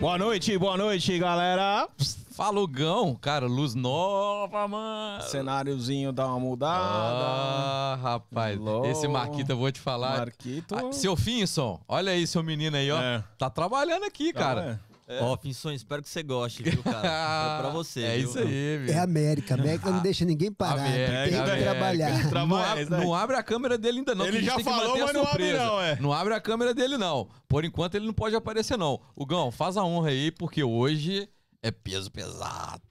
Boa noite, boa noite, galera. Fala o Gão, cara, luz nova, mano. Cenáriozinho dá uma mudada. Ah, rapaz, esse Marquito eu vou te falar. Marquito. Ah, seu Finson, olha aí seu menino aí, ó. É. Tá trabalhando aqui, cara. Ó, Finson, espero que você goste, viu, cara? É pra você. É viu? isso aí, viu? É América. América não deixa ninguém parar. América, tem que América. trabalhar. Não, não abre a câmera dele ainda não. Ele já falou, mas não abre surpresa. não, é. Não abre a câmera dele não. Por enquanto ele não pode aparecer não. O Gão, faz a honra aí, porque hoje é peso pesado.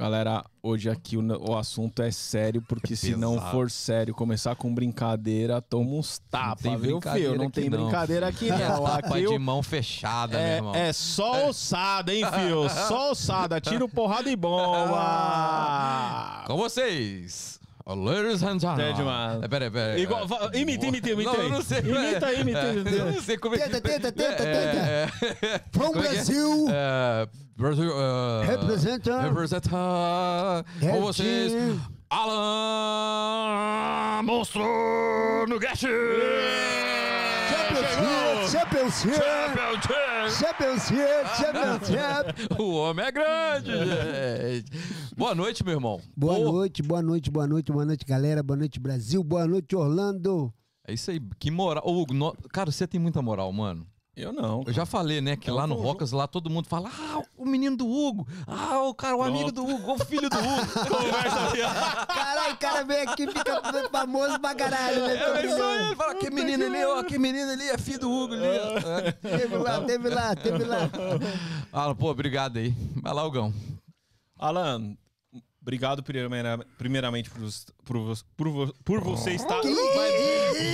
Galera, hoje aqui o, o assunto é sério, porque É se não for sério, começar com brincadeira, toma uns tapas, tem viu, filho? Não aqui tem não, brincadeira aqui É não. tapa Aqui de mão fechada, meu é, irmão. é só ossada, hein, filho? Só ossada. Tiro, porrada e bomba. Com vocês, o Ladies and Gentlemen. É demais. Peraí, peraí. Igual- imita, imita, imita Não, não sei. Imita, imita. Eu não sei como é que... Tenta, tenta, tenta, É. From Como é é? Brasil. É, É, Representa. Representa. Com vocês. Alan Monstro Nugget. Champions Champions Champions Champions O homem é grande, gente. Boa noite, meu irmão. Boa Pô, noite, boa noite, boa noite, boa noite, galera. Boa noite, Brasil. Boa noite, Orlando. É isso aí, que moral. Ô, no- Cara, você tem muita moral, mano. Eu não. Eu já falei, né, que É lá no. Rocas, lá todo mundo fala, ah, o menino do Hugo, ah, o cara, o amigo do Hugo, o filho do Hugo. Conversa Caralho, o cara vem aqui e fica famoso pra caralho, né? É isso aí, fala, que menino ali, ó, que menino ali, é filho do Hugo ali. ó." É. Teve lá, teve lá, teve lá. Ah, pô, obrigado aí. Vai lá, Hugão. Alan, obrigado primeira- primeiramente por, por, por, por você estar.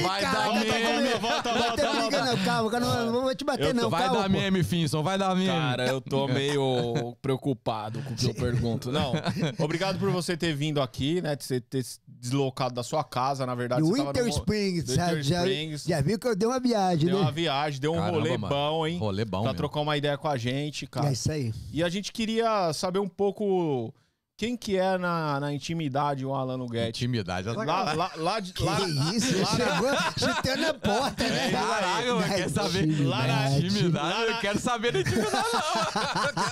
vai Caraca, dar tá meme, comigo. volta, Não volta, tem briga, volta. não, calma, calma, não vou te bater, Eu não, Vai calma. dar pô. meme, Finson, vai dar meme. Cara, eu tô meio preocupado com o que eu pergunto. Não, obrigado por você ter vindo aqui, né? De você ter se deslocado da sua casa, na verdade. Do Winter no- Springs, Winter já, Springs. já viu que eu dei uma viagem, Deu né? uma viagem, deu um Caramba, rolê mano. bom, hein? Rolê bom Pra mesmo. trocar uma ideia com a gente, cara. É isso aí. E a gente queria saber um pouco quem que é na, na intimidade o Alan Guedes. Intimidade. Lá, lá, lá, de- Que lá, isso, chegou chutando a porta, né? Caraca, mano, quer saber? Lá na Intimidade, eu Lá- quero saber da intimidade,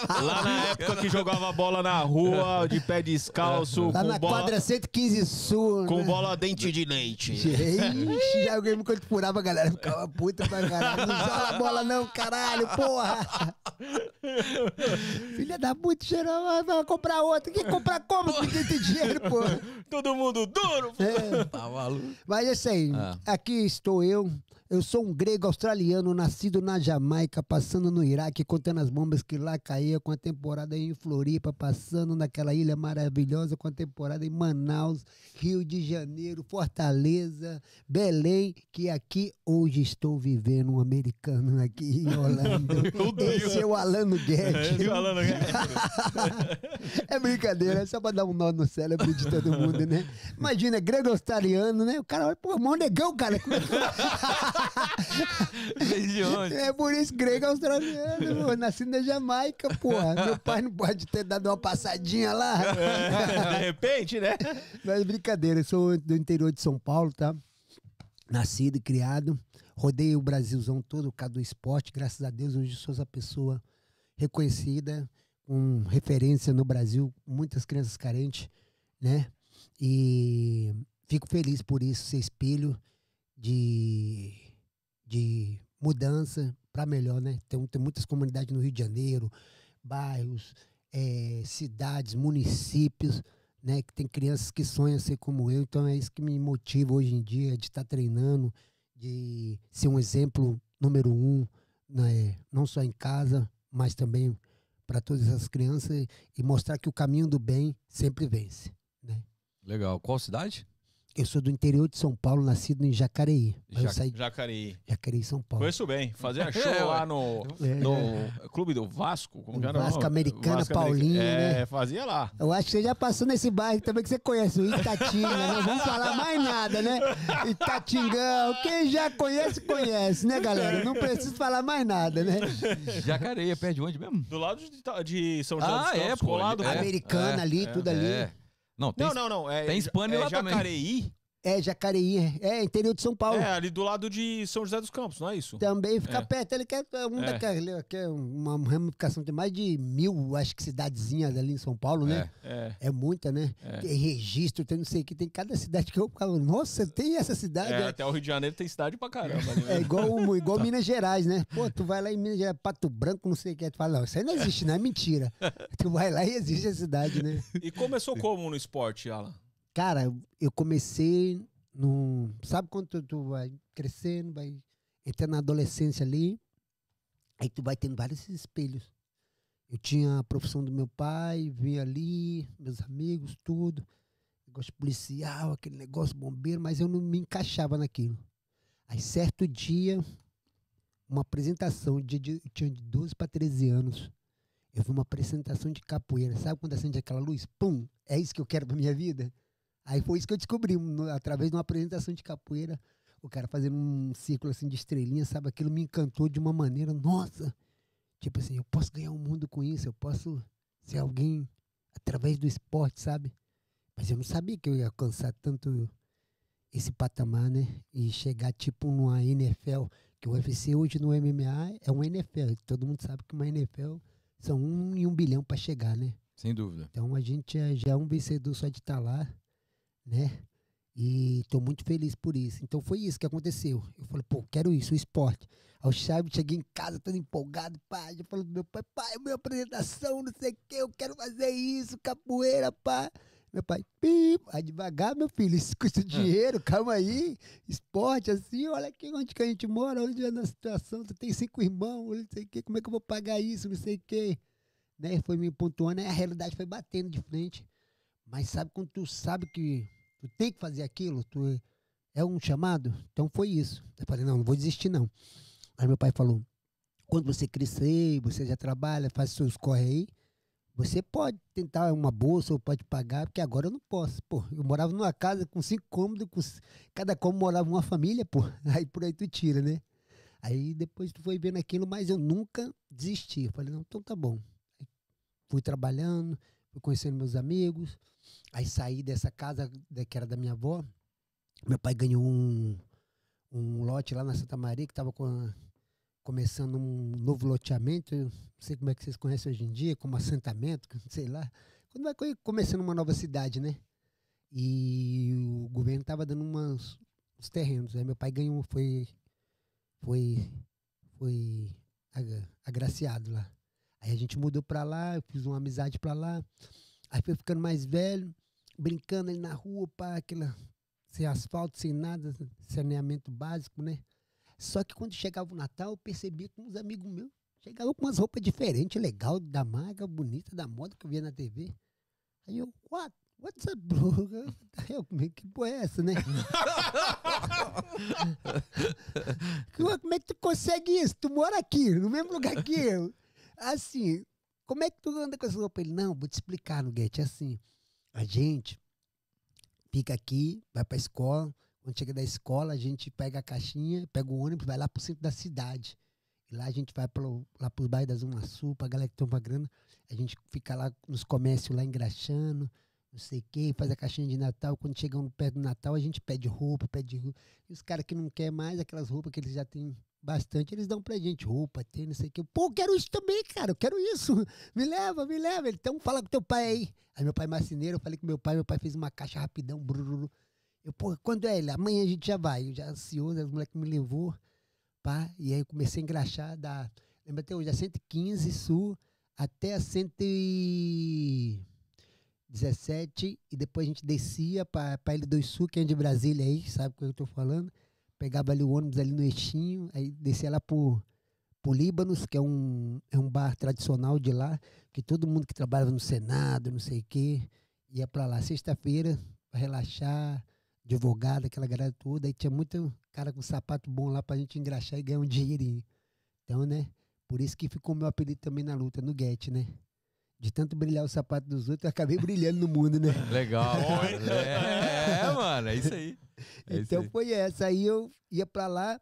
não. lá na época que jogava bola na rua, de pé descalço, Lá com, na bola, quadra 115 Sul. com né? bola dente de leite. Ixi, já alguém quando furava, a galera ficava puta pra caralho. Não joga a bola não, caralho, porra. Filha da puta, cheirou, vai comprar outra. Quer comprar como? Não tem dinheiro, porra. Todo mundo duro. É. Tá maluco. Mas assim, Ah. aqui estou eu. Eu sou um grego australiano, nascido na Jamaica, passando no Iraque, contando as bombas que lá caíam, com a temporada em Floripa, passando naquela ilha maravilhosa, com a temporada em Manaus, Rio de Janeiro, Fortaleza, Belém, que aqui hoje estou vivendo um americano aqui em Orlando. Esse é o Alano Guedes. É, Alan Guedes. É brincadeira, é só pra dar um nó no cérebro de todo mundo, né? Imagina, grego australiano, né? O cara olha, pô, mó negão, cara. É De onde? É por isso, grego australiano. Nasci na Jamaica, porra. Meu pai não pode ter dado uma passadinha lá. De repente, né? Mas brincadeira, eu sou do interior de São Paulo, tá? Nascido e criado. Rodei o Brasilzão todo por causa do esporte. Graças a Deus, hoje sou essa pessoa reconhecida, com referência no Brasil, muitas crianças carentes, né? E fico feliz por isso, ser espelho de, de mudança para melhor, né? Tem, tem muitas comunidades no Rio de Janeiro, bairros, eh, cidades, municípios, né? Que tem crianças que sonham ser como eu, então é isso que me motiva hoje em dia, de estar treinando, de ser um exemplo número um, né? não só em casa, mas também para todas as crianças e mostrar que o caminho do bem sempre vence. Né? Legal. Qual cidade? Eu sou do interior de São Paulo, nascido em Jacareí. Ja- saí Jacareí. Jacareí, São Paulo. Conheço bem. Fazia show É, lá ué. no, É, no clube do Vasco. Como que era? Vasco Americana, Vasco Paulinho, É, né? fazia lá. Eu acho que você já passou nesse bairro também que você conhece, o Itatinga, não vamos falar mais nada, né? Itatingão, quem já conhece, conhece, né, galera? Não preciso falar mais nada, né? Jacareí, perto de onde mesmo? Do lado de, de São José Ah, dos é, Campos, pô, colado. é. pô. Americana ali, tudo ali. Não, tem, Não, não, não. É, tem Hispânia é lá também. É, Jacareí, é, é, interior de São Paulo. É, ali do lado de São José dos Campos, não é isso? Também fica É. perto, ele quer um É. quer uma ramificação de mais de mil, acho que cidadezinhas ali em São Paulo, né? É. É, muita, né? É. Tem registro, tem não sei o que, tem cada cidade que eu falo, nossa, tem essa cidade. É, É, até o Rio de Janeiro tem cidade pra caramba. ali, né? é igual, igual Minas Gerais, né? Pô, tu vai lá em Minas Gerais, Pato Branco, não sei o que, tu fala, não, isso aí não existe, não é mentira. tu vai lá e existe a cidade, né? E começou como no esporte, Alan? Cara, eu comecei no. Sabe quando tu, tu vai crescendo, vai entrando na adolescência ali, aí tu vai tendo vários espelhos. Eu tinha a profissão do meu pai, via ali, meus amigos, tudo. Negócio policial, aquele negócio bombeiro, mas eu não me encaixava naquilo. Aí certo dia, uma apresentação, dia de, eu tinha de 12 para 13 anos. Eu vi uma apresentação de capoeira. Sabe quando acende aquela luz? Pum! É isso que eu quero pra minha vida? Aí foi isso que eu descobri, no- através de uma apresentação de capoeira, o cara fazendo um círculo assim de estrelinha, sabe? Aquilo me encantou de uma maneira, nossa! Tipo assim, eu posso ganhar o mundo com isso, eu posso ser alguém através do esporte, sabe? Mas eu não sabia que eu ia alcançar tanto esse patamar, né? E chegar tipo numa NFL, que o UFC hoje no MMA é uma NFL. Todo mundo sabe que uma NFL são um em um bilhão para chegar, né? Sem dúvida. Então a gente é- já é um vencedor só de estar lá, né? E estou muito feliz por isso. Então foi isso que aconteceu. Eu falei, pô, quero isso, o esporte. Ao chave, cheguei em casa todo empolgado, pá. Já falei pro meu pai, pai, minha apresentação, não sei o quê, eu quero fazer isso, capoeira, pá. Meu pai, pim, vai devagar, meu filho, isso custa dinheiro, calma aí. Esporte, assim, olha aqui onde que a gente mora, onde é na situação, tu tem cinco irmãos, não sei o quê, como é que eu vou pagar isso, não sei o quê né? Foi me pontuando, aí a realidade foi batendo de frente. Mas sabe quando tu sabe que tu tem que fazer aquilo, tu é- um chamado? Então foi isso. Eu falei, não, não vou desistir não. Aí meu pai falou, quando você crescer, você já trabalha, faz seus corre aí, você pode tentar uma bolsa ou pode pagar, porque agora eu não posso. Pô, eu morava numa casa com cinco cômodos, com cada cômodo morava uma família, pô. Aí por aí tu tira, né? Aí depois tu foi vendo aquilo, mas eu nunca desisti. Eu falei, não, então tá bom fui trabalhando, fui conhecendo meus amigos. Aí saí dessa casa que era da minha avó. Meu pai ganhou um, um lote lá na Santa Maria, que estava começando um novo loteamento. Não sei como é que vocês conhecem hoje em dia, como assentamento, sei lá. Quando vai co- começando uma nova cidade, né? E o governo estava dando umas, uns terrenos. Aí meu pai ganhou, foi, foi, foi agra- agraciado lá. Aí a gente mudou pra lá, eu fiz uma amizade pra lá. Aí foi ficando mais velho, brincando ali na rua, pá, aquela, sem asfalto, sem nada, saneamento básico, né? Só que quando chegava o Natal, eu percebia que uns amigos meus chegavam com umas roupas diferentes, legal, da marca, bonita, da moda que eu via na TV. Aí eu, what? What's up, bro? Eu, é que porra é essa, né? Como é que tu consegue isso? Tu mora aqui, no mesmo lugar que eu. Assim, como é que tu anda com essa roupa? Ele, não, vou te explicar, Nuguete. É assim, a gente fica aqui, vai pra escola. Quando chega da escola, a gente pega a caixinha, pega o ônibus, vai lá pro centro da cidade. E lá a gente vai pro, lá pros bairros da Zona Sul, pra galera que toma grana. A gente fica lá nos comércios lá engraxando, não sei o quê, faz a caixinha de Natal. Quando chegam perto do Natal, a gente pede roupa, pede roupa. E os caras que não querem mais aquelas roupas que eles já têm bastante, eles dão pra gente roupa, tênis, sei o quê. Pô, eu quero isso também, cara, eu quero isso. Me leva, me leva. Então fala com teu pai aí. Aí meu pai marceneiro, eu falei com meu pai, meu pai fez uma caixa rapidão, brrr. Eu, pô, quando é ele? Amanhã a gente já vai. Eu já ansioso, os moleques me levou, pá, e aí eu comecei a engraxar da, lembra até hoje, a 115 Sul até a 117 e depois a gente descia para L2 Sul, que é de Brasília aí, sabe o que eu tô falando? Pegava ali o ônibus ali no Eixinho, aí descia lá por, por Líbanos, que é um, é um bar tradicional de lá, que todo mundo que trabalhava no Senado, não sei o quê, ia para lá sexta-feira para relaxar, advogado, aquela galera toda, aí tinha muito cara com sapato bom lá pra gente engraxar e ganhar um dinheirinho. Então, né, por isso que ficou meu apelido também na luta, no Get, né? De tanto brilhar o sapato dos outros, eu acabei brilhando no mundo, né? Legal. cara. É, mano, é isso aí. É isso então aí. foi essa. Aí eu ia pra lá,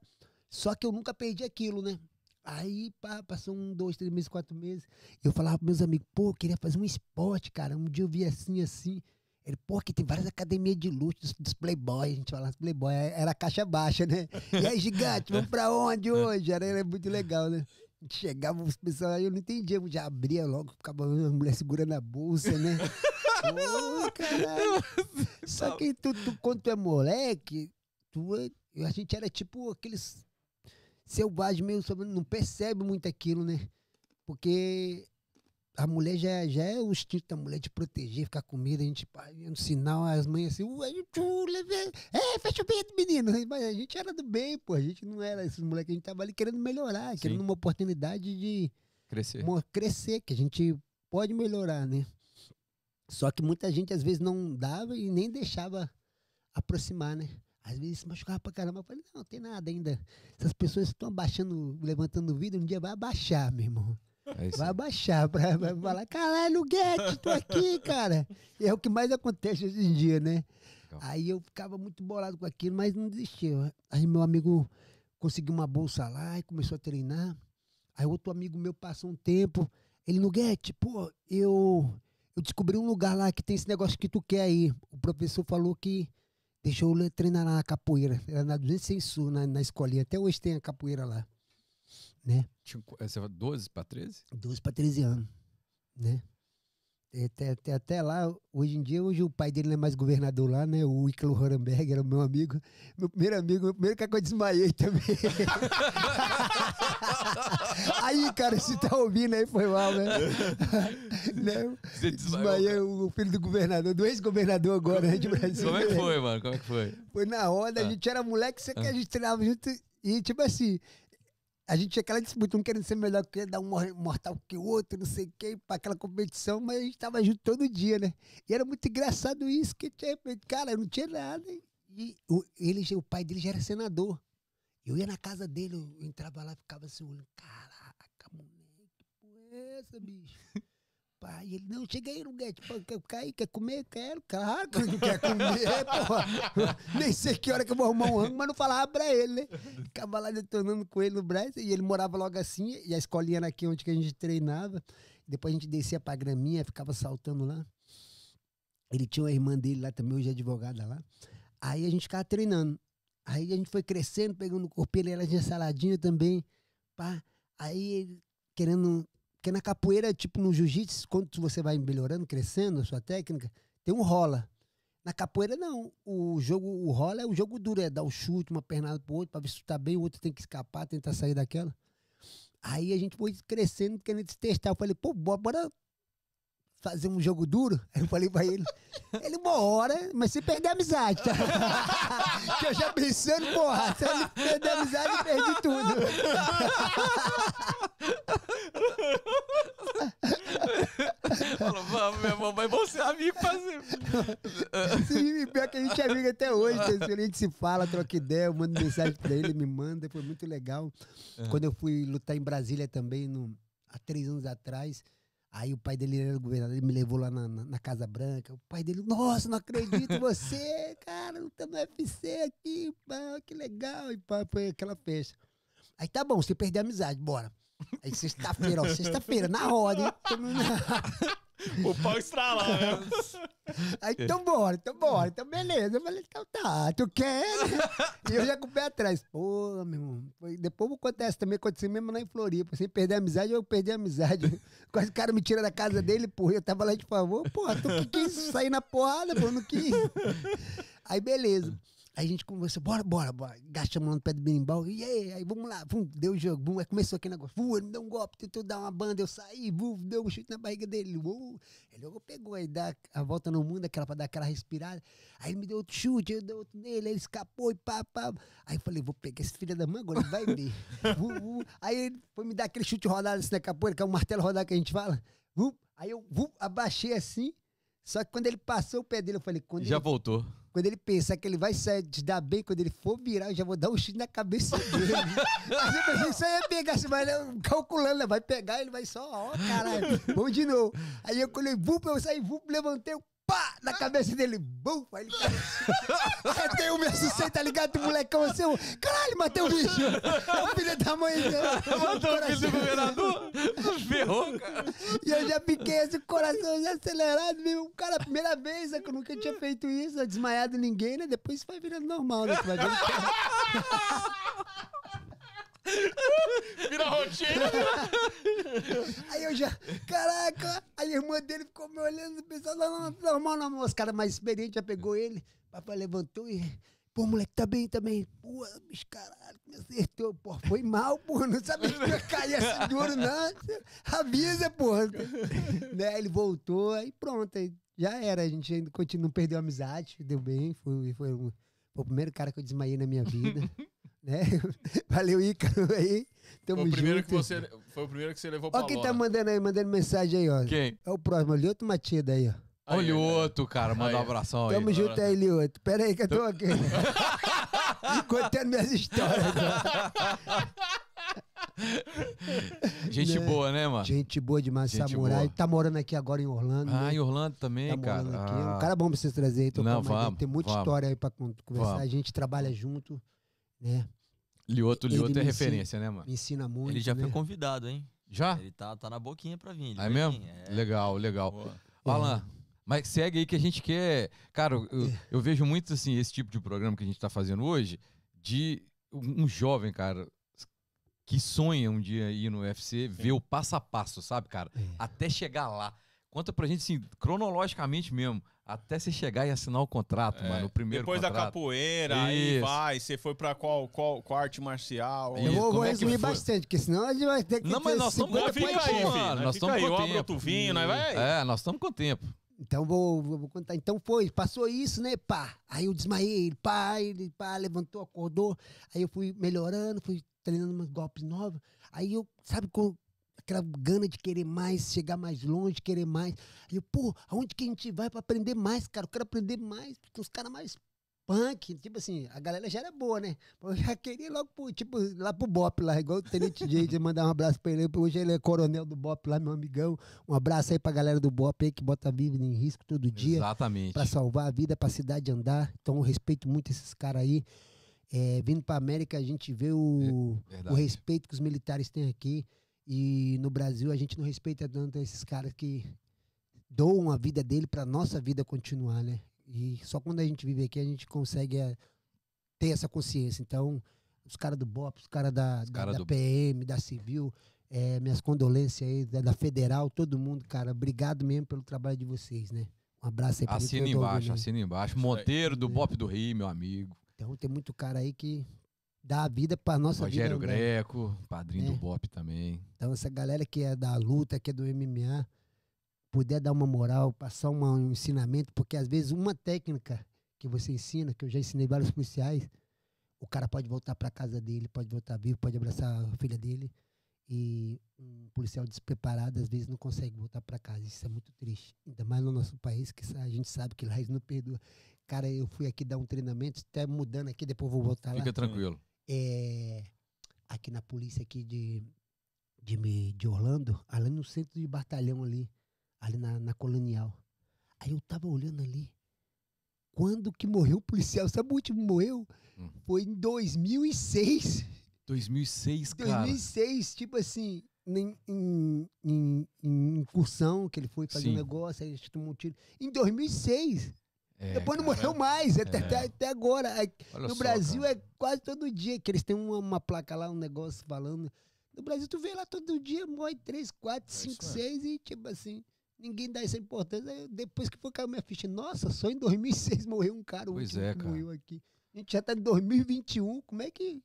só que eu nunca perdi aquilo, né? Aí pá, passou um, dois, três meses, quatro meses. Eu falava pros meus amigos, pô, eu queria fazer um esporte, cara. Um dia eu vi assim, assim. Ele, pô, aqui tem várias academias de luxo dos, dos playboy. A gente falava playboy, era a caixa baixa, né? E aí, gigante, vamos pra onde hoje? Era, era muito legal, né? Chegava, os pessoal, eu não entendia, eu já abria logo, ficava a mulher segurando a bolsa, né? Caralho. Só que tu, tu, quando tu é moleque, tu, é- a gente era tipo aqueles selvagens meio, sobre- não percebe muito aquilo, né? Porque a mulher já, já é o instinto da mulher de proteger, ficar com medo, a gente no sinal, as mães assim, ué, tchu, leve- é, fecha o peito, menino. Mas a gente era do bem, pô, a gente não era esses moleques, a gente tava ali querendo melhorar, querendo uma oportunidade de Crescer. mo- crescer, que a gente pode melhorar, né? Só que muita gente às vezes não dava e nem deixava aproximar, né? Às vezes se machucava pra caramba. Eu falei, não, tem nada ainda. Essas pessoas estão abaixando, levantando o vidro, um dia vai abaixar, meu irmão. É Vai abaixar pra, pra falar, caralho, Guedes, tô aqui, cara. E é o que mais acontece hoje em dia, né? Legal. Aí eu ficava muito bolado com aquilo, mas não desistia. Aí meu amigo conseguiu uma bolsa lá e começou a treinar. Aí outro amigo meu passou um tempo. Ele no Guedes, pô, eu, eu descobri um lugar lá que tem esse negócio que tu quer aí. O professor falou que deixou eu treinar lá na capoeira. Era na 206 Sul, na, na escolinha. Até hoje tem a capoeira lá, né? Tinha qu- é, Você falou 12 pra 13? 12 para 13 anos, né? É, Até, até, até lá, hoje em dia, hoje o pai dele não é mais governador lá, né? O Icaro Horenberg era o meu amigo. Meu primeiro amigo, meu primeiro cara que eu desmaiei também. aí, cara, se tá ouvindo aí, foi mal, né? né? Desmaiei o filho do governador, do ex-governador agora, né, de Brasil. Como é que foi, mano? Como é que foi? Foi na roda, a Ah. gente era moleque, você que a Ah. gente treinava junto. E, tipo assim, a gente tinha aquela disputa, um querendo ser melhor que dar um mor- mortal que o outro, não sei quem, pra aquela competição, mas a gente tava junto todo dia, né? E era muito engraçado isso, que tinha, cara, não tinha nada. E o, ele, o pai dele já era senador. Eu ia na casa dele, eu entrava lá, ficava assim, olhando, caraca, moleque, que porra é essa, bicho? Pai, ele, não, chega aí, Luguete, pô, quer, quer, ir? quer comer? Quero, claro que não quer comer, porra. Nem sei que hora que eu vou arrumar um rango, mas não falava pra ele, né? Ficava lá detonando com ele no braço, e ele morava logo assim, e a escolinha era aqui onde que a gente treinava. Depois a gente descia pra graminha, ficava saltando lá. Ele tinha uma irmã dele lá também, hoje é advogada lá. Aí a gente ficava treinando. Aí a gente foi crescendo, pegando o corpinho, ele era de saladinho também. Pá. Aí, querendo. Porque na capoeira, tipo no jiu-jitsu, quando você vai melhorando, crescendo a sua técnica, tem um rola. Na capoeira, não. O jogo, o rola é o jogo duro, é dar o chute, uma pernada pro outro, pra ver se tá bem, o outro tem que escapar, tentar sair daquela. Aí a gente foi crescendo, querendo testar. Eu falei, pô, bora, fazer um jogo duro? Aí eu falei pra ele, ele, bora, mas se perder a amizade, tá? que eu já pensando, porra, se perder a amizade, eu perdi tudo. Falou, vamos, meu irmão, mas você é amigo fazer. Sim, pior que a gente é amigo até hoje. A gente se fala, troca ideia, eu mando mensagem pra ele, ele me manda, foi muito legal. Quando eu fui lutar em Brasília também, no- há três anos atrás, aí o pai dele era governador, ele me levou lá na, na- na Casa Branca. O pai dele, nossa, não acredito em você, cara, lutando no UFC aqui, pá, que legal. E pá, foi aquela festa. Aí tá bom, você perdeu a amizade, bora. Aí sexta-feira, ó, sexta-feira, na roda, hein? O pau estralar, né? Aí, então bora, então bora, então beleza. Eu falei, então tá, tu quer? E eu já com o pé atrás. Pô, meu irmão. foi- Depois acontece também, aconteceu mesmo lá em Floripa. Sem perder a amizade, eu perdi a amizade. Quase o cara me tira da casa dele, porra. Eu tava lá de favor, porra, tu que quis sair na porrada, pô, não quis. Aí beleza. Aí a gente conversou, bora, bora, bora. Gastamos lá no pé do berimbau. E aí, aí, vamos lá. Vum, deu o jogo. Vum, aí começou aquele negócio. Vum, ele me deu um golpe, tentou dar uma banda, eu saí. Vum, deu um chute na barriga dele. Vum, ele logo pegou aí, dá a volta no mundo, aquela pra dar aquela respirada. Aí ele me deu outro chute, eu dei outro nele, aí ele escapou e pá, pá. Aí eu falei, vou pegar esse filho da mãe agora, ele vai ver. Vum. Aí ele foi me dar aquele chute rodado assim na capoeira, que é o martelo rodado que a gente fala. Vum. Aí eu vum, abaixei assim. Só que quando ele passou o pé dele, eu falei, quando Já ele voltou. quando ele pensar que ele vai sair, te dar bem, quando ele for virar, eu já vou dar um chute na cabeça dele. Mas eu pensei, isso aí é pegar, assim, mas eu calculando, né? vai pegar, ele vai só, ó, caralho, vamos de novo. Aí eu ele, vup, eu saí, vup, levantei, eu, na cabeça dele, bum, aí ele até eu me assustei, tá ligado? O molecão assim, eu, caralho, matei o bicho. É o filho da mãe dele. Matou o filho do governador? Ferrou, cara. E eu já fiquei assim, coração já acelerado, mesmo. Cara, a primeira vez né, que eu nunca tinha feito isso, desmaiado ninguém, né? Depois vai virando normal, né? Tu vai vendo Vira rotina. Aí eu já, caraca, aí a irmã dele ficou me olhando, pensando, não, não, normal, não, os caras mais experientes já pegou ele, papai levantou e, pô, moleque, tá bem, tá bem. Pô, bicho, caralho, me acertou, pô, foi mal, pô, não sabia que ia cair assim duro, não. Avisa, pô. né, ele voltou, aí pronto, aí já era, a gente ainda continua, não perdeu a amizade, deu bem, foi, foi, foi o primeiro cara que eu desmaiei na minha vida, né. Valeu, Ícaro, aí, tamo Foi o primeiro junto. que você, foi o primeiro que você levou pra Ó quem tá mandando aí, mandando mensagem aí, ó. Quem? É o próximo, Lioto Matida aí, ó. Aí, Olha o outro, cara. Manda um abração aí. Tamo junto aí, Lioto. Pera aí que eu tô aqui. Contando minhas histórias. Gente Né? boa, né, mano? Gente boa demais, Gente Samurai. boa. Tá morando aqui agora em Orlando. Ah, né? em Orlando também, tá cara. aqui. Ah, Um cara bom pra vocês trazerem aí. Não, vamos, Tem muita vamos. história aí pra con- conversar. Vamos. A gente trabalha junto, né? Lioto, Lioto é referência, né, mano? Me ensina muito. Ele já né? foi convidado, hein? Já? Ele tá, tá na boquinha pra vir. ele É mesmo? é. Legal, legal. Boa. Alan, mas segue aí que a gente quer. Cara, eu, eu vejo muito assim, esse tipo de programa que a gente tá fazendo hoje, de um jovem, cara, que sonha um dia ir no UFC, ver o passo a passo, sabe, cara? É. Até chegar lá. Conta pra gente, assim, cronologicamente mesmo, até você chegar e assinar o contrato, É, mano, o primeiro Depois da contrato. capoeira, aí Isso. vai. Você foi pra qual, qual, qual arte marcial? Eu vou, vou é que resumir foi? bastante, porque senão a gente vai ter que Não, mas nós estamos 50 Mas fica aí, tempo, filho. mano, Nós estamos aí, com tempo. outro vinho, nós vai. É, nós estamos com tempo. Então vou, vou vou contar. Então foi, passou isso, né? Pá. Aí eu desmaiei, ele, pá, ele pá, levantou, acordou. Aí eu fui melhorando, fui treinando uns golpes novos. Aí eu, sabe, com aquela gana de querer mais, chegar mais longe, querer mais. Aí eu, pô, aonde que a gente vai pra aprender mais, cara? Eu quero aprender mais, porque os caras mais punk, tipo assim, a galera já era boa, né? Eu já queria logo pro, tipo, lá pro Bop lá, igual o Tenente Jade, mandar um abraço pra ele. Hoje ele é coronel do Bop lá, meu amigão. Um abraço aí pra galera do Bop aí que bota a vida em risco todo dia Exatamente. para salvar a vida, para a cidade andar. Então eu respeito muito esses caras aí. É, vindo para América a gente vê o, o Verdade. respeito que os militares têm aqui e no Brasil a gente não respeita tanto esses caras que doam a vida dele para nossa vida continuar, né? E só quando a gente vive aqui a gente consegue é, ter essa consciência. Então os caras do BOP, os caras da, da, cara da do- PM, da Civil, é, minhas condolências aí, da, da Federal, todo mundo, cara, obrigado mesmo pelo trabalho de vocês, né? Um abraço aí pra Assina embaixo, assina embaixo. Monteiro do Bop do Rio, meu amigo. Então tem muito cara aí que dá a vida pra nossa Rogério vida. andar. Greco, padrinho É. do Bop também. Então essa galera que é da luta, que é do MMA, puder dar uma moral, passar uma- um ensinamento, porque às vezes uma técnica que você ensina, que eu já ensinei vários policiais, o cara pode voltar pra casa dele, pode voltar vivo, pode abraçar a filha dele. E um policial despreparado às vezes não consegue voltar pra casa. Isso é muito triste. Ainda mais no nosso país, que a gente sabe que lá eles não perdoam. Cara, eu fui aqui dar um treinamento, até mudando aqui, depois vou voltar lá Fica tranquilo. É, aqui na polícia aqui de, de, de Orlando, ali no centro de batalhão ali, ali na, na colonial. Aí eu tava olhando ali, quando que morreu o policial? Sabe o último morreu? Hum. Foi em 2006. 2006, cara. 2006, tipo assim, em, em, em- em incursão, que ele foi fazer Sim. um negócio, aí tomou um tiro. Em 2006. É, Depois não cara. morreu mais, até, É. até, agora. Olha no só, Brasil cara. é quase todo dia que eles têm uma, uma placa lá, um negócio falando. No Brasil tu vê lá todo dia, morre 3, 4, É 5, isso 6 e tipo assim, ninguém dá essa importância. Depois que foi cair minha ficha, nossa, só em 2006 morreu um cara, o Pois é, que cara. morreu aqui. A gente já tá em 2021, como é que,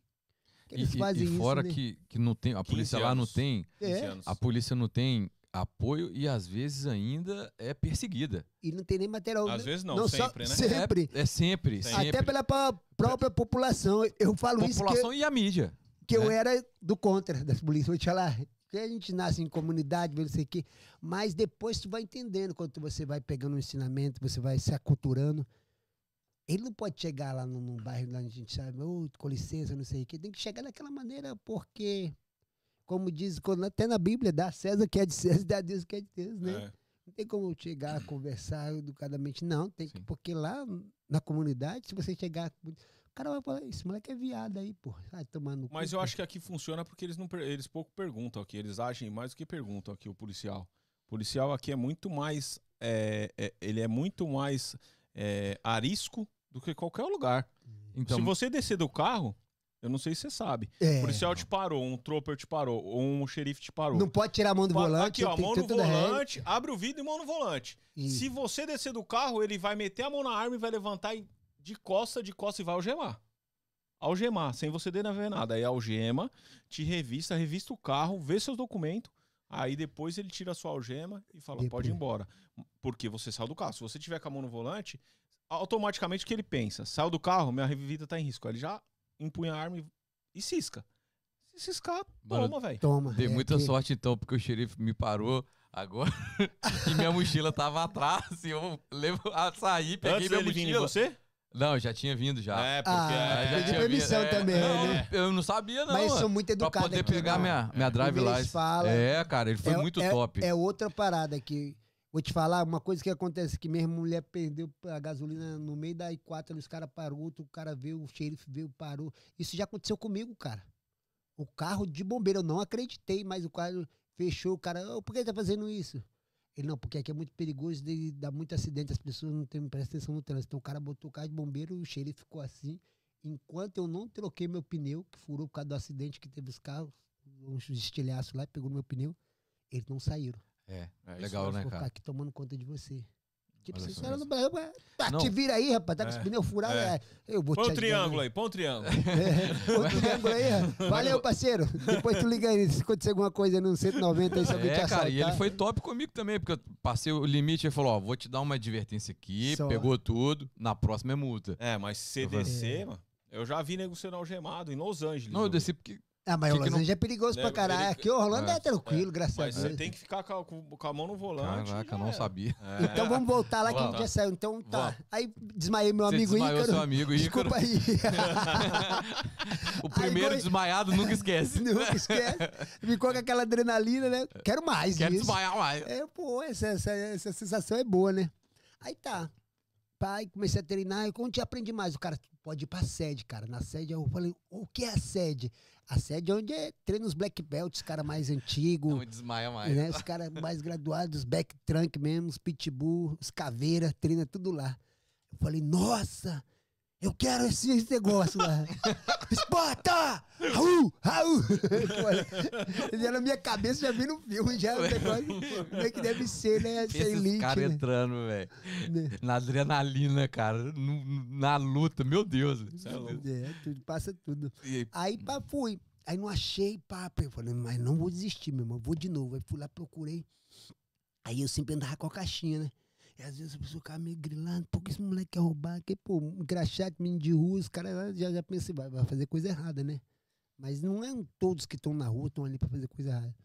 que E, eles e- fazem e fora isso, né? que, que não tem, a 15 polícia lá não anos. tem, 15 É, a polícia não tem apoio e às vezes ainda é perseguida. e não tem nem material. Às né? vezes não, só- sempre, né? Sempre. É, é sempre, Sempre. sempre. Até pela própria população. Eu falo isso que População e a mídia. que eu né? era do contra das polícias. Vou te falar, que a gente nasce em comunidade, não sei o quê, mas depois tu vai entendendo, quando você vai pegando um ensinamento, você vai se aculturando. Ele não pode chegar lá num, num bairro lá onde a gente sabe, "Ô, com licença, não sei o quê. Tem que chegar daquela maneira, porque, como diz, quando- até na Bíblia, dá a César que é de César, dá a Deus que é de Deus, né? É. Não tem como chegar, conversar educadamente. Não, tem que, porque lá na comunidade, se você chegar. O cara vai falar, esse moleque é viado aí, pô. Vai tomar no Mas cu, eu pô." acho que aqui funciona porque eles, não, eles pouco perguntam aqui. Eles agem mais do que perguntam aqui, o policial. O policial aqui é muito mais. é, é, ele é muito mais é, arisco do que qualquer lugar. Então, Se você descer do carro, eu não sei se você sabe. É, O policial te parou, um trooper te parou, ou um xerife te parou. não pode tirar a mão do Pa- volante. Aqui, ó, mão no volante, abre o vidro e mão no volante. Se você descer do carro, ele vai meter a mão na arma e vai levantar de costa, de costa e vai algemar. Algemar, sem você ver nada. Aí algema, te revista, revista o carro, vê seus documentos. Aí depois ele tira a sua algema e fala: Depois. pode ir embora. Porque você saiu do carro. Se você tiver com a mão no volante, automaticamente o que ele pensa? Saiu do carro, minha vida tá em risco. Aí ele já empunha a arma e, e cisca. Se ciscar, Mano, toma, velho. Toma. dei é muita que- sorte então, porque o xerife me parou agora e minha mochila tava atrás. E eu levo a sair, peguei Antes minha vir em mochila. você? Não, já tinha vindo já. É, porque. Ah, é, pedi tinha permissão vindo. também, não, né? Eu não sabia, não. Mas são muito Pra educados poder aqui, pegar né? minha, minha drive falam- É, cara, ele foi É- muito é- top. É outra parada que. Vou te falar, uma coisa que acontece que minha mulher perdeu a gasolina no meio da I4, ali, os caras parou, outro cara veio, o xerife veio, parou. Isso já aconteceu comigo, cara. O carro de bombeiro, eu não acreditei, mas o carro fechou, o cara, "Ô, por que tá fazendo isso? Ele, não, porque aqui é muito perigoso, dá muito acidente, as pessoas não tem, prestam atenção no trânsito. Então o cara botou o carro de bombeiro e o xerife ficou assim. Enquanto eu não troquei meu pneu, que furou por causa do acidente que teve os carros, uns estilhaços lá, pegou no meu pneu, eles não saíram. É, É, isso legal, Eu né, vou ficar cara? aqui tomando conta de você. Tipo, só era no Brasil, tá, te vira aí, rapaz, tá com É. esse pneu furado, É. é. eu vou Põe te um triângulo aí, põe um triângulo. É, põe um triângulo aí, ó. valeu, parceiro. Depois tu liga aí, se acontecer alguma coisa no 190 aí, se alguém te É, cara, e ele assaltar. foi top comigo também, porque eu passei o limite e falou, ó, vou te dar uma advertência aqui, Só. pegou tudo, na próxima é multa. É, mas você Eu mano. Eu já vi nego sendo algemado em Los Angeles. Não, eu desci porque... Ah, mas o Los não- Angeles é perigoso É, pra caralho. ele- Aqui o Orlando é, É, tranquilo, graças Mas a você Deus. tem que ficar com a, com a mão no volante. Caraca, eu não era. sabia. É. Então vamos voltar lá que a gente já saiu. Então tá. Aí desmaiei meu Você amigo desmaiou Ícaro. seu amigo Ícaro. Desculpa aí. O primeiro Aí, desmaiado nunca esquece. Nunca esquece. Ficou com aquela adrenalina, né? Quero mais Quer disso. desmaiar mais. É, pô, essa, essa, essa sensação é boa, né? Aí tá. Pai, comecei a treinar. E quando te aprendi mais, o cara pode ir pra sede, cara. Na sede eu falei, o que é a sede? A sede é onde é, treina os black belts, os caras mais antigos. Não desmaia mais. né? Os caras mais graduados, os back trunk mesmo, os pitbull, os caveira, treina tudo lá. Eu falei, nossa, eu quero esse, esse negócio lá. Esparta! Raul! Raul! Falei, Já na minha cabeça já vi no filme, já o negócio. Como é que deve ser, né? Essa Esses elite, caras né? entrando, velho. Né? Na adrenalina, cara. na luta, meu Deus. É. É, tudo, passa tudo. E- Aí, pá, fui. Aí não achei, pá. Eu falei, mas não vou desistir, meu irmão. Vou de novo. Aí fui lá, procurei. Aí eu sempre andava com a caixinha, né? E às vezes a pessoa ficava meio grilando, por que esse moleque quer roubar? Que, pô, um engraxate, menino de rua, os caras já, já pensam, vai, vai fazer coisa errada, né? Mas não é todos que estão na rua, estão ali pra fazer coisa errada.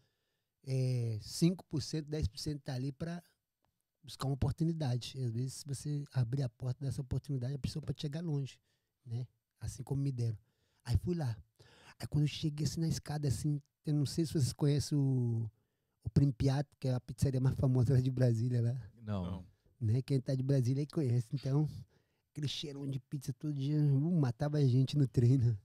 É 5%, 10% tá ali pra buscar uma oportunidade. E às vezes, se você abrir a porta dessa oportunidade, a pessoa pode chegar longe, né? Assim como me deram. Aí fui lá. Aí quando eu cheguei assim na escada, assim, eu não sei se vocês conhecem o, o Primpiato, que é a pizzaria mais famosa lá de Brasília, lá, Não. Não. Né? Quem tá de Brasília aí conhece. Então, aquele cheirão de pizza todo dia, uh, matava a gente no treino.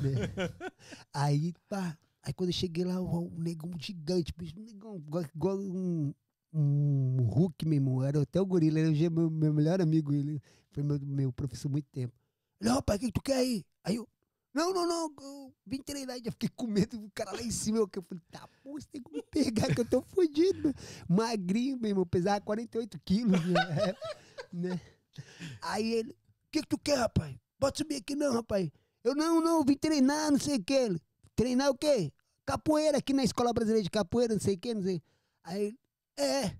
né? aí, pá, aí quando eu cheguei lá, o, o negão gigante, bicho, um negão igual, igual um, um Hulk, meu irmão. Era até o gorila, era o meu, meu melhor amigo, ele foi meu, meu professor há muito tempo. Ele, rapaz, o que tu quer aí? Aí eu, não, não, não, vim treinar, já fiquei com medo do cara lá em cima. Eu, falei, tá, pô, você tem me pegar, que eu tô fudido. meu. Magrinho, meu irmão, pesava 48 quilos, né? né? Aí ele, o que que tu quer, rapaz? Pode subir aqui não, rapaz. Eu, não, não, vim treinar, não sei o que. Treinar o quê? Capoeira, aqui na Escola Brasileira de Capoeira, não sei o que, não sei. Aí é.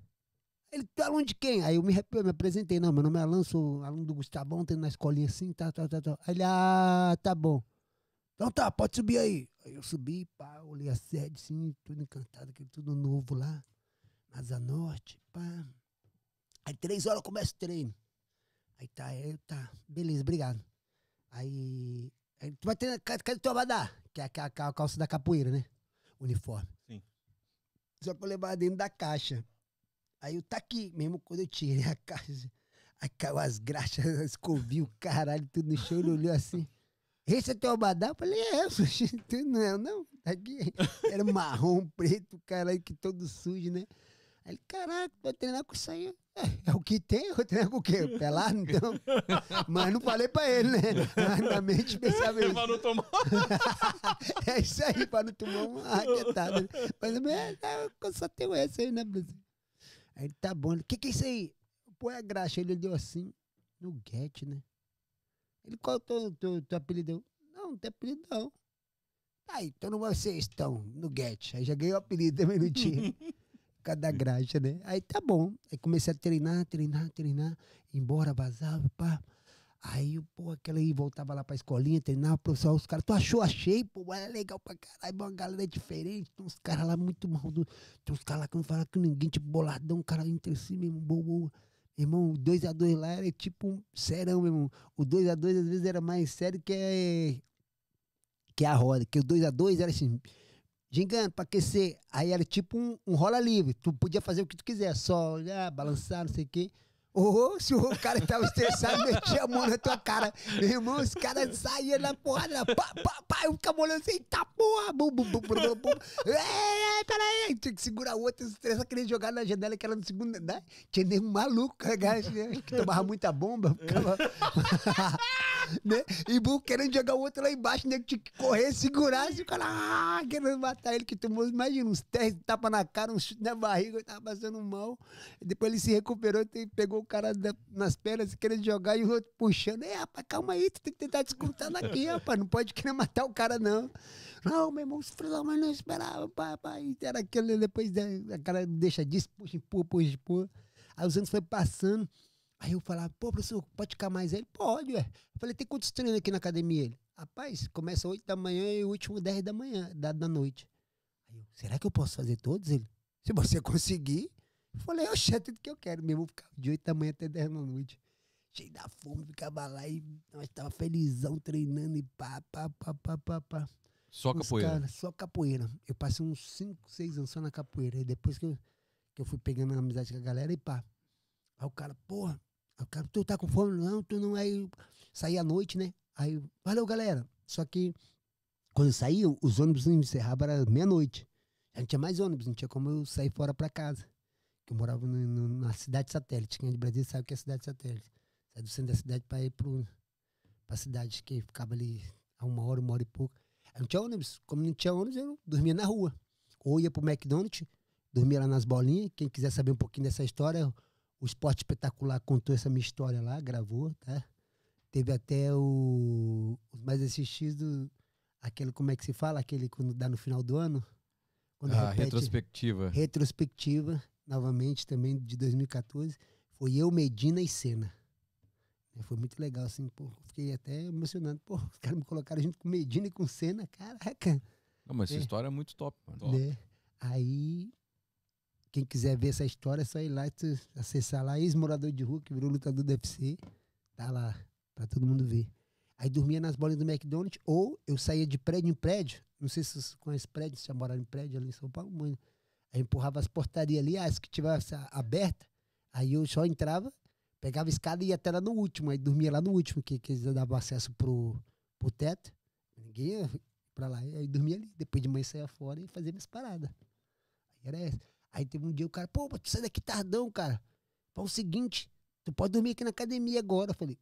Ele, tu é aluno de quem? Aí eu me, me apresentei, não, meu nome é Alan, sou aluno do Gustavão, treino na escolinha assim, tá, tá, tá, tá. Aí ele, ah, tá bom. Então tá, pode subir aí. Aí eu subi, pá, olhei a sede, assim, tudo encantado, aquele tudo novo lá. Asa Norte, pá. Aí três horas começa o treino. Aí tá, aí tá, beleza, obrigado. Aí, aí tu vai treinar, cadê, teu abadá? Que é a, ca- a calça da capoeira, né? Uniforme. Sim. Só que eu levava dentro da caixa. Aí eu tá aqui, mesmo quando eu tirei a caixa, aí caiu as graxas, escovinho, caralho, tudo no chão, ele olhou assim. Esse é teu abadá? Eu falei, é, sushi, tu não, não, tá aqui. Era marrom, preto, caralho, que todo sujo, né? Aí ele, caraca, vai treinar com isso aí. É, é o que tem, eu vou treinar com o quê? Pelado, então? Mas não falei pra ele, né? Na mente pensava isso. Pra não tomar. É isso aí, pra não tomar uma raquetada. né? Mas é, é, eu só tenho essa aí, né, Brasil? Aí ele, tá bom. O que que é isso aí? Pô, é graxa. Ele deu assim, no get, né? Ele, qual é o teu, teu, teu apelido? Não, não tem apelido não. Tá então vocês estão no get. Aí já ganhei o apelido também no time. Cada graxa, né? Aí tá bom. Aí comecei a treinar, treinar, treinar. Embora, vazava, pá. Aí, pô, aquela aí voltava lá pra escolinha, treinava, professor, os caras, tu achou? Achei, pô, é legal pra caralho, uma galera diferente, tem uns caras lá muito mal, tem uns caras lá que não falam com ninguém, tipo, boladão, cara entre si mesmo, boa, boa. Irmão, o 2x2 lá era tipo um serão, meu irmão. O 2x2 às vezes era mais sério que, é, que a roda, que o 2x2 era assim, gingando pra aquecer. Aí era tipo um, um rola livre, tu podia fazer o que tu quiser, só olhar, balançar, não sei o quê. Ou se o cara tava estressado, metia a mão na tua cara. Meu irmão, os caras saíam na porrada, pá, pá, pá, eu ficava olhando assim, tá porra, bum, bum, bum, bum, bum. É, peraí, tinha que segurar o outro, estressa, queria jogar na janela que era no segundo andar. Tinha nem um maluco, cara, que tomava muita bomba, ficava... né? E bum, querendo jogar o outro lá embaixo, né? Tinha que correr, segurar, assim, o cara, ah, querendo matar ele, que tomou, imagina, uns 10 tapas na cara, um chute na barriga, eu tava passando mal. Depois ele se recuperou, te- pegou o cara nas pernas, querendo jogar, e o outro puxando. É, rapaz, calma aí, tu tem que tentar descontando aqui, rapaz. Não pode querer matar o cara, não. Não, meu irmão, da mãe não esperava, pai. Era aquele, depois da, a cara deixa disso, puxa, empurra, puxa, empurra. Aí os anos foi passando. Aí eu falava, pô, professor, pode ficar mais aí? Ele, pode, ué. Eu falei, tem quantos treinos aqui na academia? Ele, rapaz, começa 8 da manhã e o último 10 da manhã, da, da noite. Aí eu, será que eu posso fazer todos? Ele, se você conseguir. Falei, oxe, é tudo que eu quero mesmo. Eu ficava de 8 da manhã até 10 da noite. Cheio da fome, ficava lá e nós tava felizão treinando e pá, pá, pá, pá, pá, pá. Só Os capoeira. cara, só capoeira. Eu passei uns 5, 6 anos só na capoeira. E depois que eu, que eu fui pegando amizade com a galera e pá. Aí o cara, porra, aí o cara, tu tá com fome? Não, tu não é. Saí à noite, né? Aí, eu, valeu, galera. Só que quando eu saí, os ônibus não encerravam, era meia-noite. Já não tinha mais ônibus, não tinha como eu sair fora pra casa. Que eu morava no- no- na cidade satélite. Quem é de Brasília sabe o que é cidade satélite. Sai do centro da cidade pra ir pro, pra cidade que ficava ali a uma hora, uma hora e pouco. Aí não tinha ônibus. Como não tinha ônibus, eu dormia na rua. Ou ia pro McDonald's, dormia lá nas bolinhas. Quem quiser saber um pouquinho dessa história, o Esporte Espetacular contou essa minha história lá, gravou, tá? Teve até o, os mais assistidos, aquele, como é que se fala? Aquele quando dá no final do ano? Quando A repete- retrospectiva. retrospectiva, novamente, também de 2014, foi eu, Medina e Senna. É, Foi muito legal, assim, pô. Fiquei até emocionado. Pô, os caras me colocaram junto com Medina e com Senna, caraca. Não, mas essa É. história é muito top, mano. Né? Aí, quem quiser ver essa história, é só ir lá e acessar lá, ex-morador de rua, que virou lutador do UFC. Tá lá, pra todo mundo ver. Aí dormia nas bolinhas do McDonald's, ou eu saía de prédio em prédio. Não sei se vocês conhecem prédio, se já moraram em prédio ali em São Paulo, mano. Aí empurrava as portarias ali, as que tivesse aberta, aí eu só entrava, pegava a escada e ia até lá no último. Aí dormia lá no último, que, que eles davam acesso pro, pro teto. Ninguém ia pra lá. Aí dormia ali. Depois de manhã saía fora e fazia minhas paradas. Aí era essa. Aí teve um dia o cara, pô, tu sai daqui tardão, cara. Fala o seguinte, tu pode dormir aqui na academia agora. Eu falei.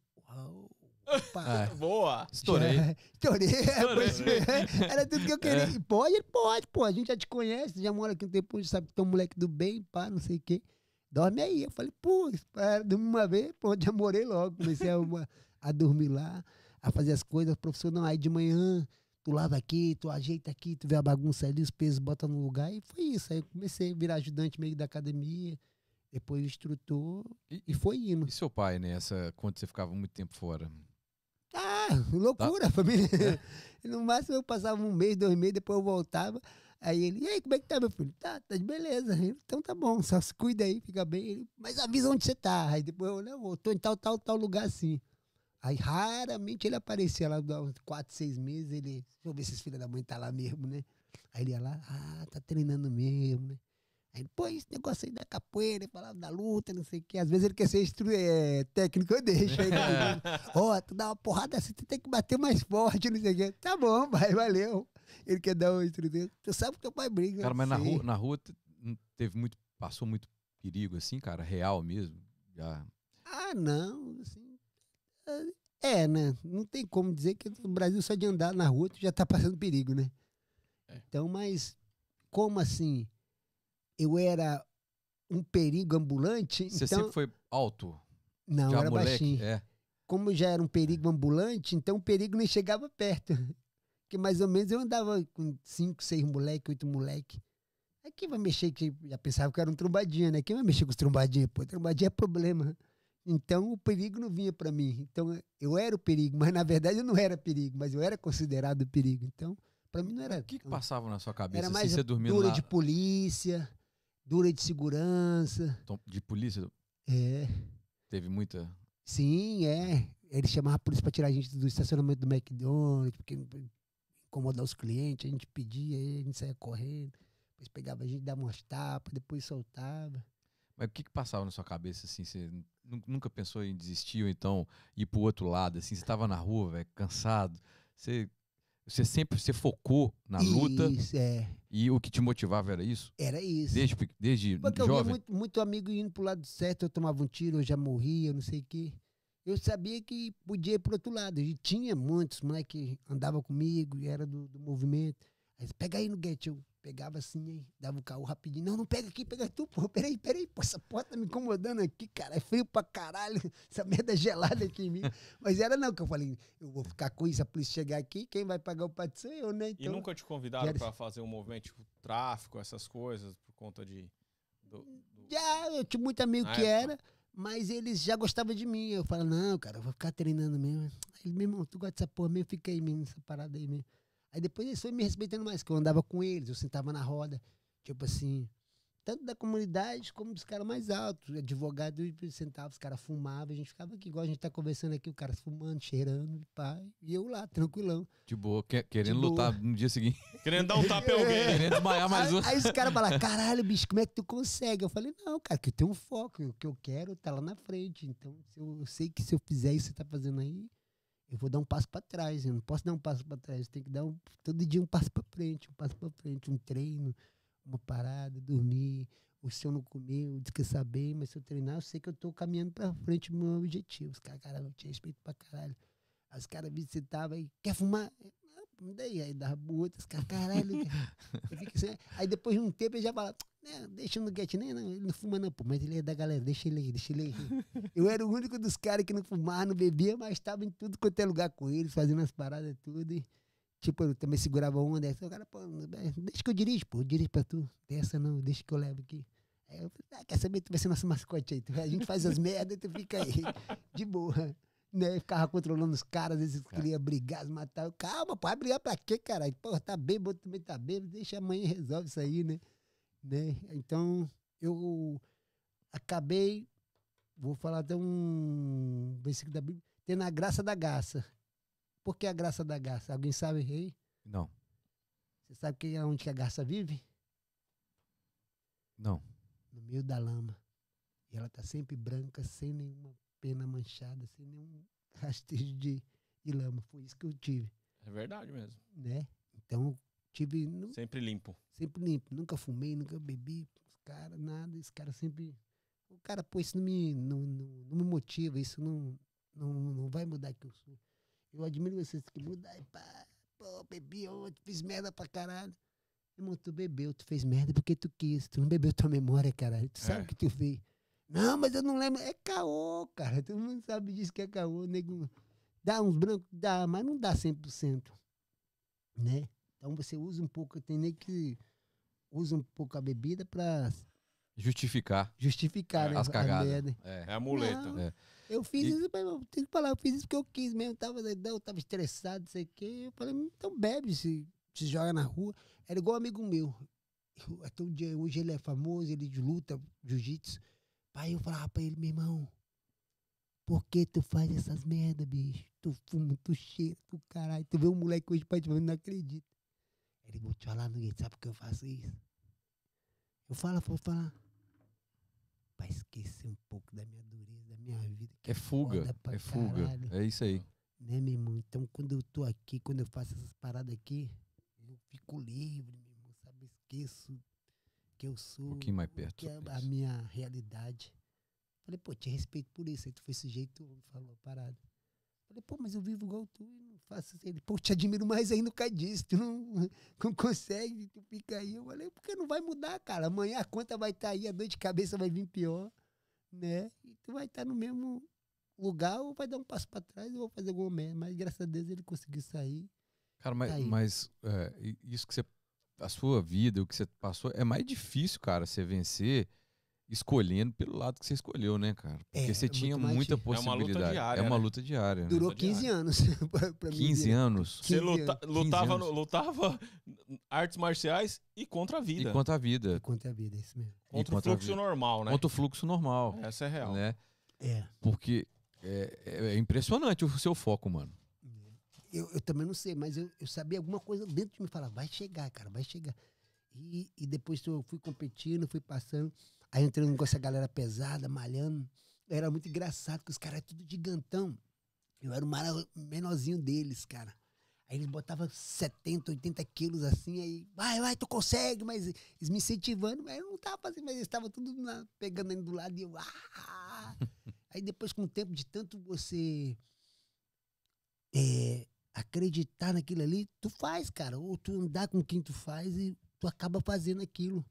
Opa, Ah, Boa. Estourei. já- Estourei. Estourei. pois é. Era tudo que eu queria. E Pode, ele pode, pô. A gente já te conhece, já mora aqui um tempo, já sabe que tu é um moleque do bem, pá, não sei o quê. Dorme aí. Eu falei, pô, espera, dormi uma vez, pronto, já morei logo. Comecei a, a dormir lá, a fazer as coisas. Professor, não, aí de manhã tu lava aqui, tu ajeita aqui, tu vê a bagunça ali, os pesos bota no lugar. E foi isso. Aí eu comecei a virar ajudante meio da academia, depois instrutor, E, e foi indo. e seu pai, né? Essa, quando você ficava muito tempo fora? Ah, loucura, família. No máximo eu passava um mês, dois meses, depois eu voltava. Aí ele, e aí, como é que tá, meu filho? Tá, tá de beleza. Eu, então tá bom, só se cuida aí, fica bem. Ele, mas avisa onde você tá. Aí depois eu, não, eu tô em tal, tal, tal lugar assim. Aí raramente ele aparecia lá, uns quatro, seis meses, ele, deixa eu ver se esse filho da mãe tá lá mesmo, né? Aí ele ia lá, ah, tá treinando mesmo, né? Aí, esse negócio aí da capoeira, falava da luta, não sei o quê. Às vezes ele quer ser instru é, técnico, eu deixo. Aí, ó, tu dá uma porrada assim, tu tem que bater mais forte, não sei o quê. Tá bom, pai, valeu. Ele quer dar um instrumento. Tu sabe que teu pai briga. Cara, mas na rua, na rua não teve muito, passou muito perigo assim, cara, real mesmo. Já. Ah, não, assim. É, né? Não tem como dizer que no Brasil só de andar na rua tu já tá passando perigo, né? É. Então, mas como assim? Eu era um perigo ambulante, Você então sempre foi alto, não, já era moleque, baixinho. é. Como já era um perigo ambulante, então o perigo nem chegava perto. Porque mais ou menos eu andava com cinco, seis moleque, oito moleque. Aí quem vai mexer, que já pensava que era um trombadinha, né? Quem vai mexer com os trombadinhas? Pô, trombadinha é problema. Então o perigo não vinha para mim. Então eu era o perigo, mas na verdade eu não era perigo, mas eu era considerado perigo. Então, para mim não era. O que, que passava na sua cabeça? Era assim, mais você dormindo lá, de polícia, dura de segurança. tom- de polícia, É. teve muita. Sim, é. Ele chamava a polícia para tirar a gente do estacionamento do McDonald's, porque incomodar os clientes, a gente pedia, a gente saía correndo, depois pegava a gente, dava umas tapas, depois soltava. Mas o que, que passava na sua cabeça assim? Você nu- nunca pensou em desistir ou então ir pro outro lado? Assim, você tava na rua, velho, cansado. Você, você sempre você focou na luta Isso, é. e o que te motivava era isso? Era isso. Desde, desde Porque eu via jovem? muito, muito amigo indo pro lado certo, eu tomava um tiro, eu já morria, não sei o quê. Eu sabia que podia ir pro outro lado. E tinha muitos moleque que andava comigo e era do, do movimento. Aí, pega aí no guete, eu pegava assim, aí, dava o carro rapidinho. Não, não pega aqui, pega tu, pô. Peraí, peraí, pô, essa porta tá me incomodando aqui, cara. É frio pra caralho, essa merda é gelada aqui em mim. Mas era não, que eu falei, eu vou ficar com isso, a polícia chegar aqui, quem vai pagar o pato sou eu, né? E Então, nunca te convidaram quero- pra fazer um movimento tipo tráfico, essessas coisas, por conta de. do- do- Já, eu tinha muito amigo Na que época. era, mas eles já gostavam de mim. Eu falava, não, cara, eu vou ficar treinando mesmo. Aí, meu irmão, tu gosta dessa porra mesmo, fica aí mesmo, nessa parada aí mesmo. Aí depois eles foram me respeitando mais, que eu andava com eles, eu sentava na roda, tipo assim, tanto da comunidade como dos caras mais altos. Advogado, eu sentava, os caras fumavam, a gente ficava aqui, igual a gente tá conversando aqui, o cara fumando, cheirando, pá, e eu lá, tranquilão. De boa, que- querendo De lutar no dia seguinte. Querendo dar um tapa em alguém. querendo desmaiar mais aí, um. aí os caras falam, caralho, bicho, como é que tu consegue? Eu falei, não, cara, que eu tenho um foco, o que eu quero tá lá na frente. Então, se eu, eu sei que se eu fizer isso que você tá fazendo aí, eu vou dar um passo pra trás. Eu não posso dar um passo pra trás, eu tenho que dar um, todo dia um passo pra frente, um passo pra frente, um treino, uma parada, dormir. Ou se eu não comer, eu descansar bem, mas se eu treinar, eu sei que eu tô caminhando pra frente do meu objetivo. Os caras, caralho, eu te respeito pra caralho. Os caras visitavam aí, quer fumar? Me daí. Aí dava outro, os caras, caralho. Assim, aí depois de um tempo ele já fala, não, deixa no nem não, ele não fuma não, pô, mas ele é da galera, deixa ele aí, deixa ele aí. Eu era o único dos caras que não fumava, não bebia, mas estava em tudo quanto é lugar com eles, fazendo as paradas tudo. E, tipo, eu também segurava onda, aí o cara, pô, deixa que eu dirijo, pô, eu dirijo pra tu, dessa não, deixa que eu levo aqui. Aí eu falei, ah, quer saber, tu vai ser nosso mascote aí, a gente faz as merdas e tu fica aí, de boa. Né, ficava controlando os caras, às vezes queria brigar, matar. Calma, pô, vai brigar pra quê, caralho? Pô, tá bêbado, também tá bêbado, deixa amanhã resolve isso aí, né? Né? Então, eu acabei, vou falar até um versículo da Bíblia, tendo a graça da graça. Por que a graça da graça? Alguém sabe aí? Não, Você sabe que é onde que a garça vive? não. No meio da lama. E ela tá sempre branca, sem nenhuma pena manchada, sem nenhum rastejo de, de lama. Foi isso que eu tive, É verdade mesmo. né? Então, tive... Sempre limpo. sempre limpo. Nunca fumei, nunca bebi. Os caras, nada. Esse cara sempre. O cara, pô, isso não me, não, não, não me motiva. Isso não, não, não vai mudar que eu sou. Eu admiro vocês que mudam. Pá, pô, bebi ontem, fiz merda pra caralho. Irmão, tu bebeu, tu fez merda porque tu quis. Tu não bebeu tua memória, caralho. Tu sabe É. o que tu fez. Não, mas eu não lembro. É caô, cara. Todo mundo sabe disso que é caô. Nego. Dá uns brancos? Dá, mas não dá 100%. Né? Então você usa um pouco, tem nem que usa um pouco a bebida pra Justificar justificar É, né, as cagadas. É. É a muleta. Não, É. Eu fiz E- isso, mas eu tenho que falar, eu fiz isso porque eu quis mesmo. Tava doidão, tava estressado, não sei o quê. Eu falei, então bebe, se, se joga na rua. Era igual um amigo meu. Eu- até um dia, hoje ele é famoso, ele de luta, jiu-jitsu. Pai, eu falava pra ele, meu irmão, por que tu faz essas merda, bicho? Tu fuma, tu cheira, tu caralho. Tu vê um moleque hoje pai não acredita. Ele, vou te falar, ninguém sabe por que eu faço isso. Eu falo, vou falar. Pra esquecer um pouco da minha dureza, da minha vida. que É fuga, é fuga. caralho. É isso aí. Né, meu irmão? Então, quando eu tô aqui, quando eu faço essas paradas aqui, eu fico livre, meu irmão, sabe? Esqueço que eu sou, Um pouquinho mais perto. que é a minha realidade. Falei, pô, te respeito por isso. Aí tu foi sujeito, falou a parada. Falei, pô, mas eu vivo igual tu e não faço isso. Ele, pô, te admiro mais ainda por causa disso. Tu não, não consegue, tu fica aí. Eu falei, porque não vai mudar, cara. Amanhã a conta vai estar aí, a dor de cabeça vai vir pior, né? E tu vai estar no mesmo lugar ou vai dar um passo pra trás ou vou fazer alguma merda. Mas graças a Deus ele conseguiu sair. Cara, mas, Tá mas, é, isso que você. A sua vida, o que você passou, é mais difícil, cara, você vencer escolhendo pelo lado que você escolheu, né, cara? Porque É, você é tinha muita difícil. É uma luta possibilidade. diária, É uma né? luta diária. né? Durou Luta 15 diária. anos. pra- pra mim 15 virar. anos. Você 15 luta- anos. lutava, 15 no- anos. lutava artes marciais e contra a vida. E contra a vida. Contra a vida, é isso mesmo. e contra o contra a fluxo normal, né? Contra o fluxo normal. Essa é real. Né? É. Porque é, é- é impressionante o seu foco, mano. Eu, eu também não sei, mas eu, eu sabia alguma coisa dentro de mim falar, vai chegar, cara, vai chegar. E, e depois eu fui competindo, fui passando, aí entrando com essa galera pesada, malhando. Era muito engraçado, que os caras eram tudo gigantão. Eu era o mara- menorzinho deles, cara. Aí eles botavam 70, 80 quilos assim, aí, vai, vai, tu consegue, mas eles me incentivando, mas eu não tava fazendo, mas eles estavam tudo na- pegando ali do lado e eu, ah! Aí depois, com o tempo de tanto você é, acreditar naquilo ali, tu faz, cara. Ou tu andar com quem tu faz e tu acaba fazendo aquilo.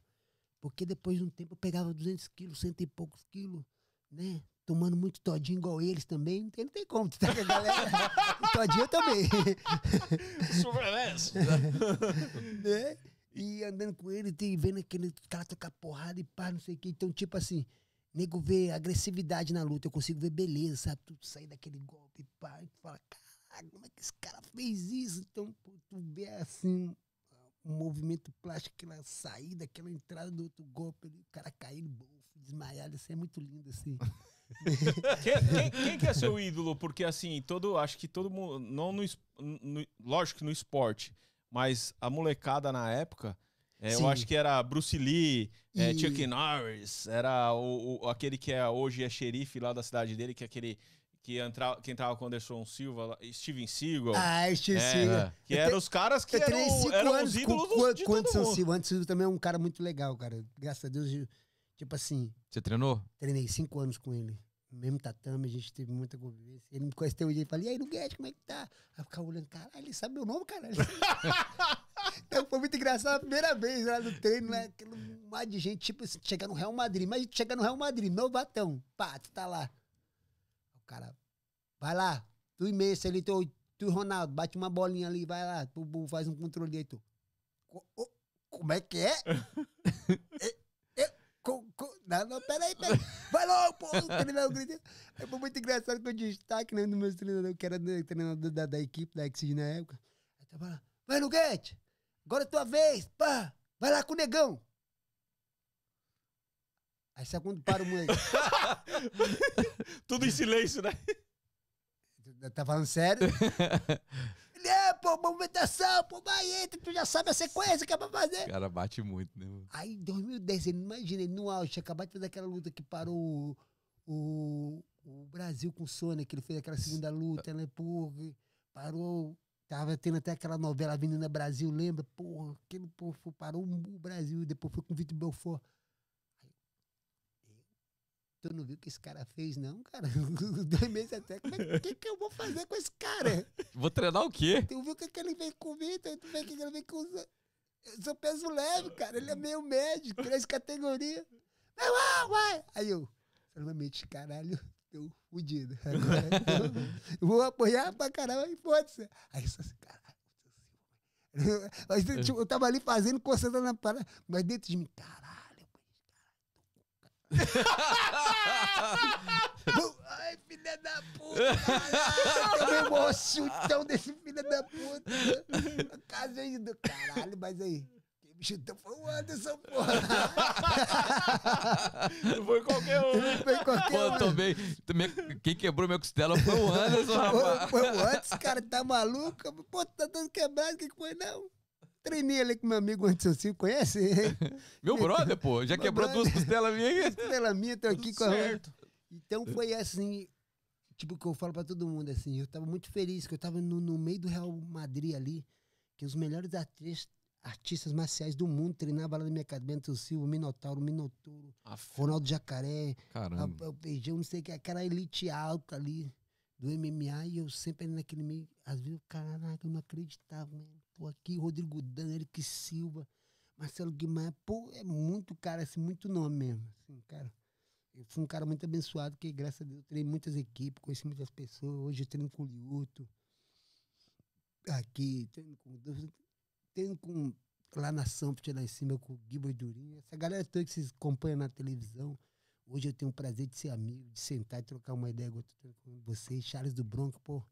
Porque depois de um tempo eu pegava 200 quilos, cento e poucos quilos, né? Tomando muito todinho igual eles também. Não tem, não tem como, tá a galera. todinho eu também. Surveillance. né? E andando com ele, tem, vendo aquele cara tocar porrada e pá, não sei o que. Então, tipo assim, nego vê agressividade na luta, eu consigo ver beleza, sabe? Tu sair daquele golpe, pá, e tu fala, caralho, como é que esse cara fez isso? Então, pô, tu vê assim, um movimento plástico, aquela saída, aquela entrada do outro golpe, o cara caindo, desmaiado, isso é muito lindo, assim. quem, quem- quem que é seu ídolo? Porque assim, todo, acho que todo mundo, não no, no- lógico que no esporte, mas a molecada na época, é, eu acho que era Bruce Lee, é, E- Chuck Norris, era o, o- aquele que é hoje é xerife lá da cidade dele, que é aquele que, entra, que entrava com o Anderson Silva, lá, Steven Seagal, Ah, esqueci. É. que eu eram te- os caras que eram, eram anos os ídolos com, do, de com Anderson mundo. Silva. Anderson Silva também é um cara muito legal, cara. Graças a Deus, eu- tipo assim, Você treinou? Treinei cinco anos com ele. No mesmo tatame, a gente teve muita convivência. Ele me conhece até hoje. Ele fala, e aí, Nuguete, como é que tá? Aí eu ficava olhando, caralho, ele sabe meu nome, caralho. então foi muito engraçado a primeira vez lá no treino, né? Aquele mar de gente, tipo assim, chegar no Real Madrid. Mas chegar no Real Madrid, novatão. Pá, tu tá lá. O cara, vai lá, tu e Messi ali, tu, tu e Ronaldo, bate uma bolinha ali, vai lá, tu, tu faz um controle aí, tu. Como é que é? Co- co- Não, não, peraí, peraí. Vai logo, pô. O treinador grita. Foi muito engraçado que eu destaque, né, do meu treinador, que era do- treinador da, da equipe, da Exige na época. Aí tava lá, vai, Nuguete, agora é tua vez, pá, vai lá com o negão. Aí sabe quando para o moleque? Tudo em silêncio, né? tá falando sério? Ele é, pô, movimentação, pô, vai, entra, tu já sabe a sequência que é pra fazer. O cara bate muito, né? mano? Aí, em 2010, ele imagina, ele no auge, acabado de fazer aquela luta que parou o, o, o Brasil com o Sônia, que ele fez aquela segunda luta, né? Porra, parou. Tava tendo até aquela novela Avenida Brasil, lembra? Porra, aquele foi- parou o Brasil, depois foi com o Vitor Belfort. Eu, tu não viu o que esse cara fez, não, cara? Dois meses até. É, que, que eu vou fazer com esse cara? Vou treinar o quê? Tu viu o que, que ele fez com o Vitor? Tu viu o que, que ele fez com os. Eu sou peso leve, cara. Ele é meio médio, três categorias. Vai lá, vai! Aí eu, solamente, caralho, tô fudido. Agora eu, eu vou apoiar pra caramba e foda-se. Aí eu só assim, caralho. Eu, mas, tipo, eu tava ali fazendo, concentrando na parada, mas dentro de mim, caralho, caralho. Ai, filha da puta! Tomei maior chutão desse filho da puta. Casei do caralho, mas aí. Quem me chutou foi o Anderson, porra. Não foi qualquer um, né? Foi qualquer Pô, um. também, também. Quem quebrou minha costela foi o Anderson, Foi, rapaz. foi o Anderson, cara, tá maluco? Pô, tá dando quebrado, o que que foi não? Treinei ali com meu amigo Anderson Silva, conhece? Meu brother, pô, já Meu quebrou brother. duas costelas minhas. Pela minha, tô aqui com a. Então foi assim, tipo, que eu falo pra todo mundo, assim, eu tava muito feliz, que eu tava no, no meio do Real Madrid ali, que os melhores artistas, artistas marciais do mundo treinavam lá na minha casa, Bento Silva, Minotauro, Minotouro, Aff, Ronaldo Jacaré, Caramba. a- o Beijão, não sei o que, aquela elite alta ali do MMA, e eu sempre ali naquele meio, às vezes, eu, caraca, eu não acreditava, mano. Pô, aqui, Rodrigo Dan, Eric Silva, Marcelo Guimarães, pô, é muito cara, assim, muito nome mesmo, assim, cara. Eu fui um cara muito abençoado, porque graças a Deus eu treinei muitas equipes, conheci muitas pessoas, hoje eu treino com o Liuto, aqui, treino com, treino com lá na Sanford, lá em cima, com o Guibo Durinho, essa galera toda que vocês acompanham na televisão, Hoje eu tenho o prazer de ser amigo, de sentar e trocar uma ideia com vocês. Charles do Bronco, pô,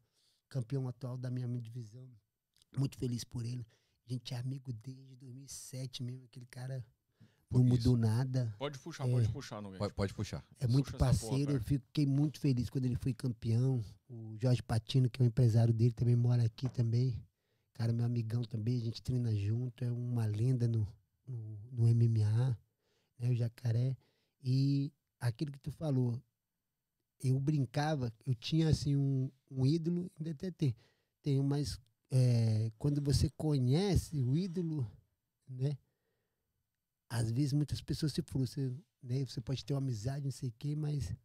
campeão atual da minha divisão. Muito feliz por ele. A gente é amigo desde 2007 mesmo. Aquele cara não Isso. mudou nada. Pode puxar, É. pode puxar, não Pode, pode puxar. É muito Puxa essa porra, parceiro. eu fiquei muito feliz quando ele foi campeão. O Jorge Patino, que é o empresário dele, também mora aqui também. Cara, meu amigão também, a gente treina junto. É uma lenda no, no, no MMA, né? O Jacaré. E aquilo que tu falou, eu brincava, eu tinha assim um, um ídolo, ainda até tem, tenho, mas é, quando você conhece o ídolo, né? Às vezes muitas pessoas se frustram, né? Você pode ter uma amizade, não sei o quê, mas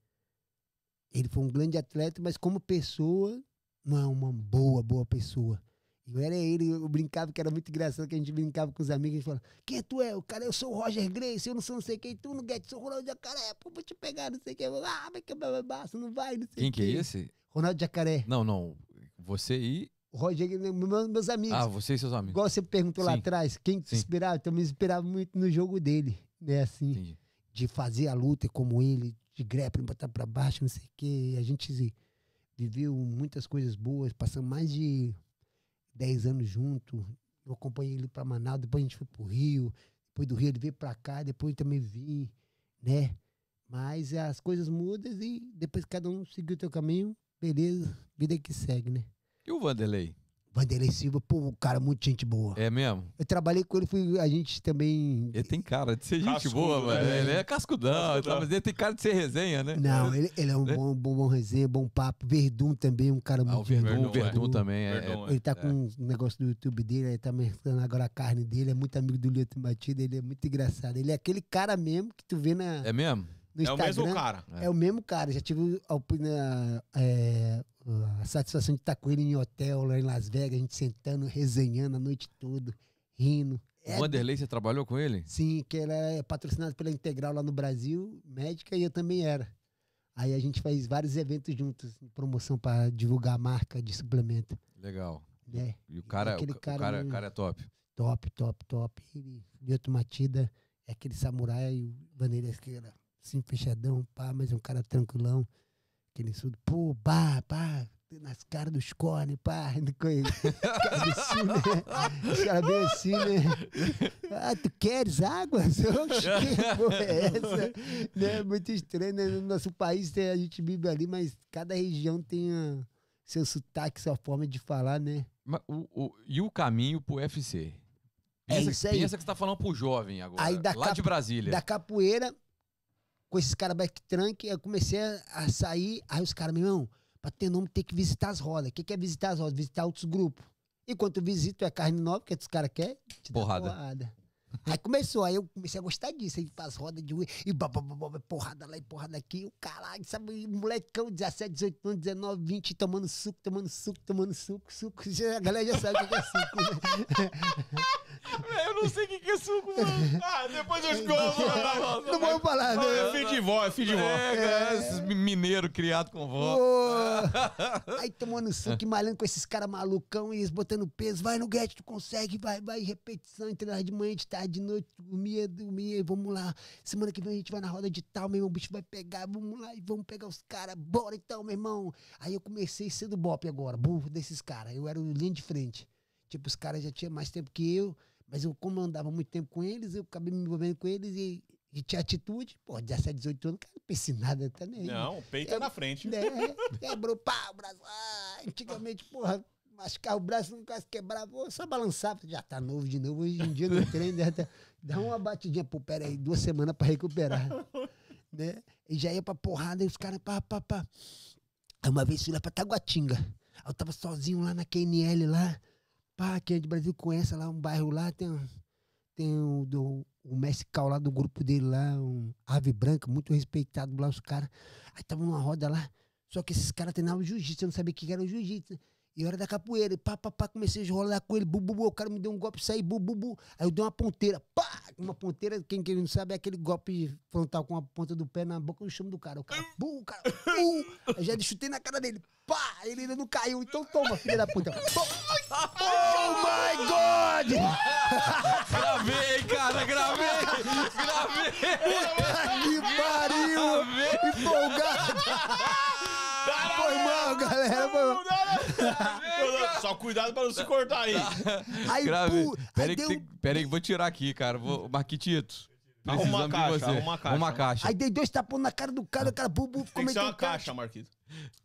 ele foi um grande atleta, mas como pessoa, não é uma boa, boa pessoa. Eu era ele, eu brincava que era muito engraçado, que a gente brincava com os amigos, a gente falava, quem é tu é? O cara, eu sou o Roger Grace, eu não sou não sei quem, tu não Guedes, sou o Ronaldo Jacaré, pô, vou te pegar, não sei o que, ah, vai quebrar meu baço, não vai, não sei Quem que é esse? Ronaldo Jacaré, Não, não. Você e. o Roger, meus, amigos. Ah, você e seus amigos. Igual você perguntou lá Sim. atrás, quem te Sim. inspirava? Então me inspirava muito no jogo dele, né, assim Entendi. de fazer a luta como ele, de grappling, botar pra baixo, não sei o quê. A gente viveu muitas coisas boas, passamos mais de 10 anos junto. Eu acompanhei ele pra Manaus, depois a gente foi pro Rio, depois do Rio ele veio pra cá, depois eu também vim, né? Mas as coisas mudam e depois cada um seguiu o seu caminho, beleza, vida que segue, né? E o Vanderlei? Vanderlei Silva, pô, um cara muito gente boa. É mesmo? Eu trabalhei com ele, fui, a gente também Ele tem cara de ser gente Cascudo, boa, mano. né? Ele é cascudão, Cascudão. tá? mas ele tem cara de ser resenha, né? Não, ele, ele é um Né? bom, bom, bom resenha, bom papo. Verdun também, um cara Ah, muito o Verdun, Verdun, o Verdun é. também é. Verdun, é- Ele tá é. com um negócio do YouTube dele, ele tá mostrando agora a carne dele, é muito amigo do Lito Batida, ele é muito engraçado. Ele é aquele cara mesmo que tu vê na, É mesmo? no É o Instagram. mesmo cara. É o mesmo cara. Já tive a, é, a satisfação de estar com ele em hotel lá em Las Vegas, a gente sentando, resenhando a noite toda, rindo. O É, Vanderlei, você trabalhou com ele? Sim, que ela é patrocinada pela Integral lá no Brasil, médica, e eu também era. Aí a gente faz vários eventos juntos, em promoção para divulgar a marca de suplemento, Legal. né? E o cara, Aquele o, ca- o cara o cara é top. Top, top, top. Ele, Lioto Matida, é aquele samurai, o Vanderlei que era assim, fechadão, pá, mas é um cara tranquilão. Aquele surdo, pô, pá, pá, nas caras dos cornes, pá. Os caras assim, né? Os caras bem assim, né? Ah, tu queres água? Que porra é essa? né? Muito estranho, né? No nosso país tem- a gente vive ali, mas cada região tem a, seu sotaque, sua forma de falar, né? Mas o- o- e o caminho pro UFC? É Pensa, isso aí. pensa que você tá falando pro jovem agora. Aí lá cap- de Brasília. da capoeira, com esses caras backtrunk, eu comecei a, sair. Aí os caras, meu irmão, pra ter nome tem que visitar as rodas. O que, que é visitar as rodas? Visitar outros grupos. Enquanto eu visito, é carne nova, que os caras querem. te Porrada. porrada. Aí começou, aí eu comecei a gostar disso, aí as rodas de Wii, e ba, ba, ba, ba, porrada lá e porrada aqui, o caralho, sabe, molecão, 17, 18 anos, 19, 20, tomando suco, tomando suco, tomando suco, suco, a galera já sabe o que é suco, né? Eu não sei o que, que é suco, mano. Ah, depois eu Não vamos falar, né? É filho de vó, é filho de vó. É, cara, esses mineiros criados com vó. Ô, Aí tomando suco e malhando com esses caras malucão e eles botando peso. Vai no Get, tu consegue, vai, vai. Repetição, treinava de manhã, de tarde, de noite, dormia, dormia, vamos lá. Semana que vem a gente vai na roda de tal, meu irmão, o bicho vai pegar, vamos lá e vamos pegar os caras. Bora então, meu irmão. Aí eu comecei sendo bop agora, burro desses caras. Eu era o linha de frente. Tipo, os caras já tinham mais tempo que eu, mas eu, como eu andava muito tempo com eles, eu acabei me envolvendo com eles e, e tinha atitude. Pô, 17, 18 anos, cara, não pensei nada, tá nem aí. Não, peita na frente. Né? Quebrou, pá, o braço. Ah, antigamente, porra, machucar o braço, não quase quebrar, vou só balançar, já tá novo de novo. Hoje em dia no treino, dá, dá uma batidinha, pô, pera aí, duas semanas pra recuperar. né? E já ia pra porrada e os caras, pá, pá, pá. Aí uma vez fui lá pra Taguatinga. Aí eu tava sozinho lá na QNL lá. Pá, quem é de Brasil conhece lá, um bairro lá, tem, um- tem o, do, o mestre Cal lá do grupo dele lá, um Ave Branca, muito respeitado lá, os caras. Aí tava numa roda lá, só que esses caras treinavam jiu-jitsu, eu não sabia o que era o jiu-jitsu. E hora da capoeira, e pá, pá, pá, comecei a rolar com ele, bu, bu, bu, o cara me deu um golpe, saí, bu, bu, bu. Aí eu dei uma ponteira, pá! Uma ponteira, quem, quem não sabe, é aquele golpe frontal com a ponta do pé na boca, eu chamo do cara. O cara, bu, o cara, bu! Eu já chutei na cara dele, pá! Ele ainda não caiu, então toma, filha da puta. Oh my God! Gravei, cara, gravei! Gravei! que pariu! Empolgado! Foi mal, galera. Foi mal. Só cuidado pra não se cortar aí. Aí, Gravei. pu, Pera aí aí, que deu, tem- pera aí que eu vou tirar aqui, cara. Vou... Marquitito. Arruma precisamos de caixa, você. arruma a caixa. Arruma caixa. aí dei dois tapões na cara do cara, o cara bu, bu, ficou Tem que ser meio uma caixa, Marquito.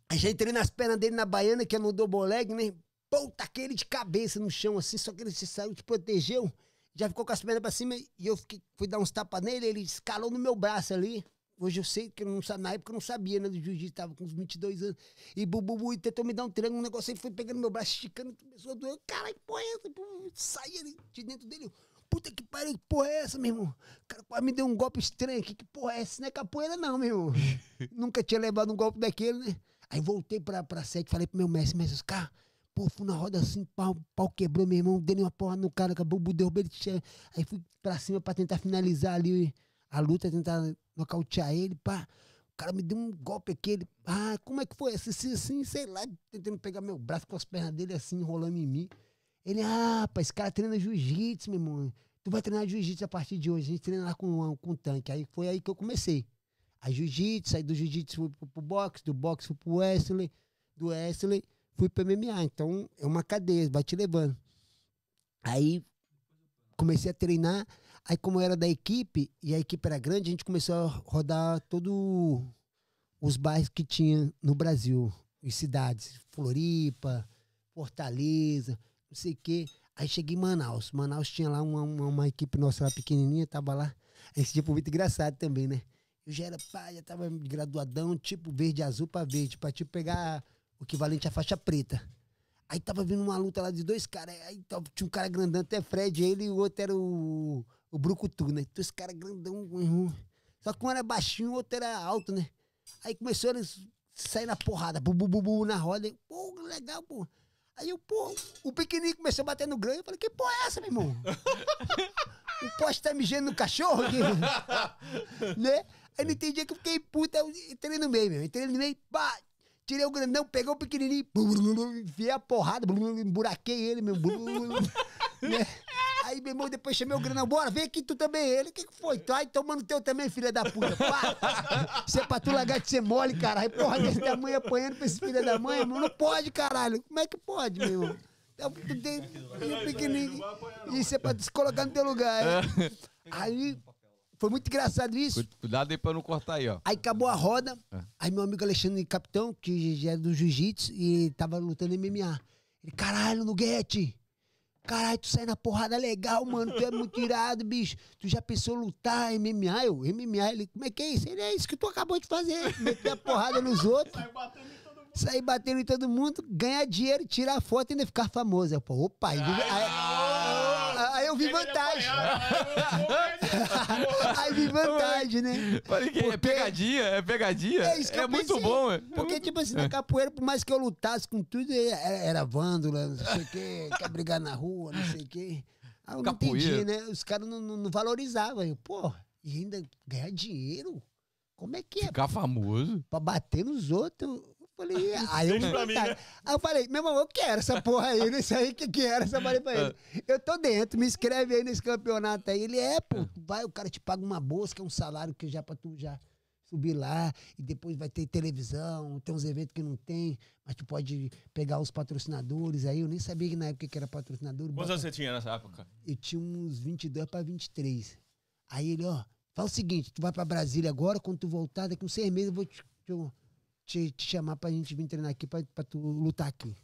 Aí já entrei nas pernas dele na baiana, que é no double leg, né? Pô, taquei ele de cabeça no chão, assim, só que ele se saiu, te protegeu. Já ficou com as pernas pra cima e eu fiquei, fui dar uns tapas nele, ele escalou no meu braço ali. Hoje eu sei que eu não, sa- na época eu não sabia, né? Do jiu-jitsu, tava com uns 22 anos. E bubu, bu, e tentou me dar um triângulo, um negócio aí, foi pegando meu braço, esticando, começou a doer. Caralho, que porra é essa? Saí ali de dentro dele. Puta que pariu, que porra é essa, meu irmão? O cara quase me deu um golpe estranho aqui. Que porra é essa? Não é capoeira, não, meu irmão. Nunca tinha levado um golpe daquele, né? Aí voltei pra, pra sede, falei pro meu mestre, mestre, os caras, pô, fui na roda assim, pau, pau quebrou, meu irmão, dei uma porra no cara, acabou, derrubei ele. Aí fui pra cima pra tentar finalizar ali a luta, tentar nocautear ele, pá. O cara me deu um golpe aqui, ele, ah, como é que foi? Assim, assim, assim, sei lá, tentando pegar meu braço com as pernas dele assim, enrolando em mim. Ele, ah, pá, esse cara treina jiu-jitsu, meu irmão. Tu vai treinar jiu-jitsu a partir de hoje. A gente treina lá com, com tanque. Aí foi aí que eu comecei. Aí jiu-jitsu, saí do jiu-jitsu fui pro, pro boxe, do boxe fui pro wrestling, do wrestling fui pro MMA. Então é uma cadeia, vai te levando. Aí comecei a treinar. Aí como era da equipe, e a equipe era grande, a gente começou a rodar todo os bairros que tinha no Brasil, as cidades, Floripa, Fortaleza, não sei o quê. Aí cheguei em Manaus. Manaus tinha lá uma, uma, uma equipe nossa lá pequenininha, tava lá. Esse tipo muito engraçado também, né? Eu já era pai, já tava graduadão, tipo verde azul pra verde, pra tipo pegar o equivalente à faixa preta. Aí tava vindo uma luta lá de dois caras. Aí tava- tinha um cara grandão, até Fred, ele e o outro era o, o Brucutu, né? Então esse cara grandão, meu irmão. Só que um era baixinho, o outro era alto, né? Aí começou eles sair na porrada, bu, bu, bu, bu, na roda. Pô, legal, pô. Aí eu, pô, o pequenininho começou a bater no grão. Eu falei, que porra é essa, meu irmão? o poste tá mijando no cachorro aqui. né? Aí não entendi que eu fiquei puta, eu entrei no meio, meu. Entrei no meio, pá, tirei o grandão, peguei o pequenininho, enfiei a porrada, emburaquei ele, meu. né? Aí, meu irmão, depois chamei o grandão, bora, vem aqui tu também. Ele, o que, que foi? Tu aí tomando teu também, filha da puta. Pá! Isso é pra tu largar de ser mole, caralho. Porra, desse tamanho apanhando pra esse filho da mãe, irmão. Não pode, caralho. Como é que pode, meu irmão? Então, tu tem o pequenininho. Isso é pra tu se colocar no teu lugar. é. Aí, foi muito engraçado isso. Cu- Cuidado aí pra não cortar aí, ó. Aí acabou a roda. É. Aí meu amigo Alexandre Capitão, que já é do jiu-jitsu e tava lutando MMA. Ele, caralho, Nuguete. Caralho, tu sai na porrada legal, mano. Tu é muito irado, bicho. Tu já pensou lutar MMA? Eu, MMA? Ele, como é que é isso? Ele, é isso que tu acabou de fazer. Meter a porrada nos outros. Sair batendo em todo mundo, ganhar dinheiro, tirar foto e ainda ficar famoso. Eu, pô, opa, aí, aí, aí eu vi vantagem. Aí vi vantagem, né? Falei que é Porque- pegadinha, é pegadinha. É isso que é eu muito pensei. bom, é. Porque, tipo assim, na capoeira, por mais que eu lutasse com tudo, era, era vândula, não sei o quê, quer brigar na rua, não sei o quê. Aí eu não Capoeira. entendi, né? Os caras não, não, não valorizavam. Eu, pô, e ainda ganhar dinheiro? Como é que é? Ficar famoso. Pra bater nos outros? Eu falei, aí eu, pra mim, né? aí eu falei, meu irmão, eu quero essa porra aí, isso aí que que era, essa falei pra ele. Eu tô dentro, me inscreve aí nesse campeonato aí. Ele é, pô, vai, o cara te paga uma bolsa, que é um salário que já pra tu já subir lá, e depois vai ter televisão, tem uns eventos que não tem, mas tu pode pegar os patrocinadores aí. Eu nem sabia que na época que era patrocinador. Quantos bota- anos você tinha nessa época? eu tinha uns 22 para 23. Aí ele, ó, fala o seguinte, tu vai para Brasília agora, quando tu voltar, daqui uns seis meses eu vou te, te, te chamar pra gente vir treinar aqui, pra, pra tu lutar aqui.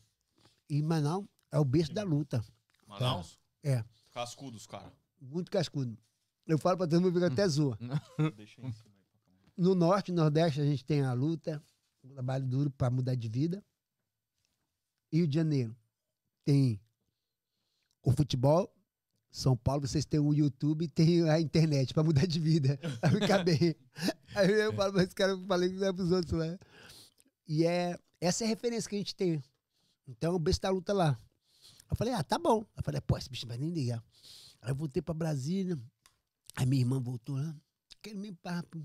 E Manaus é o berço da luta. Manaus? É. Cascudos, cara. Muito cascudo. Eu falo pra todo mundo, fica até zoa. Deixa aí em cima. aí. No norte, nordeste, a gente tem a luta, o trabalho duro para mudar de vida. Rio de Janeiro tem o futebol. São Paulo, vocês têm o YouTube e tem a internet para mudar de vida, pra ficar bem. Aí eu falo para esse cara, eu falei que não é pros outros lá. E é, essa é a referência que a gente tem. Então, o besta luta lá. Eu falei, ah, tá bom. Eu falei, pô, esse bicho não vai nem ligar. Aí eu voltei para Brasília. Aí minha irmã voltou lá. Aquele mesmo papo.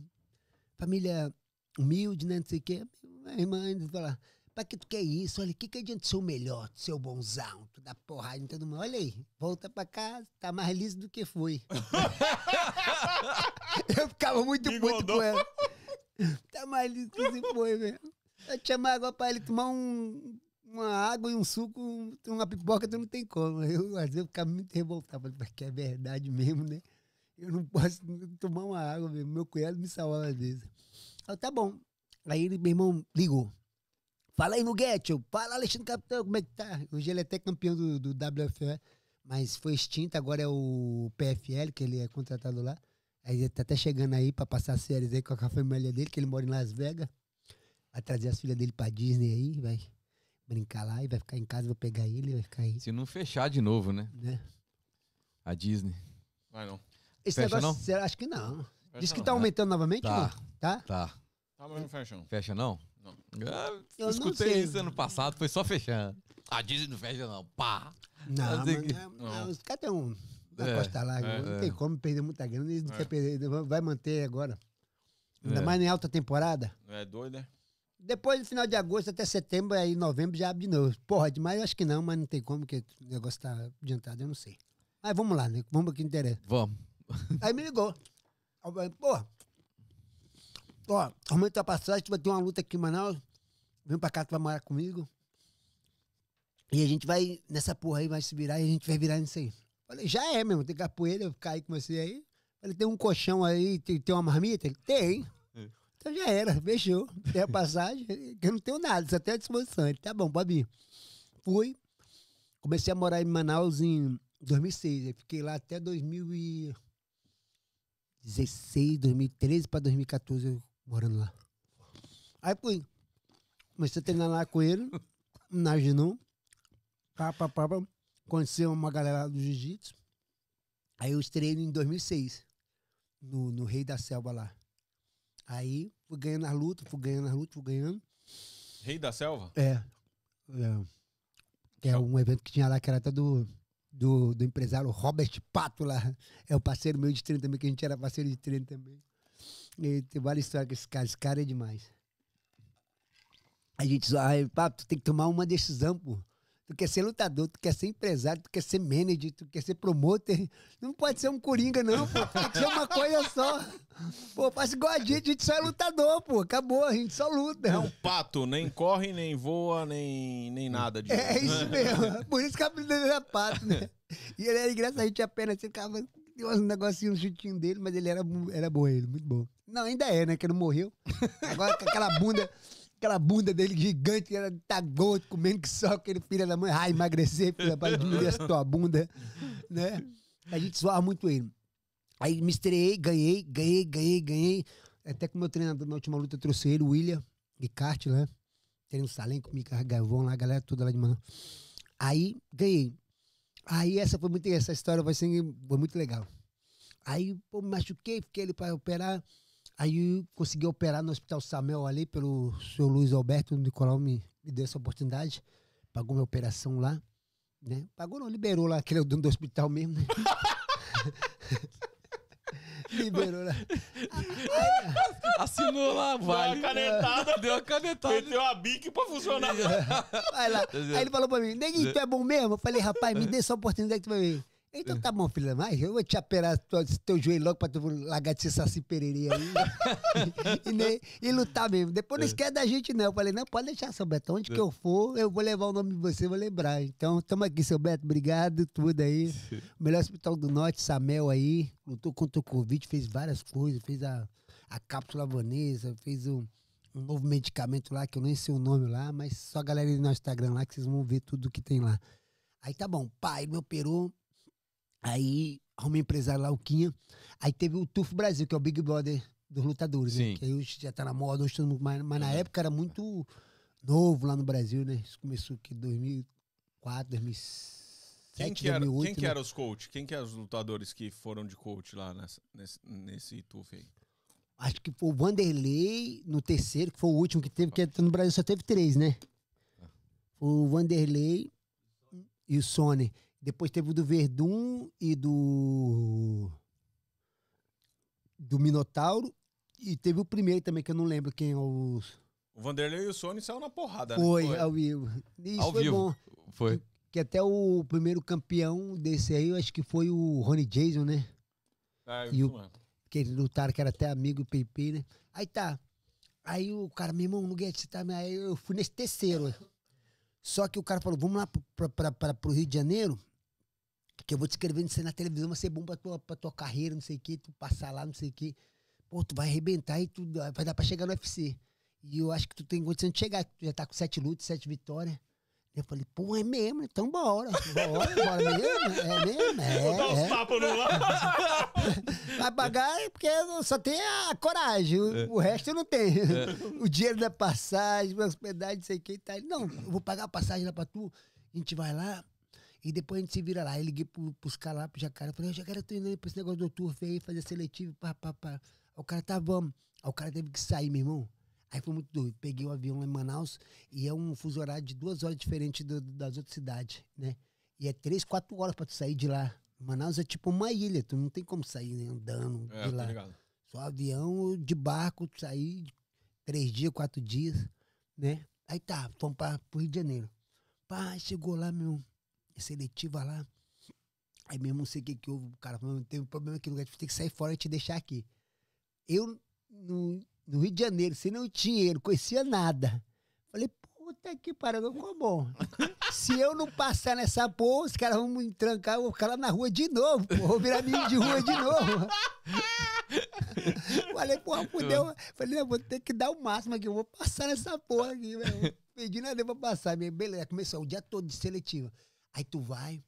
Família humilde, né? Não sei o quê. Minha irmã ainda fala, pra que tu quer isso? Olha, o que, que adianta ser o melhor, ser o bonzão, tu dá porrada em todo mundo. Olha aí, volta pra casa, tá mais liso do que foi. eu ficava muito puto com ela. Tá mais liso que se foi, velho. Eu te chamar agora pra ele tomar um, uma água e um suco, uma pipoca, tu não tem como. Eu, às vezes, ficava muito revoltado. Falei, mas que é verdade mesmo, né? Eu não posso tomar uma água mesmo. Meu cunhado me salvava às vezes. Eu, tá bom. Aí ele, meu irmão, ligou. Fala aí Getio. Fala, Alexandre Capitão, como é que tá? Hoje ele é até campeão do, do WFE, mas foi extinto, agora é o PFL, que ele é contratado lá. Aí ele tá até chegando aí pra passar as férias aí com a família dele, que ele mora em Las Vegas. Vai trazer as filhas dele pra Disney aí, vai brincar lá e vai ficar em casa, vou pegar ele, vai ficar aí, Se não fechar de novo, né? né? A Disney. Vai não. Esse Fecha negócio, não? será- acho que não. Diz Fecha que não. tá aumentando novamente, Tá. não? Tá? Tá. Tá, mas não fecha não. Fecha não? Não. Eu não escutei sei. isso ano passado, foi só fechando. A Disney não fecha não. Pá. Não, Mas que- não, Não. não, os caras têm um. Uma É, costa lá, é, não é. tem como perder muita grana, eles não É. querem perder, vai manter agora. Ainda É. mais em alta temporada. Não é doido, né? Depois do final de agosto até setembro, aí novembro já abre de novo. Porra, demais eu acho que não, mas não tem como, porque o negócio tá adiantado, eu não sei. Mas vamos lá, né? Vamos que interessa. Vamos. Aí me ligou. Porra, ó, aumenta a passagem, tu vai ter uma luta aqui em Manaus. Vem pra cá, tu vai morar comigo. E a gente vai, nessa porra aí, vai se virar e a gente vai virar nisso aí. Falei, já é mesmo, tem capoeira, eu vou ficar aí com você aí. Falei, tem um colchão aí, tem, tem uma marmita? Ele, tem. Então já era, fechou. Tem a passagem, que eu não tenho nada, só tenho a disposição. Ele, tá bom, pode vir. Fui, comecei a morar em Manaus em 2006. Aí fiquei lá até 2016, 2013 para 2014, eu morando lá. Aí fui. Comecei a treinar lá com ele, na Ginu. Pá, pá. Conheci uma galera do Jiu-Jitsu. Aí eu estreiei em 2006, no, no Rei da Selva lá. Aí fui ganhando as lutas, fui ganhando as lutas, fui ganhando. Rei da selva? É. é. Que é um evento que tinha lá, que era até do, do, do empresário Robert Pato lá. É o parceiro meu de treino também, que a gente era parceiro de treino também. E tem várias histórias com esse cara. Esse cara é demais. A gente só, aí, Pato, tu tem que tomar uma decisão, pô. Tu quer ser lutador, tu quer ser empresário, tu quer ser manager, tu quer ser promoter. Não pode ser um coringa, não, pô. Tem que ser uma coisa só. Pô, faz igual a gente, a gente só é lutador, pô. Acabou, a gente só luta. É um pato, nem corre, nem voa, nem, nem nada disso. É isso mesmo. Por isso que a apelido dele era pato, né? E ele era engraçado, a gente apenas ficava tinha uns negocinhos, um chutinho dele, mas ele era, era bom, ele, muito bom. Não, ainda é, né? Que ele não morreu. Agora com aquela bunda, aquela bunda dele gigante, era, tá gordo, comendo que só aquele filho da mãe. Ah, emagrecer, filha, para diminuir essa tua bunda, né? A gente zoava muito ele. Aí me estreiei, ganhei, ganhei, ganhei, ganhei. Até que o meu treinador na última luta trouxe ele, o William Ricarte, né? Tem um salém comigo, Gavão lá, a galera toda lá de mano. Aí ganhei. Aí essa foi muito, essa história ser, foi muito legal. Aí, pô, me machuquei, fiquei ali para operar. Aí eu consegui operar no Hospital Samuel ali pelo seu Luiz Alberto Nicolau me, me deu essa oportunidade. Pagou minha operação lá, né? Pagou não, liberou lá, aquele é o dono do hospital mesmo, né? liberou lá. Assinou lá, vale. Deu uma canetada. Deu uma canetada. Meteu a bique pra funcionar. Vai lá. Aí ele falou pra mim, neguinho, tu é bom mesmo? Eu falei, rapaz, me dê essa oportunidade que tu vai ver. Então tá bom, filha, mas eu vou te operar tua- teu joelho logo pra tu largar de ser saci aí. e, nem- e lutar mesmo. Depois não esquece da gente, não. Eu falei, não, pode deixar, seu Beto. Onde que eu for, eu vou levar o nome de você, vou lembrar. Então, tamo aqui, seu Beto. Obrigado, tudo aí. Melhor hospital do norte, Samel aí. Lutou contra o Covid, fez várias coisas. Fez a, a cápsula vanesa, fez o, um novo medicamento lá, que eu nem sei o nome lá, mas só a galera ir no Instagram lá que vocês vão ver tudo que tem lá. Aí tá bom, pai, me operou. Aí arrumei um empresário lá, o Quinha. Aí teve o Tufo Brasil, que é o Big Brother dos lutadores, Sim. né? Que aí hoje já tá na moda, hoje todo mundo, mas, mas na época era muito novo lá no Brasil, né? Isso começou aqui em 2004, 2007, Quem que era, 2008, quem que né? era os coach? Quem que eram os lutadores que foram de coach lá nessa- nesse, nesse TUF aí? Acho que foi o Vanderlei no terceiro, que foi o último que teve, que no Brasil só teve três, né? Foi o Vanderlei e o Sony. Depois teve o do Verdun e do. do Minotauro. E teve o primeiro também, que eu não lembro quem é os. O Vanderlei e o Sony saiu na porrada, né? Foi, ao vivo. Isso Ao foi vivo. bom. Foi. Que até o primeiro campeão desse aí, eu acho que foi o Ronnie Jason, né? É, E o- que eles lutaram, que era até amigo do PP, né? Aí tá. Aí o cara, meu irmão, no Guedes, tá? Aí eu fui nesse terceiro. Só que o cara falou, vamos lá pra, pra, pra, pro Rio de Janeiro, que eu vou te escrever aí na televisão, vai ser bom pra tua, pra tua carreira, não sei o quê, tu passar lá, não sei o quê. Pô, tu vai arrebentar e tu vai dar pra chegar no UFC. E eu acho que tu tem condição de chegar, tu já tá com sete lutas, sete vitórias. Eu falei, pô, é mesmo, então bora. Bora, bora mesmo, é mesmo, é, Dá uns é. tapas no lá. Vai pagar é porque só tem a coragem, o, o resto eu não tenho. O dinheiro da passagem, hospedagem, não sei o que e tal. Não, eu vou pagar a passagem lá pra tu, a gente vai lá e depois a gente se vira lá. Aí liguei pro, pros caras lá, pro Jacaré, falei, Jacaré, eu tô indo aí pra esse negócio do turf aí, fazer seletivo, pá, pá, pá. Aí o cara, tá, vamos. Aí o cara teve que sair, meu irmão. Aí foi muito doido. Peguei o avião lá em Manaus e é um fuso horário de duas horas diferente do- das outras cidades, né? E é três, quatro horas pra tu sair de lá. Manaus é tipo uma ilha, tu não tem como sair né, andando É, de lá. ligado. Só avião de barco, sair três dias, quatro dias, né? Aí tá, fomos para pro Rio de Janeiro. Pá, chegou lá, meu, seletiva lá. Aí mesmo não sei o que que houve, o cara falou, tem um problema aqui, no lugar, tem que sair fora e te deixar aqui. Eu, no, no Rio de Janeiro, sem não dinheiro, conhecia nada. Falei, puta que pariu, ficou bom. Se eu não passar nessa porra, os caras vão me trancar, eu vou ficar lá na rua de novo, pô, vou virar menino de rua de novo. Falei, porra, fudeu. Falei, não, vou ter que dar o máximo aqui, eu vou passar nessa porra aqui, velho. Pedi nada pra passar. meu. Beleza, começou o dia todo de seletiva. Aí tu vai,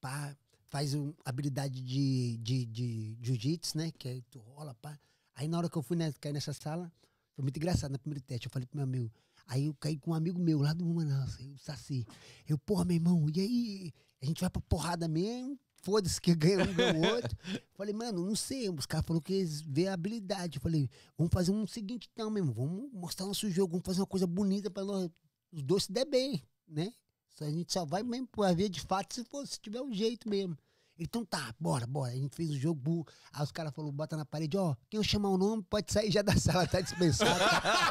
pá, faz um, habilidade de, de, de jiu-jitsu, né? Que aí tu rola, pá. Aí na hora que eu fui né, cair nessa sala, foi muito engraçado no primeiro teste. Eu falei pro meu amigo. Aí eu caí com um amigo meu lá do Manaus, o Saci. Eu, porra, meu irmão, e aí? A gente vai pra porrada mesmo? Foda-se que ganha um, ganha o outro. Falei, mano, não sei. Os caras falaram que eles vê a habilidade. Eu falei, vamos fazer um seguinte então mesmo. Vamos mostrar nosso jogo, vamos fazer uma coisa bonita pra nós, os dois se der bem, né? Só a gente só vai mesmo pra ver de fato se, for, se tiver um jeito mesmo. Então tá, bora, bora. A gente fez o jogo, bu. aí os caras falaram, bota na parede, ó, quem eu chamar o nome pode sair já da sala, tá dispensado.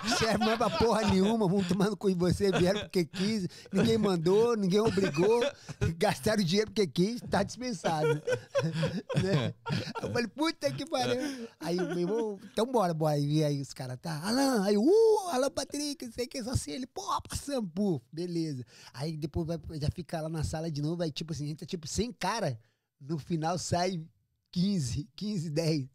Não serve mais pra porra nenhuma, vamos tomando com você, vieram porque quis, ninguém mandou, ninguém obrigou, gastaram dinheiro porque quis, tá dispensado. né? Eu falei, puta que pariu. Aí meu irmão, então bora, bora. E aí os caras, tá, Alan, aí, uh, Alan Patrick, sei que, só assim, ele, porra, passamos, beleza. Aí depois vai, já fica lá na sala de novo, aí tipo assim, a gente tá tipo sem cara, no final sai 15, 15, 10.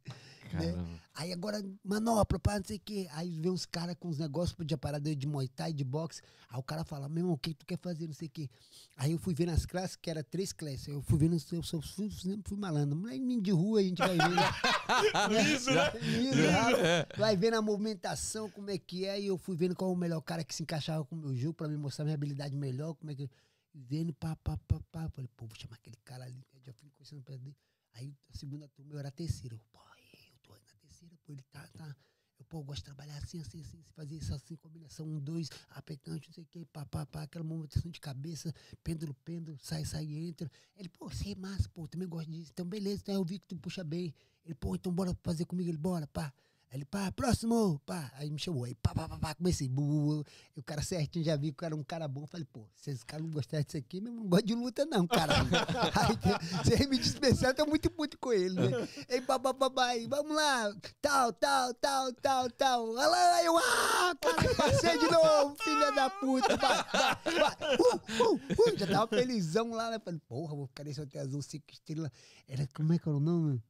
Caramba. Aí agora, manopla, pá, não sei o quê. Aí vem uns caras com uns negócios de parada de Muay Thai, de boxe. Aí o cara fala, meu irmão, o que tu quer fazer, não sei o quê. Aí eu fui ver nas classes, que era três classes. Eu fui vendo, eu sou, fui, fui, fui malandro. Moleque, menino de rua, a gente vai ver. Isso, né? Liso, rápido. Vai vendo a movimentação, como é que é. E eu fui vendo qual é o melhor cara que se encaixava com o meu jogo, pra me mostrar minha habilidade melhor, como é que... Vendo, pá, pá, pá, pá. Falei, pô, vou chamar aquele cara ali. Já fui conhecendo perto dele. Aí a segunda turma eu era a terceira. Eu, pô, eu tô na terceira, pô, ele tá, tá. Eu, pô, eu gosto de trabalhar assim, assim, assim, fazer isso assim, combinação, um, dois, apetante, não sei o que, pá, pá, pá, aquela movimentação de cabeça, pêndulo, pêndulo, sai, sai, entra. Ele, pô, você é massa, pô, também gosto disso. Então, beleza, então eu vi que tu puxa bem. Ele, pô, então bora fazer comigo, ele, bora, pá. Aí ele, pá, próximo, pá. Aí me chamou, aí pá, pá, pá, pá, comecei, bu, bu, bu. O cara certinho já vi que cara era um cara bom. Falei, pô, se esse cara não gostar disso aqui, meu não gosta de luta não, caralho. aí, se ele me dispensar, eu tô muito puto com ele, né? Aí, pá, pá, pá, pá, aí, vamos lá, tal, tal, tal, tal, tal. Olha lá, eu, ah, cara, passei de novo, filha da puta, vai, vai, vai. Uh, uh, uh. Já tava felizão lá, né? Falei, porra, vou ficar nesse hotel azul, cinco estrelas. Era, como é que era o nome?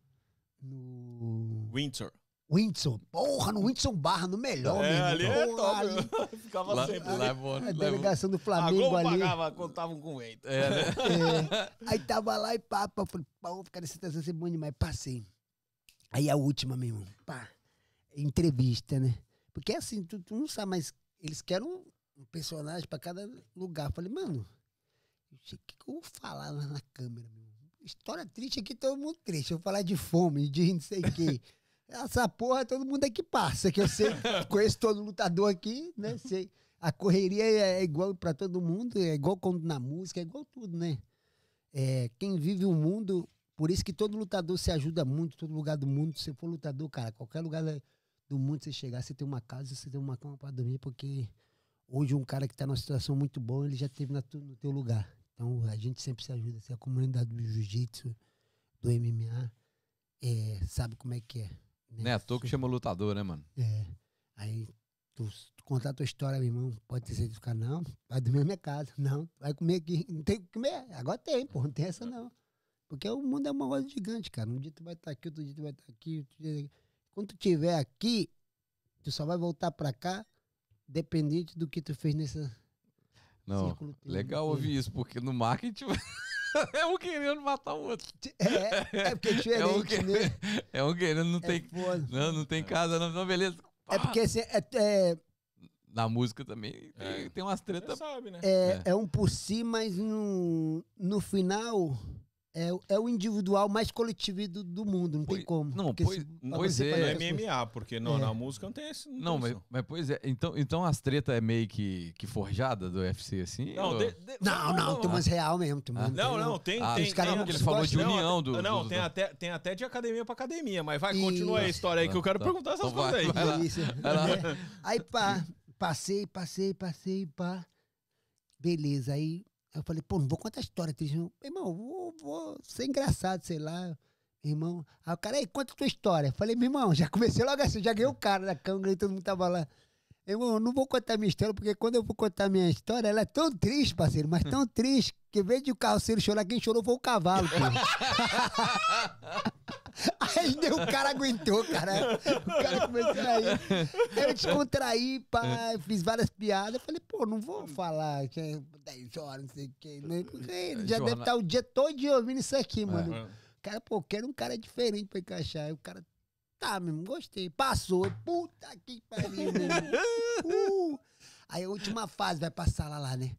No... Windsor. Whindersson. Porra, no Whindersson Barra, no melhor, É, mesmo. ali é Porra, top. ali, Ficava Lá, sempre. lá é bom, a lá é delegação do A Flamengo Globo ali. pagava estavam com eito. É, né? É, aí tava lá e pá, pá, falei, vou ficar nessa situação, ser bom demais. Passei. Aí a última, meu irmão, pá, entrevista, né? Porque assim, tu, tu não sabe, mas eles querem um, um personagem pra cada lugar. Falei, mano, o que, que eu vou falar lá na câmera, meu irmão? História triste aqui, todo mundo triste. Eu vou falar de fome, de não sei o quê. Essa porra, todo mundo aqui passa, que eu sei, conheço todo lutador aqui, né? Sei. A correria é igual pra todo mundo, é igual quando na música, é igual tudo, né? É, quem vive o mundo, por isso que todo lutador se ajuda muito, todo lugar do mundo. Se você for lutador, cara, qualquer lugar do mundo você chegar, você tem uma casa, você tem uma cama pra dormir, porque hoje um cara que tá numa situação muito boa, ele já teve na tu- no teu lugar. Então a gente sempre se ajuda. Se a comunidade do jiu-jitsu, do MMA, é, sabe como é que é. Né? Não é à toa que chama lutador, né, mano? É. Aí, tu, tu contar a tua história, meu irmão, pode ter certeza ficar, não, vai dormir na minha casa. Não, vai comer aqui. Não tem o que comer. Agora tem, pô, não tem essa não. Porque o mundo é uma roda gigante, cara. Um dia tu vai estar aqui, outro dia tu vai estar aqui. outro dia- Quando tu estiver aqui, tu só vai voltar pra cá, dependente do que tu fez nessa Não. círculo Legal ouvir isso, porque no marketing é um querendo matar o outro. É, é porque é É um, diferente, que- né? é um querendo, não É tem. foda. Não, não tem casa, não, não, beleza. É Pá. porque assim, é, é, Na música também tem, É. tem umas Você tretas. sabe, né? É, é um por si, mas no, no final é, o- é o individual mais coletivo do, do mundo, não Pois- tem como. não, pois- pois é. No coisas- MMA, porque no- É. na música não tem esse. Não, tem mas, mas pois é. Então, então as tretas é meio que, que forjada do UFC, assim? Não, ou- de- de- Não, não, vamos tem umas real mesmo. Tem Ah. umas- Não, tem não, tem. Ah, tem, os caras tem- não que ele falou de Não, união do. Não, dos- tem até, tem até de academia pra academia, mas vai, E- continua a história aí que eu quero Tá. perguntar essas Então coisas aí. vai. lá. Isso. Vai lá. Aí, pá, passei, passei, passei, pá. Beleza, aí eu falei, pô, não vou contar a história, triste. não. Irmão, vou, vou ser engraçado, sei lá. Irmão, aí o cara, aí, conta a tua história. Falei, meu irmão, já comecei logo assim, já ganhei o cara da câmera e todo mundo tava lá. Irmão, eu não vou contar minha história, porque quando eu vou contar minha história, ela é tão triste, parceiro, mas tão triste, que em vez de o carroceiro chorar, quem chorou foi o cavalo, pô. Aí nem o cara aguentou, cara. O cara começou a rir. Aí eu descontraí, pá, fiz várias piadas. Falei, pô, não vou falar que é 10 horas, não sei o quê. né? Porque ele já Jornal- deve estar o dia todo dia ouvindo isso aqui, mano. É. Cara, pô, quero um cara diferente pra encaixar. Aí o cara, tá, mesmo, gostei. Passou. Puta que pariu, meu. Uh. Aí a última fase vai pra sala lá, né?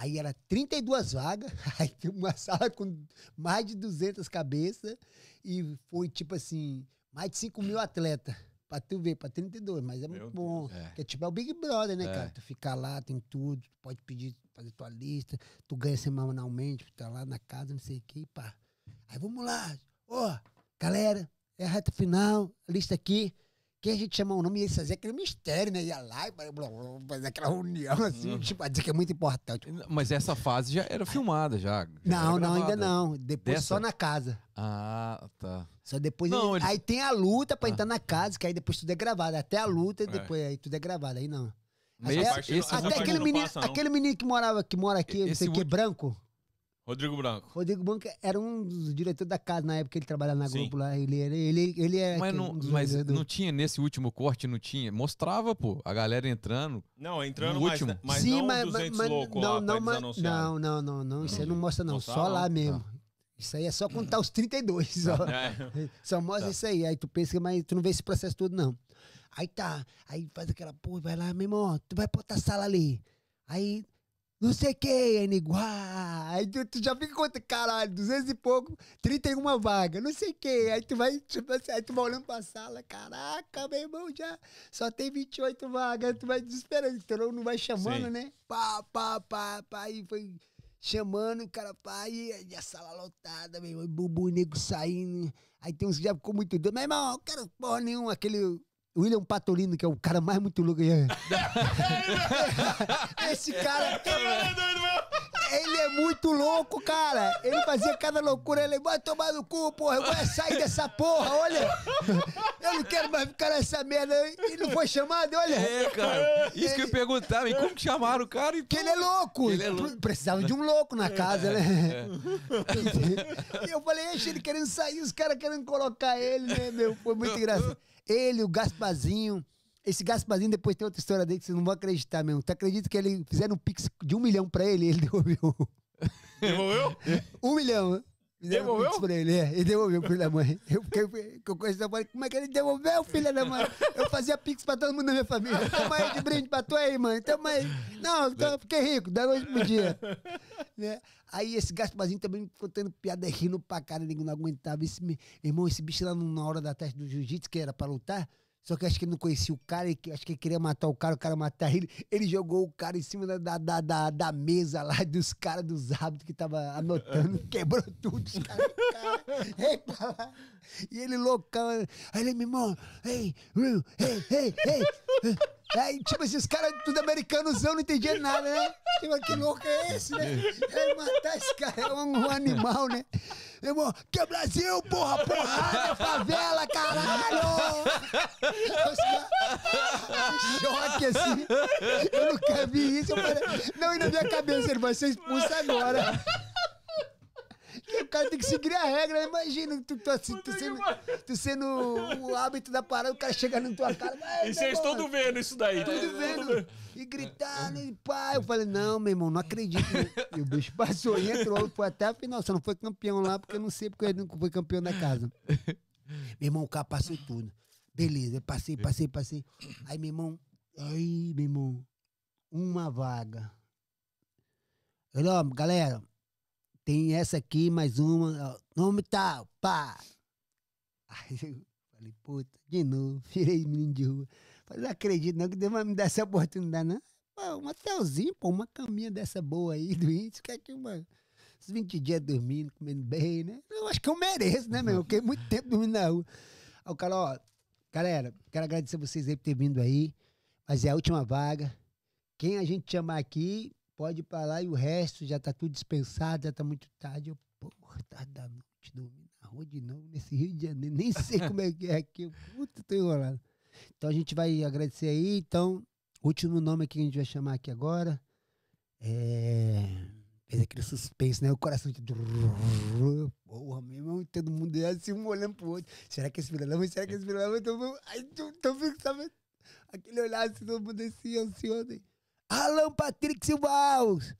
Aí era 32 vagas, aí tem uma sala com mais de 200 cabeças e foi tipo assim, mais de 5 mil atletas. Pra tu ver, pra 32, mas é Meu muito bom. É. Que é tipo é o Big Brother, né, É. cara? Tu fica lá, tem tudo, tu pode pedir, fazer tua lista, tu ganha semanalmente, tu tá lá na casa, não sei o que, pá. Aí vamos lá, ó, galera, é a reta final, lista aqui. Quem a gente chama o nome? E eles faziam aquele mistério, né? Ia lá e fazer aquela reunião assim, Uhum. tipo, pra dizer que é muito importante. Mas essa fase já era filmada, já. já Não, não, ainda não. Depois Dessa? só na casa. Ah, tá. Só depois. Não, ele- Aí tem a luta pra Ah. entrar na casa, que aí depois tudo é gravado. Até a luta, É. depois aí tudo é gravado. Aí não. Mas Até- esse, esse- Essa Até aquele não menino, passa, não. aquele menino que morava, que mora aqui, não Esse sei o que, branco. Rodrigo Branco. Rodrigo Branco era um dos diretores da casa na época que ele trabalhava na Sim. Globo lá. Ele, ele, ele, ele é. mas não, um mas não tinha, nesse último corte, não tinha. Mostrava, pô, a galera entrando. Não, entrando No mais, último? mas Sim, não mas, 200 mas- loucos não, lá não, mas- não, não, não, não, Isso aí não mostra, não. Só não. lá mesmo. Isso aí é só contar os 32. Só, É. só mostra Tá. isso aí. Aí tu pensa que mas tu não vê esse processo todo, não. Aí tá. Aí faz aquela porra, vai lá, meu irmão, tu vai pra outra sala ali. Aí, não sei o que, aí igual. Aí tu, tu já fica conta, caralho, 200 e pouco, 31 vaga, não sei o que. Aí tu vai, tipo assim, aí tu vai olhando pra sala, caraca, meu irmão, já só tem 28 vagas. Tu vai desesperando, então não vai chamando, Sim. né? Pá, pá, pá, pá. Aí foi chamando, o cara, pá, e, a sala lotada, meu irmão, bubu, nego saindo. Aí tem uns que já ficou muito doido. Mas, irmão, eu quero porra nenhuma, aquele. William Patolino, que é o cara mais muito louco. aí. Esse cara, ele é muito louco, cara. Ele fazia cada loucura. Ele vai tomar no cu, porra. Eu vou sair dessa porra, olha. Eu não quero mais ficar nessa merda. E não foi chamado, olha. É, cara. Isso que eu perguntava, e como que chamaram o cara? E Que ele é louco. Ele é louco. Precisava de um louco na casa, né? E eu falei, "Ixi, ele querendo sair, os caras querendo colocar ele, né, meu? Foi muito engraçado. Ele, o Gasparzinho. Esse Gasparzinho depois tem outra história dele que vocês não vão acreditar mesmo. Tu acredita que ele fizeram um pix de um milhão pra ele e ele devolveu Devolveu? um milhão? Um Devolveu? pra ele, é. Ele devolveu, filho da mãe. Eu fiquei, que eu conheci, eu falei, como é que ele devolveu, filho da mãe? Eu fazia pix pra todo mundo da minha família. Toma aí de brinde pra tu aí, mãe. Toma aí. Não, então eu fiquei rico, da noite pro dia. Né? Aí esse Gasparzinho também contando piada rindo pra cara, ninguém não aguentava. Esse, me- irmão, esse bicho lá na hora da teste do jiu-jitsu, que era pra lutar, só que acho que ele não conhecia o cara, e que- acho que ele queria matar o cara, o cara matar ele. Ele jogou o cara em cima da, da, da, da, mesa lá dos caras dos hábitos que tava anotando, quebrou tudo, os caras cara. E ele loucão. Aí ele, meu irmão, ei, ei, ei, ei. Aí, tipo assim, os caras tudo americanozão, não entendia nada, né? Tipo, que louco é esse, né? Ele matar esse cara, é um, um animal, né? Irmão, que é Brasil, porra, porrada, favela, caralho! Os choque, assim. Eu nunca vi isso. Eu falei, não, e na minha cabeça, ele vai ser expulso agora. O cara tem que seguir a regra, né? imagina, tu, tu, assim, tu, sendo, tu sendo o hábito da parada, o cara chegando na tua cara. E vocês todos vendo isso daí. tudo vendo. E gritando, e pá. Eu falei, não, meu irmão, não acredito. E o bicho passou e entrou, foi até a final. Só não foi campeão lá, porque eu não sei porque ele não foi campeão da casa. Meu irmão, o cara passou tudo. Beleza, passei, passei, passei. Aí, meu irmão, aí, meu irmão, uma vaga. Eu, ó, galera, tem essa aqui, mais uma. Nome tal, pá. Aí eu falei, puta, de novo, virei menino de rua. Falei, não acredito não que Deus vai me dar essa oportunidade, não. Pô, um hotelzinho, pô, uma caminha dessa boa aí do índice, que é que uns 20 dias dormindo, comendo bem, né? Eu acho que eu mereço, né, meu? Eu fiquei muito tempo dormindo na rua. Aí o cara, ó, galera, quero agradecer vocês aí por ter vindo aí, mas é a última vaga. Quem a gente chamar aqui, pode ir pra lá e o resto já tá tudo dispensado, já tá muito tarde. Eu, porra, tarde da noite, dormindo na rua de novo, nesse Rio de Janeiro, nem sei como é que é aqui. Eu, Puta, tô enrolado. Então a gente vai agradecer aí. Então, último nome que a gente vai chamar aqui agora é. Fez aquele suspense, né? O coração de. Porra, meu irmão, todo mundo é assim, um olhando pro outro. Será que esse filho da mãe? Será que esse da mãe? Então, aí tu, tu fica, sabe? Aquele olhar assim, todo mundo assim, ansioso. aí. Alan Patrick Silva Alves.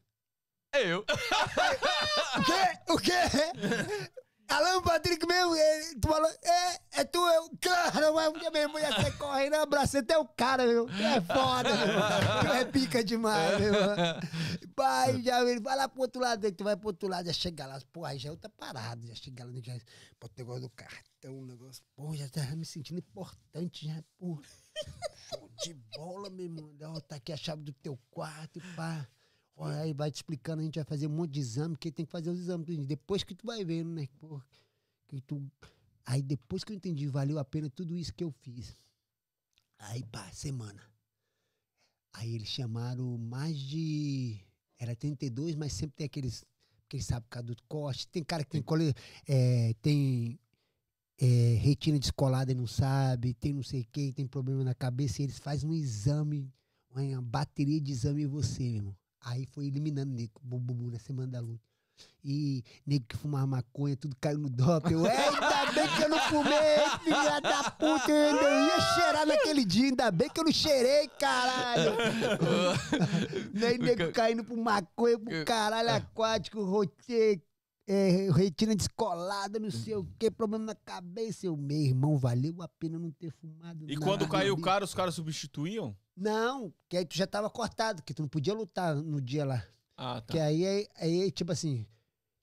É eu. O quê? O quê? Alan Patrick mesmo, ele, tu falou, é, é tu, eu, claro, mas mesmo ia ser correndo, abracei até o cara, meu, é foda, meu, é pica demais, meu, pai, já, ele vai lá pro outro lado, aí tu vai pro outro lado, já chega lá, pô, aí já é outra parada, já chega lá, já, bota o negócio do cartão, o negócio, pô, já tá me sentindo importante, já, pô, de bola, meu irmão, ó, tá aqui a chave do teu quarto, pá. Ó, Aí vai te explicando, a gente vai fazer um monte de exame, porque tem que fazer os exames. Depois que tu vai vendo, né? Pô, que tu... Aí depois que eu entendi, valeu a pena tudo isso que eu fiz. Aí, pá, semana. Aí eles chamaram mais de. Era 32, mas sempre tem aqueles. Que eles sabem por causa do corte. Tem cara que tem, cole, é, tem é, retina descolada e não sabe, tem não sei o que, tem problema na cabeça, eles fazem um exame, uma bateria de exame em você, meu irmão. Aí foi eliminando nego, bububu, na semana da luta. E nego que fumava maconha, tudo caiu no doping. Eu, ainda bem que eu não fumei, filha da puta. Eu ainda ia cheirar naquele dia, ainda bem que eu não cheirei, caralho. Nem nego caindo pro maconha, pro caralho aquático, rote, é, retina descolada, não sei o que, problema na cabeça. Eu, meu irmão, valeu a pena não ter fumado. E nada, quando caiu o cara, os caras substituíam? Não, que aí tu já tava cortado, que tu não podia lutar no dia lá. Ah, tá. Que aí, aí, aí, tipo assim,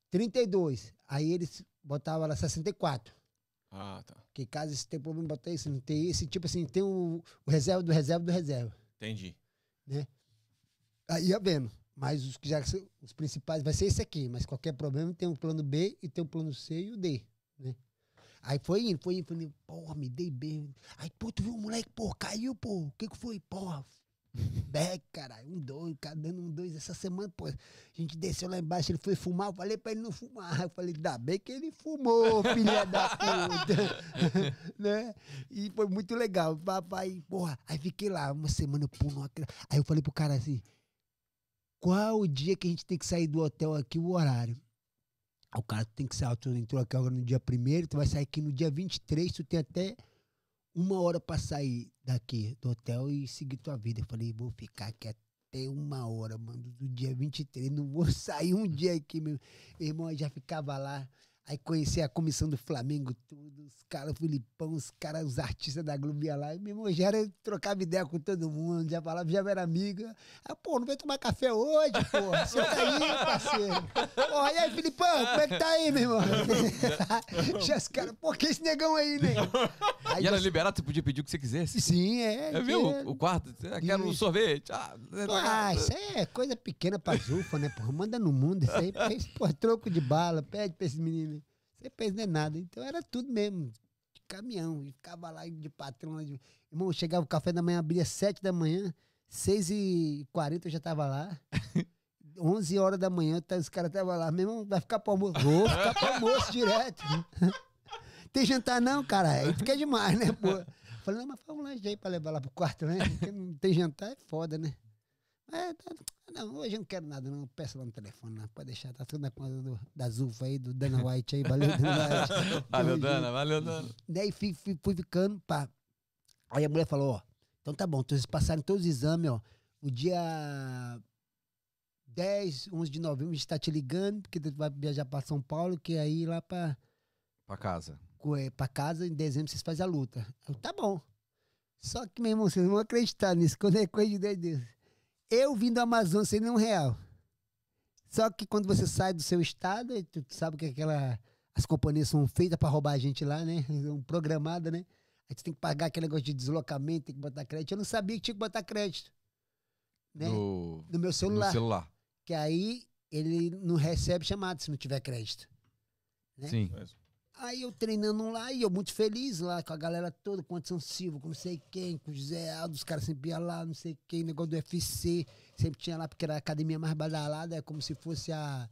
32. Aí eles botavam lá 64. Ah, tá. Que caso esse tem problema, bota isso, não tem esse, tipo assim, tem o, o reserva do reserva do reserva. Entendi. Aí ia vendo. Mas os que já os principais vai ser esse aqui. Mas qualquer problema tem o plano B e tem o plano C e o D, né? Aí foi indo, foi indo, foi indo. Porra, me dei bem. Aí, pô, tu viu o moleque, pô, caiu, pô. O que que foi? Porra, back, caralho. Um dois, cara dando um dois. Essa semana, pô, a gente desceu lá embaixo, ele foi fumar. Eu falei pra ele não fumar. Eu falei, ainda bem que ele fumou, filha da puta. né? E foi muito legal. Papai, porra. Aí fiquei lá uma semana, pô, não. Aí eu falei pro cara assim, qual o dia que a gente tem que sair do hotel aqui, o horário? O cara tem que sair, tu entrou aqui agora no dia primeiro, tu vai sair aqui no dia 23, tu tem até uma hora pra sair daqui do hotel e seguir tua vida. Eu falei, vou ficar aqui até uma hora, mano, do dia 23. Não vou sair um dia aqui, meu, meu irmão. Já ficava lá. Aí conheci a comissão do Flamengo, tudo, os caras, o Filipão, os caras, os artistas da Globo ia lá. E meu irmão já era, trocava ideia com todo mundo, já falava, já era amiga. Aí, pô, não veio tomar café hoje, pô. Você tá aí, parceiro. Pô, e aí, Filipão, como é que tá aí, meu irmão? já os caras, pô, que esse negão aí, né? Aí E era você- liberado, você podia pedir o que você quisesse. Sim, é. Eu vi o, que- o quarto, eu quero um sorvete. Ah, Ah, isso aí é coisa pequena pra Zufa, né, porra? Manda no mundo isso aí. Porra, troco de bala, pede pra esse menino. Fez não é nada. Então era tudo mesmo. De caminhão. E ficava lá de patrão. de- Irmão, chegava o café da manhã, abria sete da manhã, seis e quarenta eu já tava lá. 11 horas da manhã, tá- os caras estavam lá. Meu irmão, vai ficar pro almoço? Vou ficar pro almoço direto. Tem jantar não, cara? Aí fica demais, né, pô? Falei, não, mas faz um lanche aí pra levar lá pro quarto, né? Porque não tem jantar, é foda, né? É, tá- não, hoje eu não quero nada, não. Peça lá no telefone, não. Pode deixar, tá tudo na conta do, da Zufa aí, do Dana White aí, valeu, Dana White. Valeu, Dana, valeu, Dana. Daí fui, fui, fui ficando, pá. Aí a mulher falou, ó, então tá bom, então vocês passaram todos os exames, ó. O dia 10, 11 de novembro, a gente tá te ligando, porque tu vai viajar pra São Paulo, que aí lá pra, Pra casa. eh, pra casa, em dezembro, vocês fazem a luta. Eu, tá bom. Só que, meu irmão, vocês não vão acreditar nisso, quando é coisa de Deus. Deus. Eu vim do Amazonas sem nenhum real. Só que quando você sai do seu estado, aí tu sabe que aquela, as companhias são feitas para roubar a gente lá, né? São programadas, né? Aí tu tem que pagar aquele negócio de deslocamento, tem que botar crédito. Eu não sabia que tinha que botar crédito. Né? No, No, meu no celular. celular. Que aí ele não recebe chamada se não tiver crédito. né? Sim. Aí eu treinando lá e eu muito feliz lá com a galera toda, com o Anderson Silva, com não sei quem, com o José Aldo, os caras sempre iam lá, não sei quem, negócio do UFC, sempre tinha lá, porque era a academia mais badalada, é como se fosse a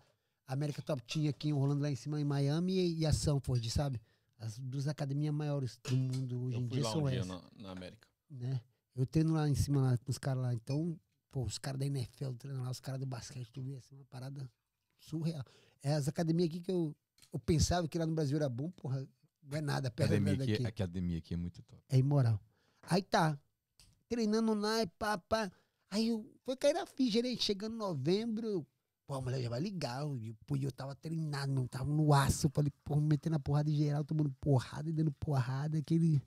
América Top Team aqui rolando lá em cima em Miami e, e a Sanford, sabe? As duas academias maiores do mundo hoje Eu em dia lá são um essas, na, na América. né? Eu treino lá em cima lá com os caras lá, então, pô, os caras da NFL treinam lá, os caras do basquete, tudo isso, uma parada surreal. É as academias aqui que eu, eu pensava que lá no Brasil era bom, porra, não é nada perto Academia da aqui, daqui. a academia aqui é muito top. É imoral. Aí tá, treinando lá e pá, pá. Aí eu, foi cair a ficha, né? Chegando novembro, pô, a mulher já vai ligar. Eu, pô, eu tava treinado, não tava no aço. Eu falei, pô, metendo a porrada em geral, tomando porrada e dando porrada. Aquele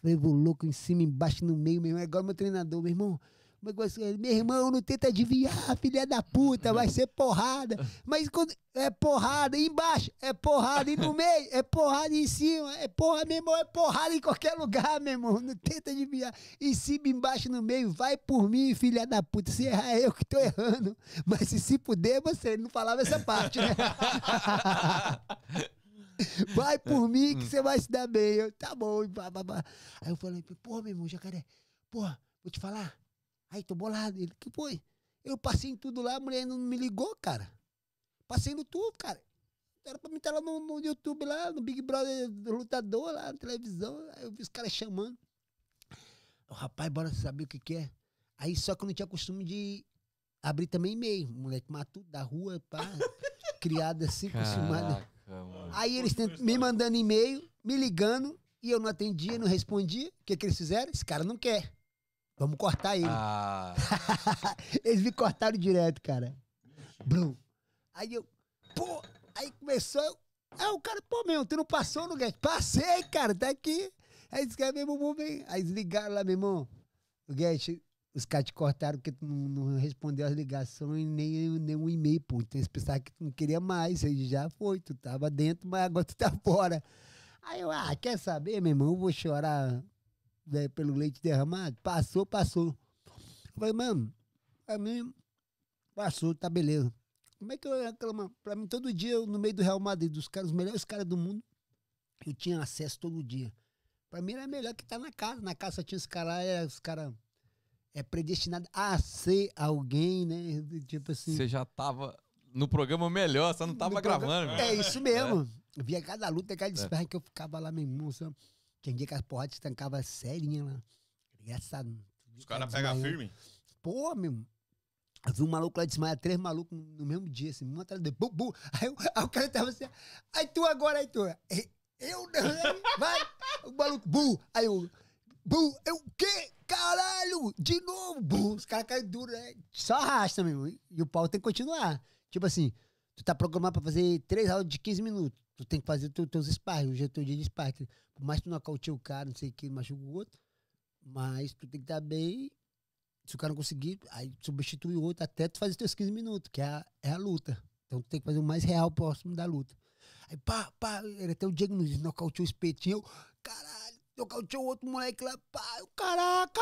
frevo louco em cima, embaixo, no meio, meu irmão. É igual meu treinador, meu irmão. Ser? Meu irmão, não tenta adivinhar, filha da puta, vai ser porrada. Mas quando é porrada embaixo, é porrada e no meio, é porrada em cima, é porra, meu irmão, é porrada em qualquer lugar, meu irmão. Não tenta adivinhar. Em cima, embaixo, no meio, vai por mim, filha da puta. Se errar, é eu que tô errando. Mas se se puder, você não falava essa parte, né? vai por mim que você vai se dar bem. Eu, tá bom, pá. Aí eu falei, porra, meu irmão, jacaré, porra, vou te falar. Aí tô bolado. Ele, que foi? Eu passei em tudo lá, a mulher não me ligou, cara. Passei no tudo, cara. Era pra mim estar lá no, no YouTube, lá, no Big Brother do lutador, lá na televisão. Aí eu vi os caras chamando. O rapaz, bora saber o que, que é. Aí só que eu não tinha costume de abrir também e-mail. Moleque mato da rua, pá, criado assim, acostumado. Aí eles me mandando e-mail, me ligando, e eu não atendia, não respondia. O que, que eles fizeram? Esse cara não quer. Vamos cortar ele. Ah, Eles me cortaram direto, cara. Blum. Aí eu, pô, aí começou. Aí o cara, pô, meu, tu não passou no Get? Passei, cara, tá aqui. Aí esse cara, meu irmão, vem. Aí eles ligaram lá, meu irmão. O Get, os caras te cortaram porque tu não, não respondeu as ligações, nem, nem um e-mail, pô. Então eles pensavam que tu não queria mais. Aí já foi, tu tava dentro, mas agora tu tá fora. Aí eu, ah, quer saber, meu irmão? Eu vou chorar né, pelo leite derramado? Passou, passou. Eu falei, mano, pra mim, passou, tá beleza. Como é que eu ia reclamar? Pra mim, todo dia, eu, no meio do Real Madrid, dos caras, os melhores caras do mundo, eu tinha acesso todo dia. Pra mim era melhor que estar na casa. Na casa só tinha os caras os caras é predestinado a ser alguém, né? Tipo assim. você já tava no programa melhor, só não tava No programa- gravando, meu. É isso mesmo. Eu via cada luta, cada desperra que eu ficava lá, meu irmão. Sabe? Tinha dia que as porradas estancava serinha lá. Engraçado. Os caras pegam firme. Pô, meu. Eu vi um maluco lá desmaiar, três malucos no mesmo dia, assim, um atrás do bu, bu. Aí, o- aí o cara tava assim, aí tu agora, aí tu. Aí Eu não. Vai. O maluco, bu. Aí eu, bu. Eu, o quê? Caralho! De novo, bu. Os caras caem duro, né? Só arrasta mesmo. E o pau tem que continuar. Tipo assim, tu tá programado pra fazer três aulas de 15 minutos. Tu tem que fazer os teus sparring, teu dia de sparring. Por mais que tu nocauteie o cara, não sei o que, machuca o outro. Mas tu tem que estar bem. Se o cara não conseguir, aí substitui o outro até tu fazer teus 15 minutos, que é a, é a luta. Então tu tem que fazer o mais real próximo da luta. Aí pá, pá, era até o Diego Nunes, nocauteou o espetinho. Eu, caralho, nocauteou o outro moleque lá, pá, eu, caraca.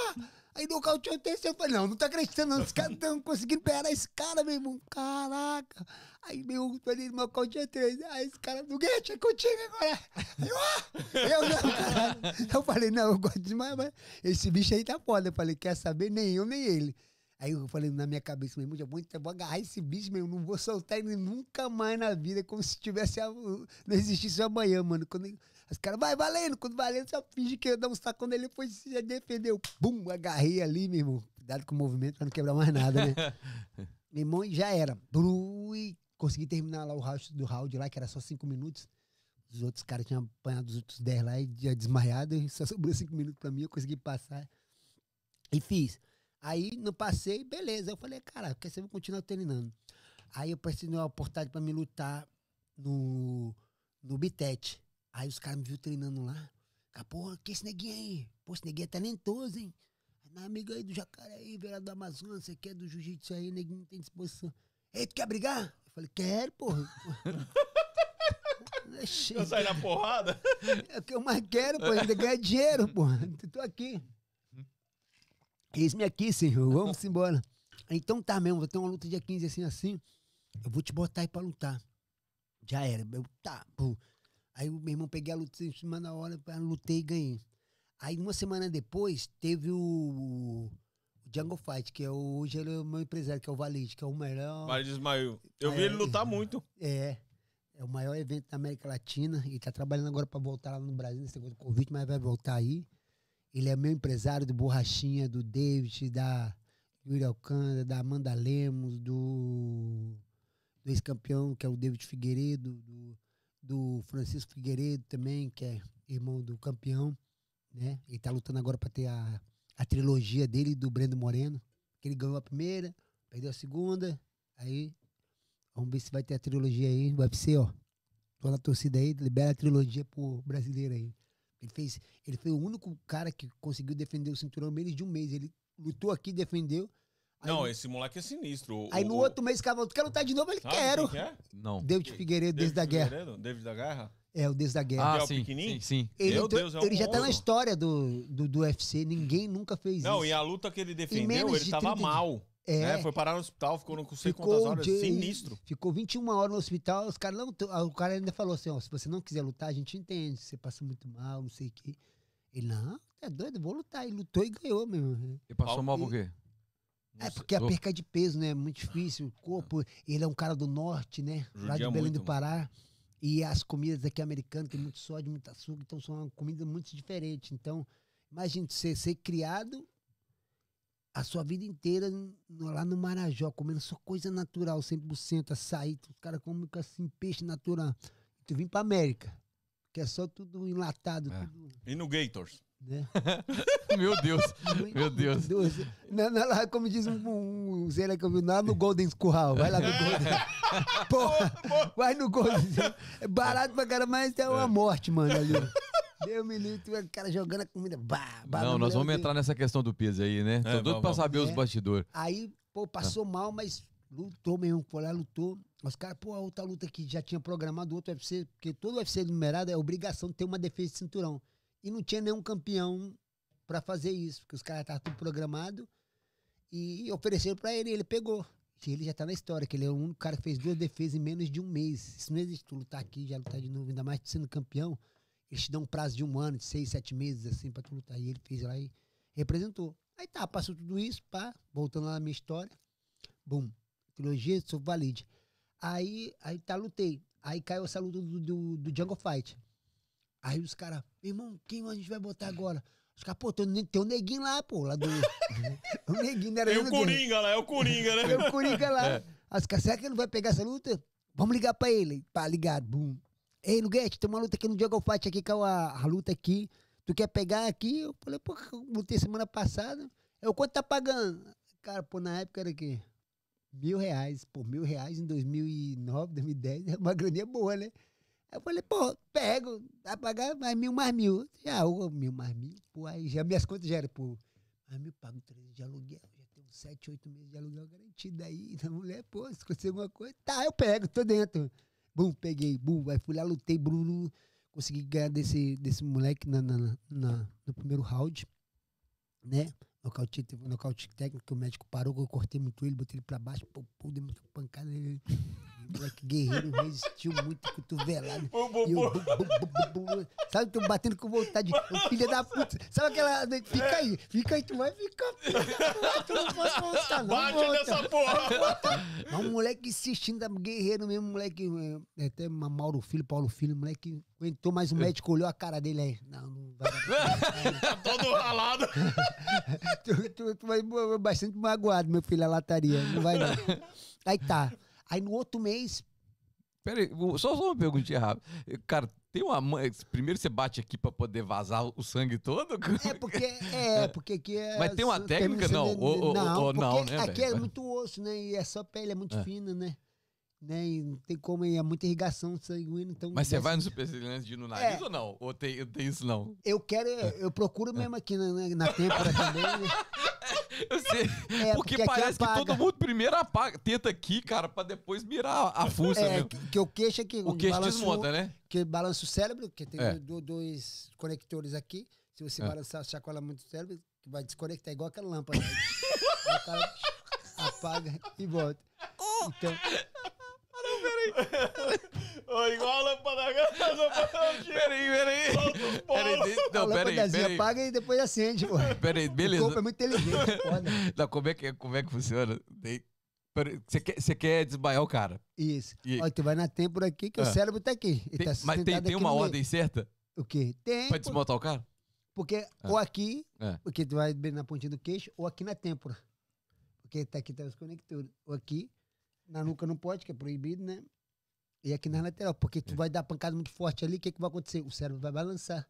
Aí nocauteou o terceiro, eu falei, não, não tô acreditando não, os caras estão conseguindo pegar esse cara, meu irmão, caraca. Aí meu, falei, nocauteou três, aí esse cara, do Guete, é contigo agora. Aí eu, ah, eu não. Eu falei, não, eu gosto demais, mas esse bicho aí tá foda. Eu falei, quer saber, nem eu, nem ele. Aí eu falei na minha cabeça, meu irmão, já vou, vou agarrar esse bicho, meu, não vou soltar ele nunca mais na vida, como se tivesse, a- não existisse amanhã, mano. Quando ele- os caras, vai valendo, quando valendo, só finge que eu dar um saco quando ele foi se defender. Eu, pum, agarrei ali, meu irmão. Cuidado com o movimento pra não quebrar mais nada, né? meu irmão, já era. Bru, e consegui terminar lá o round do round lá, que era só cinco minutos. Os outros caras tinham apanhado os outros 10 lá e já desmaiado, e só sobrou cinco minutos pra mim, eu consegui passar. E fiz. Aí não passei, beleza. Eu falei, cara, quer saber, vou continuar treinando. Aí eu precisei de uma oportunidade pra me lutar no, no Bitete. Aí os caras me viram treinando lá. Cara, porra, que esse neguinho aí? Pô, esse neguinho é talentoso, hein? Meu amigo aí do Jacareí, vereador do Amazonas, você quer do jiu-jitsu aí, neguinho não tem disposição. Ei, tu quer brigar? Falei, quero, porra. Eu saí na porrada. é o que eu mais quero, pô, ainda ganhar dinheiro, pô. Tô aqui. Eis-me aqui, senhor. Vamos embora. Então tá mesmo, vou ter uma luta dia 15 assim, assim. Eu vou te botar aí pra lutar. Já era. Eu, tá, pô. Aí o meu irmão peguei a luta em cima da hora, lutei e ganhei. Aí uma semana depois teve o Jungle Fight, que é o, hoje ele é o meu empresário, que é o Valide, que é o melhor. Vai desmaiou. Eu vi É. ele lutar muito. É. É o maior evento da América Latina. Ele tá trabalhando agora para voltar lá no Brasil, nesse negócio do Covid, mas vai voltar aí. Ele é meu empresário do Borrachinha, do David, da Yuri Alcântara, da Amanda Lemos, do, do ex-campeão, que é o David Figueiredo, do, do Francisco Figueiredo também, que é irmão do campeão. Né? Ele tá lutando agora para ter a, a trilogia dele do Brendo Moreno. Que ele ganhou a primeira, perdeu a segunda, aí Vamos ver se vai ter a trilogia aí, o UFC, ó. Tô na torcida aí, libera a trilogia pro brasileiro aí. Ele fez, ele foi o único cara que conseguiu defender o cinturão menos de um mês. Ele lutou aqui, defendeu. Aí, Não, esse moleque é sinistro. O- aí no o- outro mês, cara, tu quer lutar de novo? Ele quero. quem que é? Não. David Figueiredo, desde da guerra. David da Guerra? É, o desde da guerra. que é Ah, o sim, pequenininho? sim, sim. ele meu entrou- Deus, é um ele já tá na história do, do, do UFC. Ninguém nunca fez Não, isso. e a luta que ele defendeu, ele de tava 30 dias. mal. É. né? Foi parar no hospital, ficou não sei quantas Ficou, horas. de- Sinistro. ficou 21 horas no hospital, os caras não. O cara ainda falou assim: ó, se você não quiser lutar, a gente entende. Você passa muito mal, não sei o quê. Ele, não, é doido, eu vou lutar. E lutou e ganhou mesmo. E passou mal por quê? É porque a perca de peso, né? É muito difícil. O corpo, ele é um cara do norte, né? Lá de Belém muito, do Pará. E as comidas aqui americanas, tem muito sódio, muito açúcar, então são uma comida muito diferente. Então, imagine você ser criado a sua vida inteira no- lá no Marajó, comendo só coisa natural, 100%, açaí, os caras comem assim, peixe natural. Tu vim pra América, que é só tudo enlatado, É. tudo, E no Gators? Né? Meu Deus. Meu Deus. Não, não, lá, como diz um, um, um sei lá que eu vi, lá no Golden Curral. Vai lá no Golden. Porra, vai no Golden. É barato pra cara, mas é uma morte, mano, ali. Deus me livre, tu é o cara jogando a comida. Bah, bah, Não, na nós vamos dele. entrar nessa questão do peso aí, né? Tô É, doido vamos, pra saber os É. bastidores. Aí, pô, passou mal, mas lutou mesmo. Foi lá, lutou. Os caras, pô, a outra luta que já tinha programado, outro UFC, porque todo UFC numerado é obrigação de ter uma defesa de cinturão. E não tinha nenhum campeão pra fazer isso, porque os caras estavam tudo programado e ofereceram pra ele, ele pegou. E ele já tá na história, que ele é o único cara que fez duas defesas em menos de um mês. Isso não existe, tu lutar aqui, já lutar de novo, ainda mais sendo campeão. Eles te dão um prazo de um ano, de seis, sete meses, assim, pra tu lutar. E ele fez lá e representou. Aí tá, passou tudo isso, pá, voltando lá na minha história. Bum. Trilogia, sou valide. Aí, aí tá, lutei. Aí caiu essa luta do, do, do Jungle Fight. Aí os caras, irmão, quem a gente vai botar agora? Os caras, pô, tem, tem um neguinho lá, pô, lá do. o neguinho não era Tem o. Coringa lá, é o Coringa, né? Tem o Coringa lá. Os caras, será que ele não vai pegar essa luta? Vamos ligar pra ele. Pá, ligado, bum. Ei, Luguete, tem uma luta aqui no Jungle Fight aqui, com a, a luta aqui. Tu quer pegar aqui? Eu falei, pô, eu lutei semana passada. Eu, quanto tá pagando? Cara, pô, na época era o quê? Mil reais. Pô, mil reais em 2009, 2010, é uma graninha boa, né? Aí eu falei, pô, pego, vai pagar mais mil, mais mil. Já, ô, mil, mais mil. Pô, aí já minhas contas já eram, pô, mais mil, pago três de aluguel. Já tenho sete, oito meses de aluguel garantido aí. Da mulher, pô, se acontecer alguma coisa, tá, eu pego, tô dentro. Bum, peguei, bum, aí fui lá, lutei, Bruno. Consegui ganhar desse, desse moleque na, na, na- no primeiro round, né? Nocaute, teve um nocaute técnico o médico parou, eu cortei muito ele, botei ele pra baixo, pô, pô, dei muita pancada nele. Moleque guerreiro resistiu muito, cotovelado. E eu, bu, bu, bu, bu, bu. Sabe, tô batendo com vontade. O filho da puta. Sabe aquela. né, Fica aí, fica aí, tu vai ficar. Tu não pode voltar, não. Bate volta. nessa porra! Mas um moleque insistindo, da- guerreiro mesmo, moleque. é, Até uma Mauro Filho, Paulo Filho, moleque aguentou, mas o médico olhou a cara dele aí. Não, não vai Tá todo ralado. tu, tu, tu vai bastante magoado, meu filho, a lataria. Não vai não. Aí tá. Aí no outro mês, Pera aí, vou- só, só uma perguntinha rápida. Cara, tem uma mãe. Primeiro você bate aqui pra poder vazar o sangue todo? É porque é, porque aqui é. Mas tem uma técnica, não? Ou- ou- não, ou não, né, Aqui é muito osso, né? E é só pele, é muito É. fina, né? Né? E não tem como, é muita irrigação sanguínea, então. Mas você vai no supercílio antes de ir no nariz É. ou não? Ou tem, tem isso não? Eu quero, eu procuro mesmo aqui na, na, na têmpora também. né? Eu sei. É, porque, aqui parece que todo mundo primeiro apaga, tenta aqui, cara, pra depois mirar a fuça É, mesmo. que, que o queixo aqui. O queixo balança desmonta, né? Que balança o cérebro, que tem É. do- dois conectores aqui. Se você É. balançar, chacoalha muito o cérebro, que vai desconectar, igual aquela lâmpada. Aí o cara apaga e volta. Então, Ô, igual a lâmpada da lâmpada de Peraí, peraí. solta os não, peraí, lâmpadazinha peraí. apaga e depois acende, pô. Peraí, O corpo beleza. é muito inteligente, é foda. Não, como, é que, como é que funciona? Tem- Você quer, você quer desmaiar o cara? Isso. E- Ó, tu vai na têmpora aqui, que Ah. o cérebro tá aqui. Tem- tá mas tem, tem uma no meio. ordem certa O quê? Tem. pra desmontar o cara? Porque ou aqui, É. porque tu vai bem na pontinha do queixo, ou aqui na têmpora. Porque tá aqui tá os conectores. Ou aqui, na nuca não pode, que é proibido, né? E aqui na lateral, porque É. tu vai dar pancada muito forte ali, o que, que vai acontecer? O cérebro vai balançar.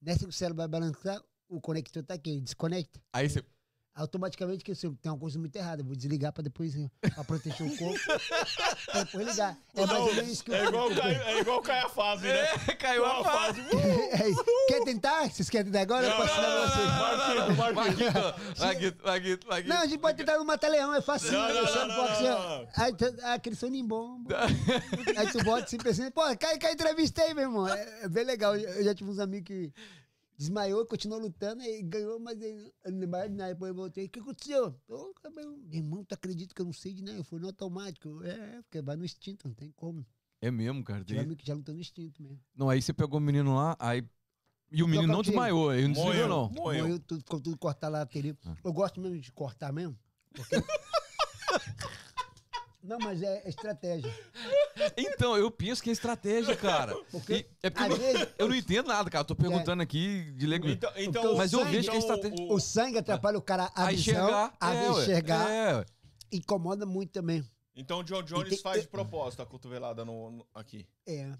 Nessa que o cérebro vai balançar, o conector tá aqui, desconecta. Aí você. Automaticamente, que assim, tem uma coisa muito errada, eu vou desligar pra depois, eh, pra proteger o corpo, pra depois ligar. É mais ou menos isso que eu É igual, cai, é igual cai a fase, né? É, caiu a Igual fase. É isso. Quer tentar? Vocês querem tentar agora? Eu posso ensinar pra vocês. Marquito, Marquito. Maguito, Maguito, Maguito. Não, a gente pode tentar no Mata-Leão, é fácil. Não, não, não, não, não, não. Aí, tu- ah, aquele soninho bom. bom. Aí tu bota assim, pô, cai, cai entrevista aí, meu irmão. É, é bem legal. Eu já tive uns amigos que desmaiou, continuou lutando e ganhou, mas ele nada. Depois eu voltei. O que aconteceu? Ô, meu irmão, tu acredita que eu não sei de nada? Eu fui no automático. É, porque vai no instinto, não tem como. É mesmo, cara. Tem- amigo que já lutou no instinto mesmo. Não, aí você pegou o menino lá, aí. E o menino não Nocauteei. desmaiou, ele não Moeu, não. moeu. Morreu tudo, ficou tudo cortado lá, teria. Ah. Eu gosto mesmo de cortar mesmo. porque- Não, mas é estratégia. Então, eu penso que é estratégia, cara. Porque, E- é porque eu vezes, eu não entendo nada, cara. Eu tô perguntando aqui de leigo. Então, então, o Mas eu sangue- vejo que é estratégia. o sangue atrapalha o cara a, a visão, enxergar. a é, enxergar, É, incomoda muito também. Então o John Jones tem- faz de propósito a cotovelada no, no- aqui. É,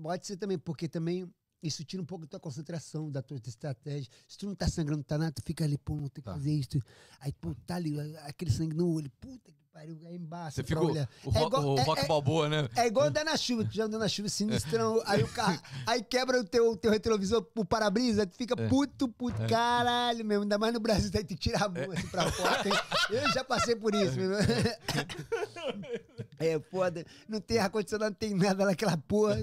pode ser também, porque também isso tira um pouco da tua concentração, da tua estratégia. Se tu não tá sangrando, não tá nada, tu fica ali, pô, não tem que Tá. fazer isso. Aí, pô, tá ali, aquele sangue no olho, puta que pariu, aí embaixo. Você ficou. olhar. O, É igual- o é- rock é- balboa, né? É igual andar na chuva, tu já andou na chuva sinistrão, aí o carro, aí quebra o teu, teu retrovisor, o para-brisa, tu fica É. puto, puto, caralho mesmo, ainda mais no Brasil, daí tu tira a mão assim pra fora, eu já passei por isso, meu. É foda, não tem ar-condicionado, não tem nada naquela porra,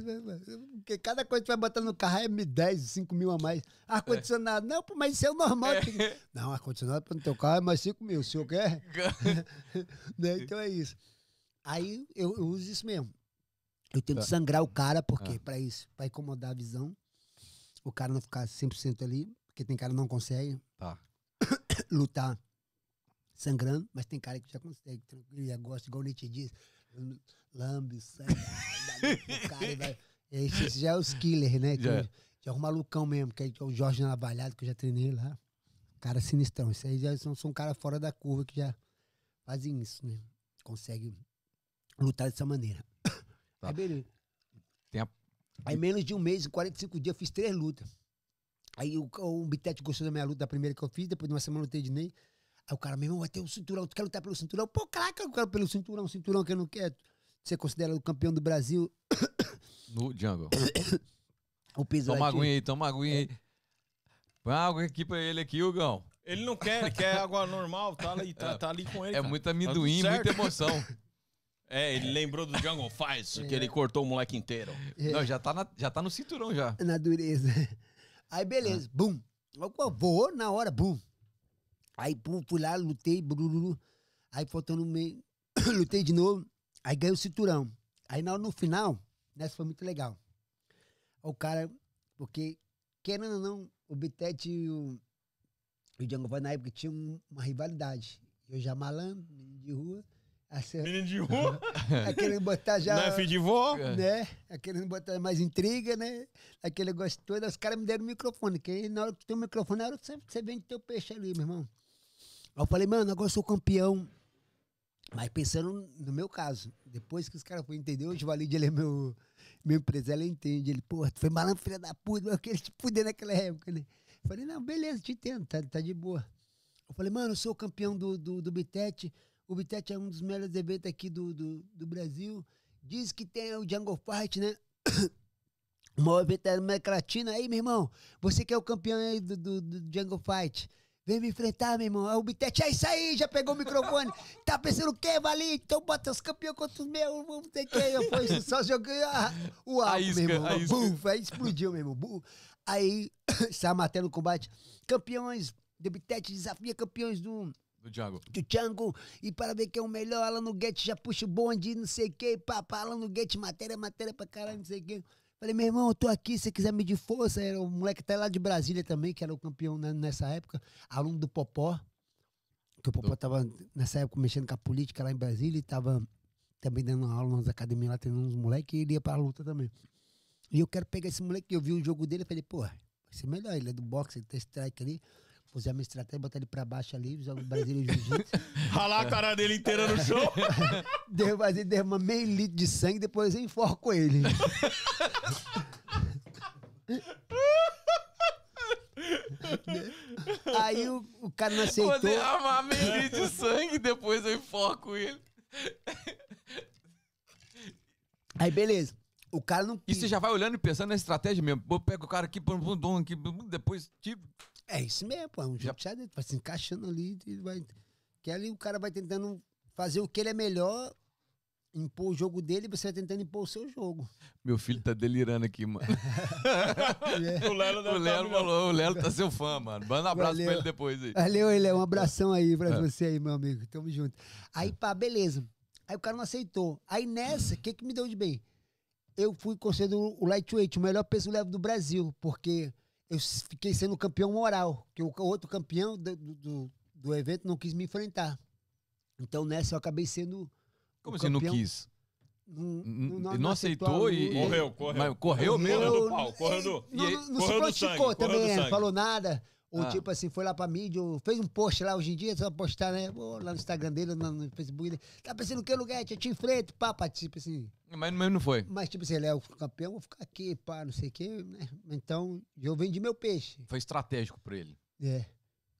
porque cada coisa que tu vai botar no carro é 10, 5 mil a mais, ar-condicionado, não, pô, mas isso é o normal, que- não, ar-condicionado no teu carro é mais 5 mil, o senhor quer? Né? Então é isso. Aí eu, eu uso isso mesmo. Eu tento Tá. sangrar o cara, porque Ah. pra isso, pra incomodar a visão. O cara não ficar 100% ali, porque tem cara que não consegue Tá. lutar sangrando, mas tem cara que já consegue, tranquilo, já gosta, igual o Nietzsche diz, lambe sangue, cara, e vai- esse, esse já é os killers, né? que Já. eu- Já é o malucão mesmo, que é o Jorge Navalhado, que eu já treinei lá. Cara sinistrão. Isso aí já são, são caras fora da curva que já fazem isso, né? Conseguem lutar dessa maneira. Tá. Aí beleza. Aí, menos de um mês, em 45 dias, eu fiz três lutas. Aí o, o Bitete gostou da minha luta, da primeira que eu fiz, depois de uma semana eu lutei de Ney. Aí o cara, meu irmão, vai ter um cinturão, tu quer lutar pelo cinturão? Pô, claro que eu quero pelo cinturão, cinturão que eu não quero. Você considera o campeão do Brasil, No Jungle. o peso Toma aguinha aí, toma aguinha aí. Põe água aqui pra ele aqui, Hugão. Ele não quer, ele quer água normal, tá ali, tá, tá ali com ele. É cara. muito Tá amendoim, certo. muita emoção. É, ele lembrou do Jungle Fight, que ele cortou o moleque inteiro. É. Não, já tá, na- já tá no cinturão já. na dureza. Aí, beleza, bum. Eu, pô, Vou na hora, bum. Aí, pum, fui lá, lutei, brululu. Aí, faltando meio, lutei de novo. Aí, ganhei o cinturão. Aí, na, no final, nessa foi muito legal. O cara, porque, querendo ou não, o Bitete e o, e o Django Vai, na época, tinham um- uma rivalidade. Eu já malandro, menino de rua, assim, Menino de rua, aí querendo botar já não é filho de vó. É. né? Aí Querendo botar mais intriga, né? Aquele negócio todo. Os caras me deram o microfone, que na hora que tu tem o microfone, na hora que você, você vende teu peixe ali, meu irmão. Aí eu falei, mano, agora eu sou campeão. Mas pensando no meu caso, depois que os caras foram entender, hoje o Valide, ele é meu, meu empresário, ele entende. Ele, pô, tu foi malandro, filha da puta, eu queria te fuder naquela época, né? Eu falei, não, beleza, te entendo, tá, tá de boa. Eu falei, mano, eu sou campeão do, do, do Bitete. O Bitete é um dos melhores eventos aqui do, do, do Brasil. Diz que tem o Jungle Fight, né? O maior evento da América Latina. Aí, meu irmão, você que é o campeão aí do, do, do Jungle Fight. Vem me enfrentar, meu irmão. Aí o Bitete, é isso aí, já pegou o microfone. Tá pensando o quê, Vali? Então bota os campeões contra os meus, vamos ter que. Eu fui só joguei a, o álcool, isca, meu irmão. Bum, aí explodiu, meu irmão. Aí, saiu matéria no combate. Campeões do Bitete desafia campeões do Do Jungle. do Django e para ver quem é o melhor, Alan Nuguete já puxa o bonde, não sei o que, papá, Alan Nuguete, matéria, matéria pra caralho, não sei o que. Falei, meu irmão, eu tô aqui, se você quiser medir força, era o moleque tá lá de Brasília também, que era o campeão nessa época, aluno do Popó, que o Popó tava nessa época mexendo com a política lá em Brasília e tava também dando aula nas academias lá, treinando uns moleques e ele ia pra luta também. E eu quero pegar esse moleque, eu vi o jogo dele, eu falei, pô, vai ser melhor, ele é do boxe, ele tem strike ali, fazer a minha estratégia, botar ele pra baixo ali, joga o Brasília Jiu-Jitsu. Ralar a cara dele inteira no chão. Deu, fazer derrama meio litro de sangue, depois eu enforco ele. Aí o, o cara não aceitou. Você ama meio de sangue, depois eu enfoco ele. Aí beleza. O cara não E você já vai olhando e pensando na estratégia mesmo. Pô, pega o cara aqui, põe um dom aqui, depois, tipo. É isso mesmo, pô. É um Já- jogo de xadrez, vai se encaixando ali. Vai... Que ali o cara vai tentando fazer o que ele é melhor, impor o jogo dele e você vai tentando impor o seu jogo. Meu filho tá delirando aqui, mano. o Lelo O deve Lelo tá falou, o Lelo tá seu fã, mano. Manda um abraço Valeu. pra ele depois aí. Valeu, ele é um abração aí pra É. você aí, meu amigo. Tamo junto. Aí, pá, beleza. Aí o cara não aceitou. Aí nessa, o que que me deu de bem? Eu fui concedido o lightweight, o melhor peso leve do Brasil, porque eu fiquei sendo campeão moral, que o outro campeão do, do- do, evento não quis me enfrentar. Então nessa eu acabei sendo Como assim não quis? Não, N- não aceitou e- luta. Correu, correu. Mas correu mesmo? Correu do pau, correu do- Não, e não, não se correu do prontificou sangue, correu também, do é, sangue. falou nada. Ou Ah. tipo assim, foi lá pra mídia, ou fez um post lá hoje em dia, só postar, né? Pô, lá no Instagram dele, no, no Facebook dele. Tá pensando que lugar? Eu te enfrento, pá, pá, tipo assim. Mas, mas não foi. Mas tipo assim, ele é o campeão, vou ficar aqui, pá, não sei o quê, né? Então, eu vendi meu peixe. Foi estratégico pra ele. É,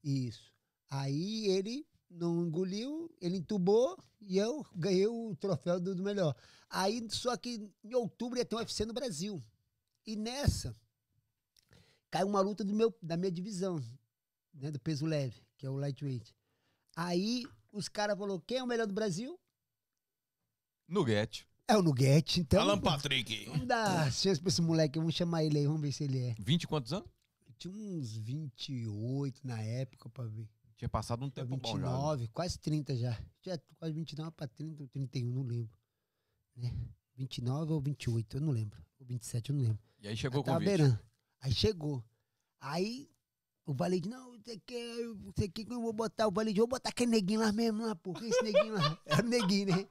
isso. Aí ele não engoliu, ele entubou e eu ganhei o troféu do, do melhor. Aí, só que em outubro ia ter um UFC no Brasil. E nessa, caiu uma luta do meu, da minha divisão, né, do peso leve, que é o lightweight. Aí os caras falaram, quem é o melhor do Brasil? Nuguete. É o Nuguete, então... Alan Patrick. Vamos dar chance pra esse moleque, vamos chamar ele aí, vamos ver se ele é. 20 quantos anos? Tinha uns 28 na época pra ver. Tinha passado um Pra tempo bom já. 29, quase 30 já. Já quase 29 pra 30 ou 31, não lembro. Né? 29 ou 28, eu não lembro. Ou 27, eu não lembro. E aí chegou Eu o convite. beirando. Aí chegou. Aí o Valide, não, você quer, você quer que eu vou botar o Valide, vou botar aquele neguinho lá mesmo, lá, é esse neguinho lá? Era o neguinho, né?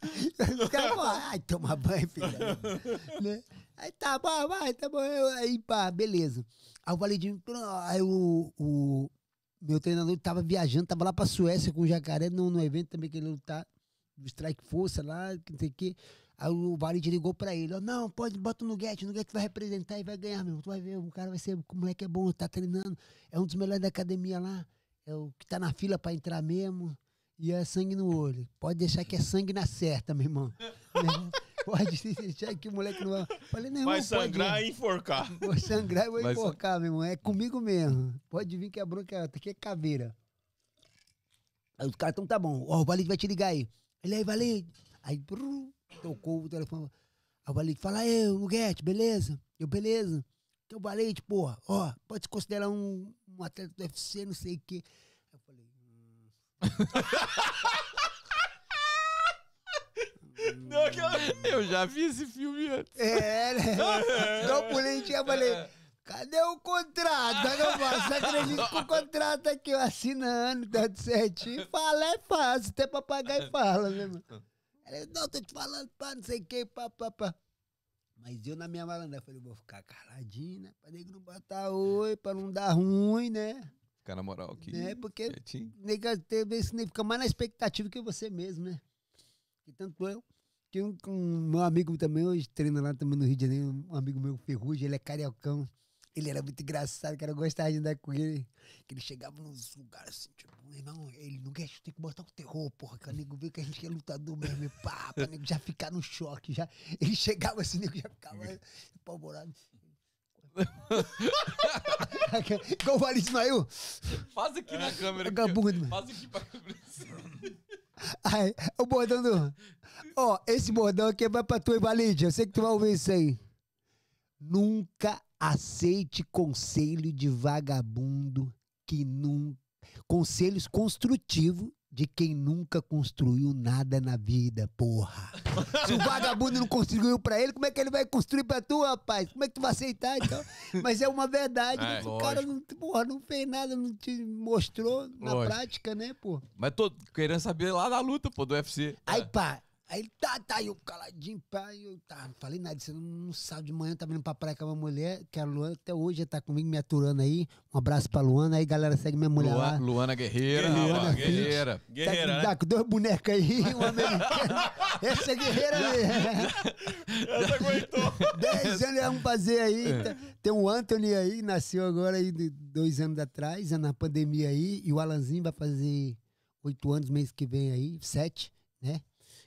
Os caras falaram, ai, toma banho, filho. né? Aí tá bom, vai, tá bom. Aí, pá, beleza. Aí o Valide, aí o, o meu treinador tava viajando, tava lá pra Suécia com o Jacaré, no, no evento também que ele lutar, do Strike Força lá, que não sei o quê. Aí o Valide ligou pra ele, ó, não, pode, bota no Get, no Get vai representar e vai ganhar, meu. Tu vai ver, o cara vai ser, o moleque é bom, tá treinando, é um dos melhores da academia lá, é o que tá na fila pra entrar mesmo, e é sangue no olho. Pode deixar que é sangue na certa, meu irmão. Né? pode deixar que o moleque não vai. Falei, não, Vai irmão, pode sangrar e enforcar. Vou sangrar e vou Vai enforcar, meu irmão. É comigo mesmo. Pode vir que a bronca é outra. Aqui é caveira. Aí os caras, então tá bom. Ó, o Valide vai te ligar aí. Ele aí, Valide. Aí, brum, tocou o telefone. Aí o Valide fala, aí, Nuguete, beleza? Eu, beleza. Então, Valide, porra, ó, pode se considerar um, um atleta do UFC, não sei o quê. Aí eu falei, hum. Não, aquela- Eu já vi esse filme antes. É, né? Então, por aí, eu falei, cadê o contrato? Eu você acredita que o contrato aqui, eu assinando, tá certinho? Fala, é fácil, até pra pagar e fala, né, mano? Ela, não, tô te falando, pá, não sei o que, pá, pá, pá. Mas eu, na minha malandra, falei, vou ficar caladinho, né? Pra nego não botar oi, pra não dar ruim, né? Fica na moral aqui. né? Porque nega, teve esse nego fica mais na expectativa que você mesmo, né? E tanto eu, que um, um meu amigo também, hoje treina lá também no Rio de Janeiro, um amigo meu, Ferrugem, ele é cariocão. Ele era muito engraçado, cara, eu gostava de andar com ele. Que ele chegava nos lugares assim, tipo, irmão, ele não quer, tem que botar o terror, porra, que o nego vê que a gente é lutador mesmo, e pá, pra nego já ficar no choque, já. Ele chegava assim, o nego já ficava apavorado. Igual o Vale Ismael, Faz aqui na câmera. aqui, ó. vagabundo. Faz aqui pra câmera. Ai, o bordão do. Ó, esse bordão aqui vai pra tu, Valide. Eu sei que tu vai ouvir isso aí. Nunca aceite conselho de vagabundo que nunca. Conselhos construtivos de quem nunca construiu nada na vida, porra. Se o vagabundo não construiu pra ele, como é que ele vai construir pra tu, rapaz? Como é que tu vai aceitar, então? Mas é uma verdade. É, né? o cara não, porra, não fez nada, não te mostrou na Lógico. prática, né, pô? Mas tô querendo saber lá da luta, pô, do UFC. Aí, É. pá, aí ele tá, tá, eu caladinho, e eu tá, não falei nada, você não sabe de manhã, tá vindo pra praia com uma mulher, que a Luana até hoje já tá comigo me aturando aí. Um abraço pra Luana, aí galera segue minha mulher Luana, lá. Luana Guerreira. Guerreira, rapaz, Guerreira. Guerreira. Guerreira, né? Tá com dois bonecos aí, um americano. Essa é guerreira mesmo. Essa aguentou. Dez anos vamos fazer aí. É. Tá- Tem o Anthony aí, nasceu agora aí dois anos atrás, na pandemia aí. E o Alanzinho vai fazer oito anos mês que vem aí, sete, né?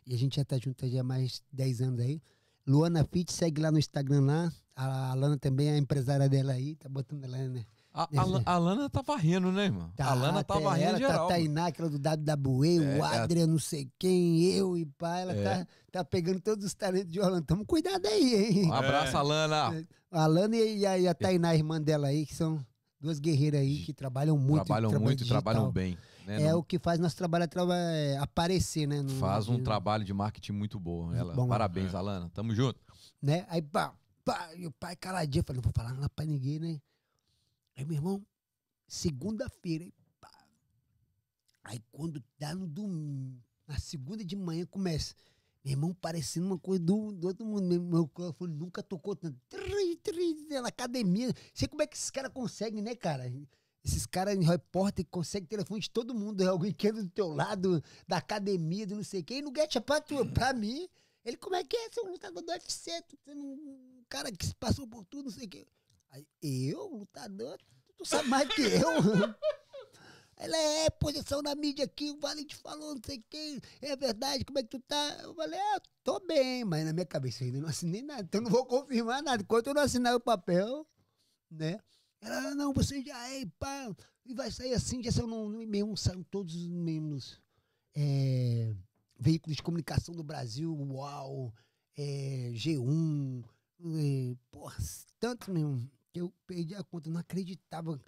E a gente já tá junto já há mais dez anos aí. Luana Fit, segue lá no Instagram lá. A Alana também é a empresária dela aí, tá botando ela, né? A, a, a Lana tá varrendo, né, irmão? a Lana tá varrendo ela, geral. Tá a. Tainá, aquela do WWE, É, o é. Adria, não sei quem, eu e pá. Ela É. tá, tá pegando todos os talentos de Orlando. Tamo cuidado aí, hein? Um abraço, É. Alana. A Alana e a, e a Tainá, irmã dela aí, que são duas guerreiras aí que trabalham muito. trabalham muito e trabalham bem. Né? É Não- o que faz nosso trabalho traba- é, aparecer, né? no- Faz um trabalho de marketing muito bom. Ela, Bom. parabéns, É. Alana. Tamo junto. Né? Aí, pá, pá, e o pai caladinho, falei, não vou falar nada pra ninguém, né? Aí, meu irmão, segunda-feira, pá. Aí, quando dá no domingo, na segunda de manhã, começa. Meu irmão, parecendo uma coisa do, do outro mundo. Meu, meu microfone nunca tocou tanto. Na academia. Sei como é que esses caras conseguem, né, cara? Esses caras, repórter, conseguem telefone de todo mundo. É alguém que do teu lado, da academia, do não sei quê. E não get pra, tu, pra mim. Ele, como é que é? Você é um lutador do UFC, tu sendo um cara que se passou por tudo, não sei o quê. Aí, eu, lutador, tu, tu sabe mais que eu. Ela é posição na mídia aqui, o Valente falou, não sei quê. É verdade, como é que tu tá? Eu falei, ah, tô bem, mas na minha cabeça ainda não assinei nada, então não vou confirmar nada. Enquanto eu não assinar o papel, né? Ela, não, você já é, pá, e vai sair assim, já saiu no, no e-mail, todos os mesmos é, veículos de comunicação do Brasil, UAU, é, G1, é, porra, tanto mesmo, que eu perdi a conta, não acreditava.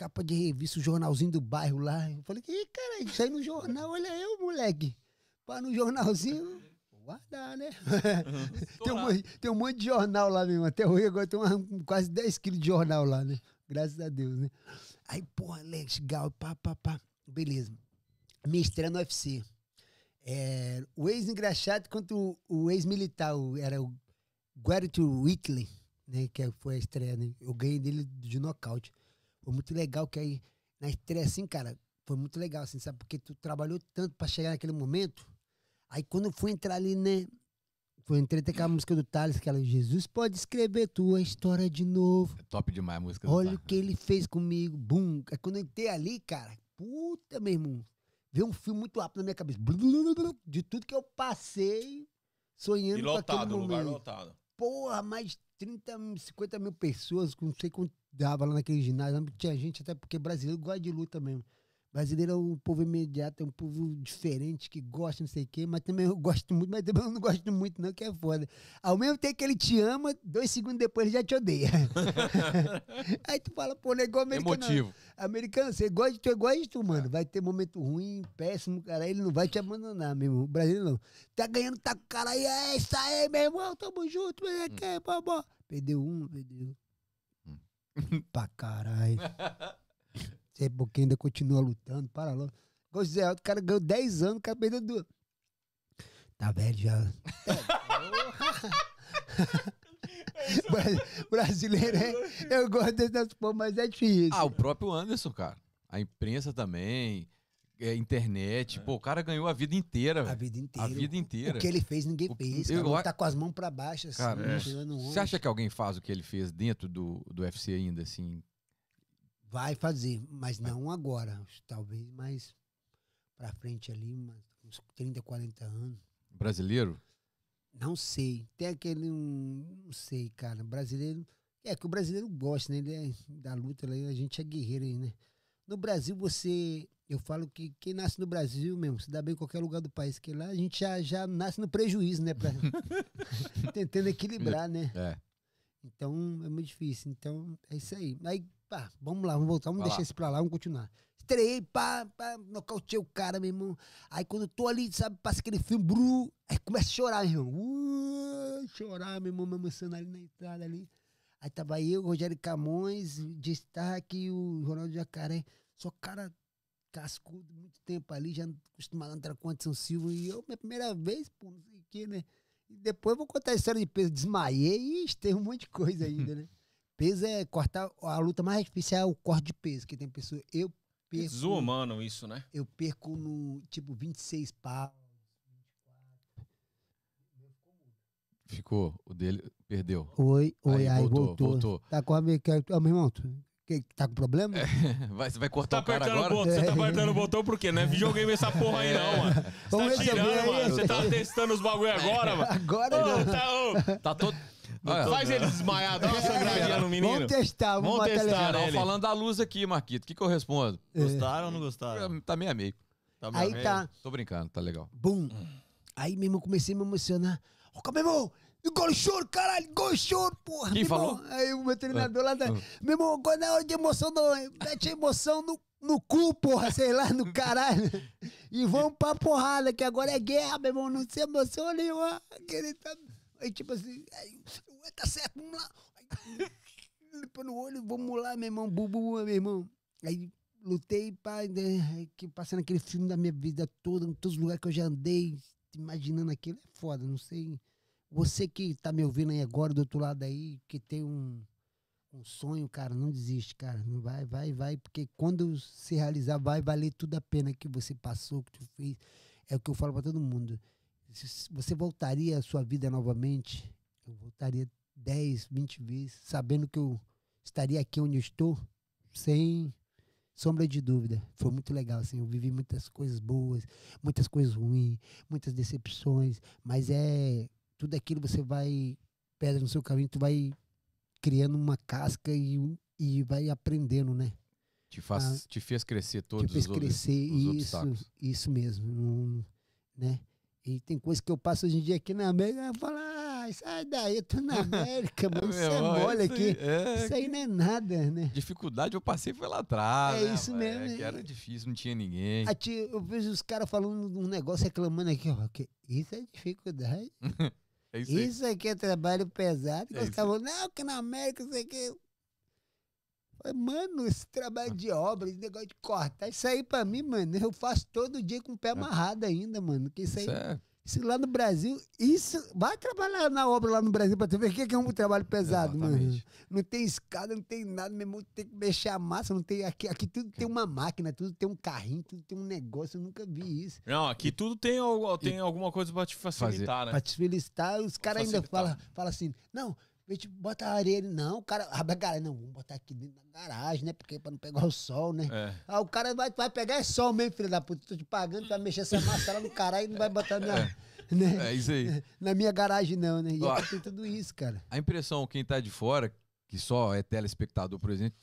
Capa de revista, o jornalzinho do bairro lá. Eu falei, Ih, cara, isso aí no jornal, olha eu, moleque. Pá, no jornalzinho, guardar, né? tem, um, monte- tem um monte de jornal lá mesmo. Até hoje agora tem uma- quase 10 quilos de jornal lá, né? Graças a Deus, né? Aí, porra, legal, pá, pá, pá. Beleza. Minha estreia no UFC. É, o ex-engraxado contra o, o ex-militar, era o Guerrero Whitley, né? Que foi a estreia, né? Eu ganhei dele de nocaute. Foi muito legal que aí, na estreia, assim, cara, foi muito legal, assim, sabe? Porque tu trabalhou tanto pra chegar naquele momento. Aí quando eu fui entrar ali, né? Foi entrei até com a música do Thales, aquela Jesus pode escrever tua história de novo. É top demais a música do Olha o que ele fez comigo. Bum. Aí Quando eu entrei ali, cara, puta, meu irmão. Veio um filme muito rápido na minha cabeça. De tudo que eu passei sonhando E com aquele lotado, lugar momento. lotado. Porra, mais 30, mil, 50 mil pessoas, não sei quanto dava lá naquele ginásio. Tinha gente, até porque brasileiro gosta de luta mesmo. Brasileiro é um povo imediato, é um povo diferente, que gosta, não sei o quê, mas também eu gosto muito, mas também eu não gosto muito, não, que é foda. Ao mesmo tempo que ele te ama, dois segundos depois ele já te odeia. Aí tu fala, pô, não é igual americano. Emotivo. Americano, você gosta de tu, é gosta de tu, mano. Vai ter momento ruim, péssimo, cara. Ele não vai te abandonar, meu irmão. O brasileiro não. Tá ganhando, tá com o cara aí, é isso aí, meu irmão. Tamo junto, mas é que, é, babá. Perdeu um, perdeu. pra caralho. Sei porque ainda continua lutando, para logo. O Zé Alto, o cara ganhou 10 anos, o cara perdeu duas. Tá velho já. É, Brasileiro, é, eu gosto dessas porra, mas é difícil. Ah, o próprio Anderson, cara. A imprensa também. É, internet. Pô, o cara ganhou a vida inteira, A vida inteira. A vida inteira. O que ele fez, ninguém O- fez. eu Cara, a- tá com as mãos pra baixo, assim, Cara, é. tirando onda. Você acha que alguém faz o que ele fez dentro do, do UFC ainda, assim? Vai fazer, mas não agora. Talvez mais pra frente ali, uns 30, 40 anos. Brasileiro? Não sei. Tem aquele. um- Não sei, cara. Brasileiro. É que o brasileiro gosta, né? Ele é da luta, né? a gente é guerreiro aí, né? No Brasil, você. Eu falo que quem nasce no Brasil mesmo, se dá bem em qualquer lugar do país, que lá a gente já, já nasce no prejuízo, né? Pra... Tentando equilibrar, né? É. Então é muito difícil. Então é isso aí. Aí, pá, vamos lá, vamos voltar, vamos Vai deixar lá. isso pra lá, vamos continuar. Estreiei, pá, pá, nocauteei o cara, meu irmão. Aí quando eu tô ali, sabe, passa aquele filme, bru, aí começa a chorar, meu irmão. Uh, chorar, meu irmão, me emocionando ali na entrada ali. Aí tava eu, Rogério Camões, destaque e o Ronaldo Jacaré. Só cara cascudo, muito tempo ali, já acostumado a entrar com o Anderson Silva. E eu, minha primeira vez, pô, não sei o que, né? E depois eu vou contar a história de peso. Desmaiei e tem um monte de coisa ainda, né? Peso é cortar. A luta mais difícil é o corte de peso, que tem pessoa. Eu perco. Desumano isso, né? Eu perco no tipo 26 pau. Ficou. O dele perdeu. Oi, oi, aí, voltou, voltou. voltou. Tá com a minha. Ô, meu irmão, tu, que, tá com problema? Vai, você vai Tá cortar o cara agora? botão, você tá apertando o botão por quê? Não é videogame essa porra aí, não, mano. Você Vamos tá tirando, aí. mano. Você tá testando os bagulho agora, mano. Agora Ô, não. tá, ô, Tá todo. Olha, faz ele desmaiar, dá uma sangradinha no menino. Vamos testar, vamos, Vamos testar, ele. falando da luz aqui, Marquito. O que, que eu respondo? Gostaram ou não gostaram? Tá meio a meio. Tá bem, Aí bem. tá. Tô brincando, tá legal. Bum. Aí mesmo eu comecei a me emocionar. Ô, meu irmão, o choro, caralho, o choro, porra. Quem meu irmão. falou? Aí o meu treinador lá da. Ah. Meu irmão, agora é hora de emoção, não. Mete a emoção no, no cu, porra, sei lá, no caralho. E vamos pra porrada, que agora é guerra, meu irmão. Não se emocione, ó. Que ele tá. Aí, tipo assim, aí, tá certo, vamos lá. Limpa no olho, vamos lá, meu irmão, bubu, meu irmão. Aí lutei, pá, né, que passando aquele filme da minha vida toda, em todos os lugares que eu já andei, imaginando aquilo, é foda, não sei. Você que tá me ouvindo aí agora, do outro lado aí, que tem um, um sonho, cara, não desiste, cara. Não vai, vai, vai, porque quando se realizar, vai valer tudo a pena que você passou, que tu fez. É o que eu falo pra todo mundo. Se- Você voltaria à sua vida novamente? Eu voltaria 10, 20 vezes, sabendo que eu estaria aqui onde eu estou, sem sombra de dúvida. Foi muito legal, assim. Eu vivi muitas coisas boas, muitas coisas ruins, muitas decepções, mas é tudo aquilo você vai pedra no seu caminho, tu vai criando uma casca e, um- e vai aprendendo, né? Te, faz, te fez crescer todos te fez os crescer, os isso, obstáculos. isso mesmo, não- né? E tem coisa que eu passo hoje em dia aqui na América, eu falo, ah, sai daí, eu tô na América, mano, isso é meu, mole aqui. é, Isso aí não é nada, né? Dificuldade eu passei foi lá atrás. É né, isso mesmo, É que é. era difícil, não tinha ninguém. Tia, eu vejo os caras falando um negócio, reclamando aqui, ó, que isso é dificuldade. É isso aí. Isso aqui é trabalho pesado. Que É os caras falam, não, que na América, isso aqui. Falei, Mano, esse trabalho de obra, esse negócio de cortar, isso aí pra mim, mano, eu faço todo dia com o pé amarrado ainda, mano. Que isso aí, é, Isso lá no Brasil, isso. Vai trabalhar na obra lá no Brasil pra tu ver o que é um trabalho pesado, mano. Não tem escada, não tem nada, meu irmão, tem que mexer a massa, não tem. Aqui, aqui tudo tem uma máquina, tudo tem um carrinho, tudo tem um negócio, eu nunca vi isso. Não, aqui tudo tem, tem alguma coisa pra te facilitar, né? Pra te felicitar, os caras ainda facilitar. falam fala assim, não, a gente bota a areia. Não, o cara abre a garagem. Não, vamos botar aqui dentro da garagem, né? Porque pra não pegar o sol, né? É. Ah, o cara vai, vai pegar é sol mesmo, filho da puta. Tô te pagando, tu vai mexer essa massa lá no caralho e não vai botar na, né? É isso aí. na minha garagem, não, né? E Ó. tem tudo isso, cara. A impressão, quem tá de fora, que só é telespectador, por exemplo,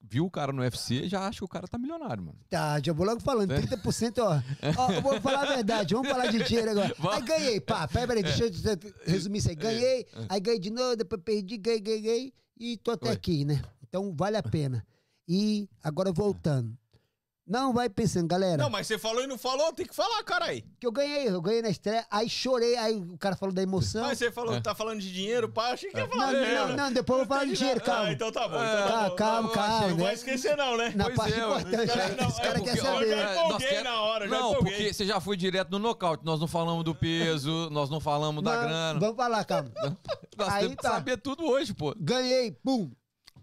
viu o cara no UFC, já acha que o cara tá milionário, mano. Tá, já vou logo falando, É. 30%, ó. Ó, eu vou falar a verdade, vamos falar de dinheiro agora. Aí ganhei, pá, peraí, deixa eu resumir isso aí. Ganhei, aí ganhei de novo, depois perdi, ganhei, ganhei, ganhei, e tô até Ué. aqui, né? Então vale a pena. E agora voltando. Não vai pensando, galera, Não, mas você falou e não falou, tem que falar, cara aí. que eu ganhei, eu ganhei na estreia, aí chorei, aí o cara falou da emoção. Mas você falou É. que tá falando de dinheiro, pá, achei que ia Não, falar. não, é, não, né? não, depois eu vou falar de dinheiro, Ah, calma. então tá bom. É, Então tá Calma, bom. calma, eu calma. achei- Não vai né? esquecer, não, né? Na Pois parte é, importante, aí, não, os é caras porque- querem saber. já É, empolguei na hora, já Não, empolguei. porque você já foi direto no nocaute. Nós não falamos do peso, nós não falamos da Não, grana. Vamos falar, calma. Nós Aí temos que tá. saber tudo hoje, pô. Ganhei, pum.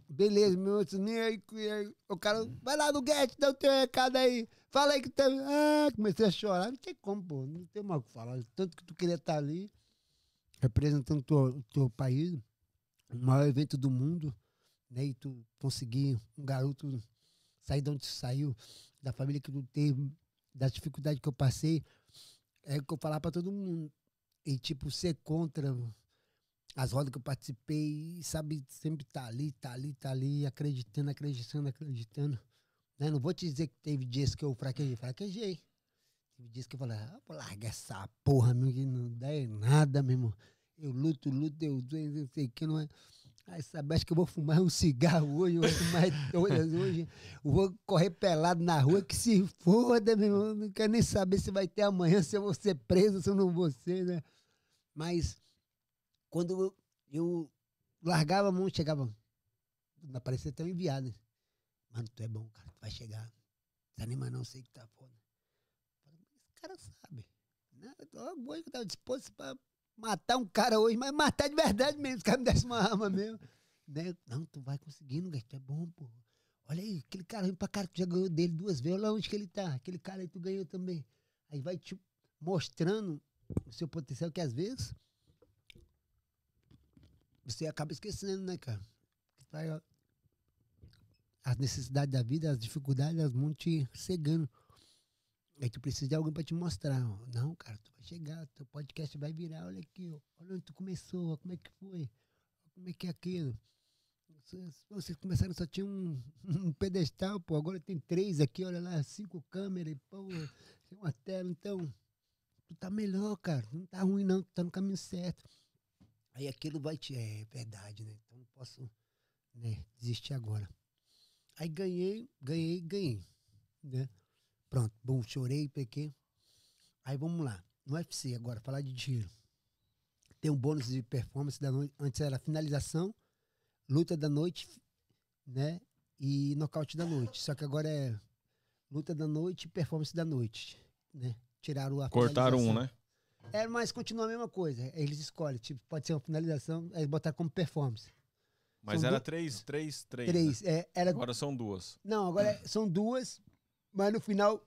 Beleza, meu outro nem aí, aí. O cara, vai lá no Guedes, dá o teu recado aí. Fala aí que tá. Ah, comecei a chorar. Não tem como, pô. Não tem mais o que falar. Tanto que tu queria estar ali, representando o teu, teu país, o maior evento do mundo, né? E tu conseguir um garoto sair de onde tu saiu, da família que tu teve, das dificuldades que eu passei. É o que eu falar pra todo mundo. E, tipo, ser contra as rodas que eu participei, sabe, sempre tá ali, tá ali, tá ali, acreditando, acreditando, acreditando. Né? Não vou te dizer que teve dias que eu fraquejei, fraquejei. Teve dias que eu falei, ah, vou largar essa porra, meu, que não dá em nada, meu irmão. Eu luto, luto, eu não sei o que, não é. Aí, sabe, acho que eu vou fumar um cigarro hoje, eu vou fumar hoje. Eu vou correr pelado na rua, que se foda, meu irmão. Não quero nem saber se vai ter amanhã, se eu vou ser preso, se eu não vou ser, né? Mas quando eu, eu largava a mão, chegava. Não parecia tão enviado. Mano, tu é bom, cara, tu vai chegar. Desanima não, sei que tá foda. Esse cara sabe. Tô- Hoje que eu tava disposto pra matar um cara hoje, mas matar de verdade mesmo. Os caras me dessem uma arma mesmo. Né? Não, tu vai conseguindo, cara, tu é bom, pô. Olha aí, aquele cara pra cara, tu já ganhou dele duas vezes. Olha onde que ele tá. Aquele cara aí tu ganhou também. Aí vai te mostrando o seu potencial, que às vezes você acaba esquecendo, né, cara? Ó, As necessidades da vida, as dificuldades, elas vão te cegando. Aí tu precisa de alguém pra te mostrar. Não, cara, tu vai chegar, teu podcast vai virar, olha aqui. Olha onde tu começou, como é que foi, como é que é aquilo. Vocês, vocês começaram, só tinha um, um pedestal, pô, agora tem três aqui, olha lá, cinco câmeras, pô, tem uma tela, então, tu tá melhor, cara, não tá ruim não, tu tá no caminho certo. Aí aquilo vai te. É verdade, né? Então não posso né, desistir agora. Aí ganhei, ganhei, ganhei. Né? Pronto, bom, chorei, pequei. Aí vamos lá. No UFC agora, falar de dinheiro. Tem um bônus de performance da noite. Antes era finalização, luta da noite, né? E nocaute da noite. Só que agora é luta da noite e performance da noite. Né? Tiraram a Cortaram um, né? É, mas continua a mesma coisa. Eles escolhem, tipo, pode ser uma finalização, aí botar como performance. Mas São era du- três, três, três. né? Três. É, era, Agora são duas. não, agora é- são duas, mas no final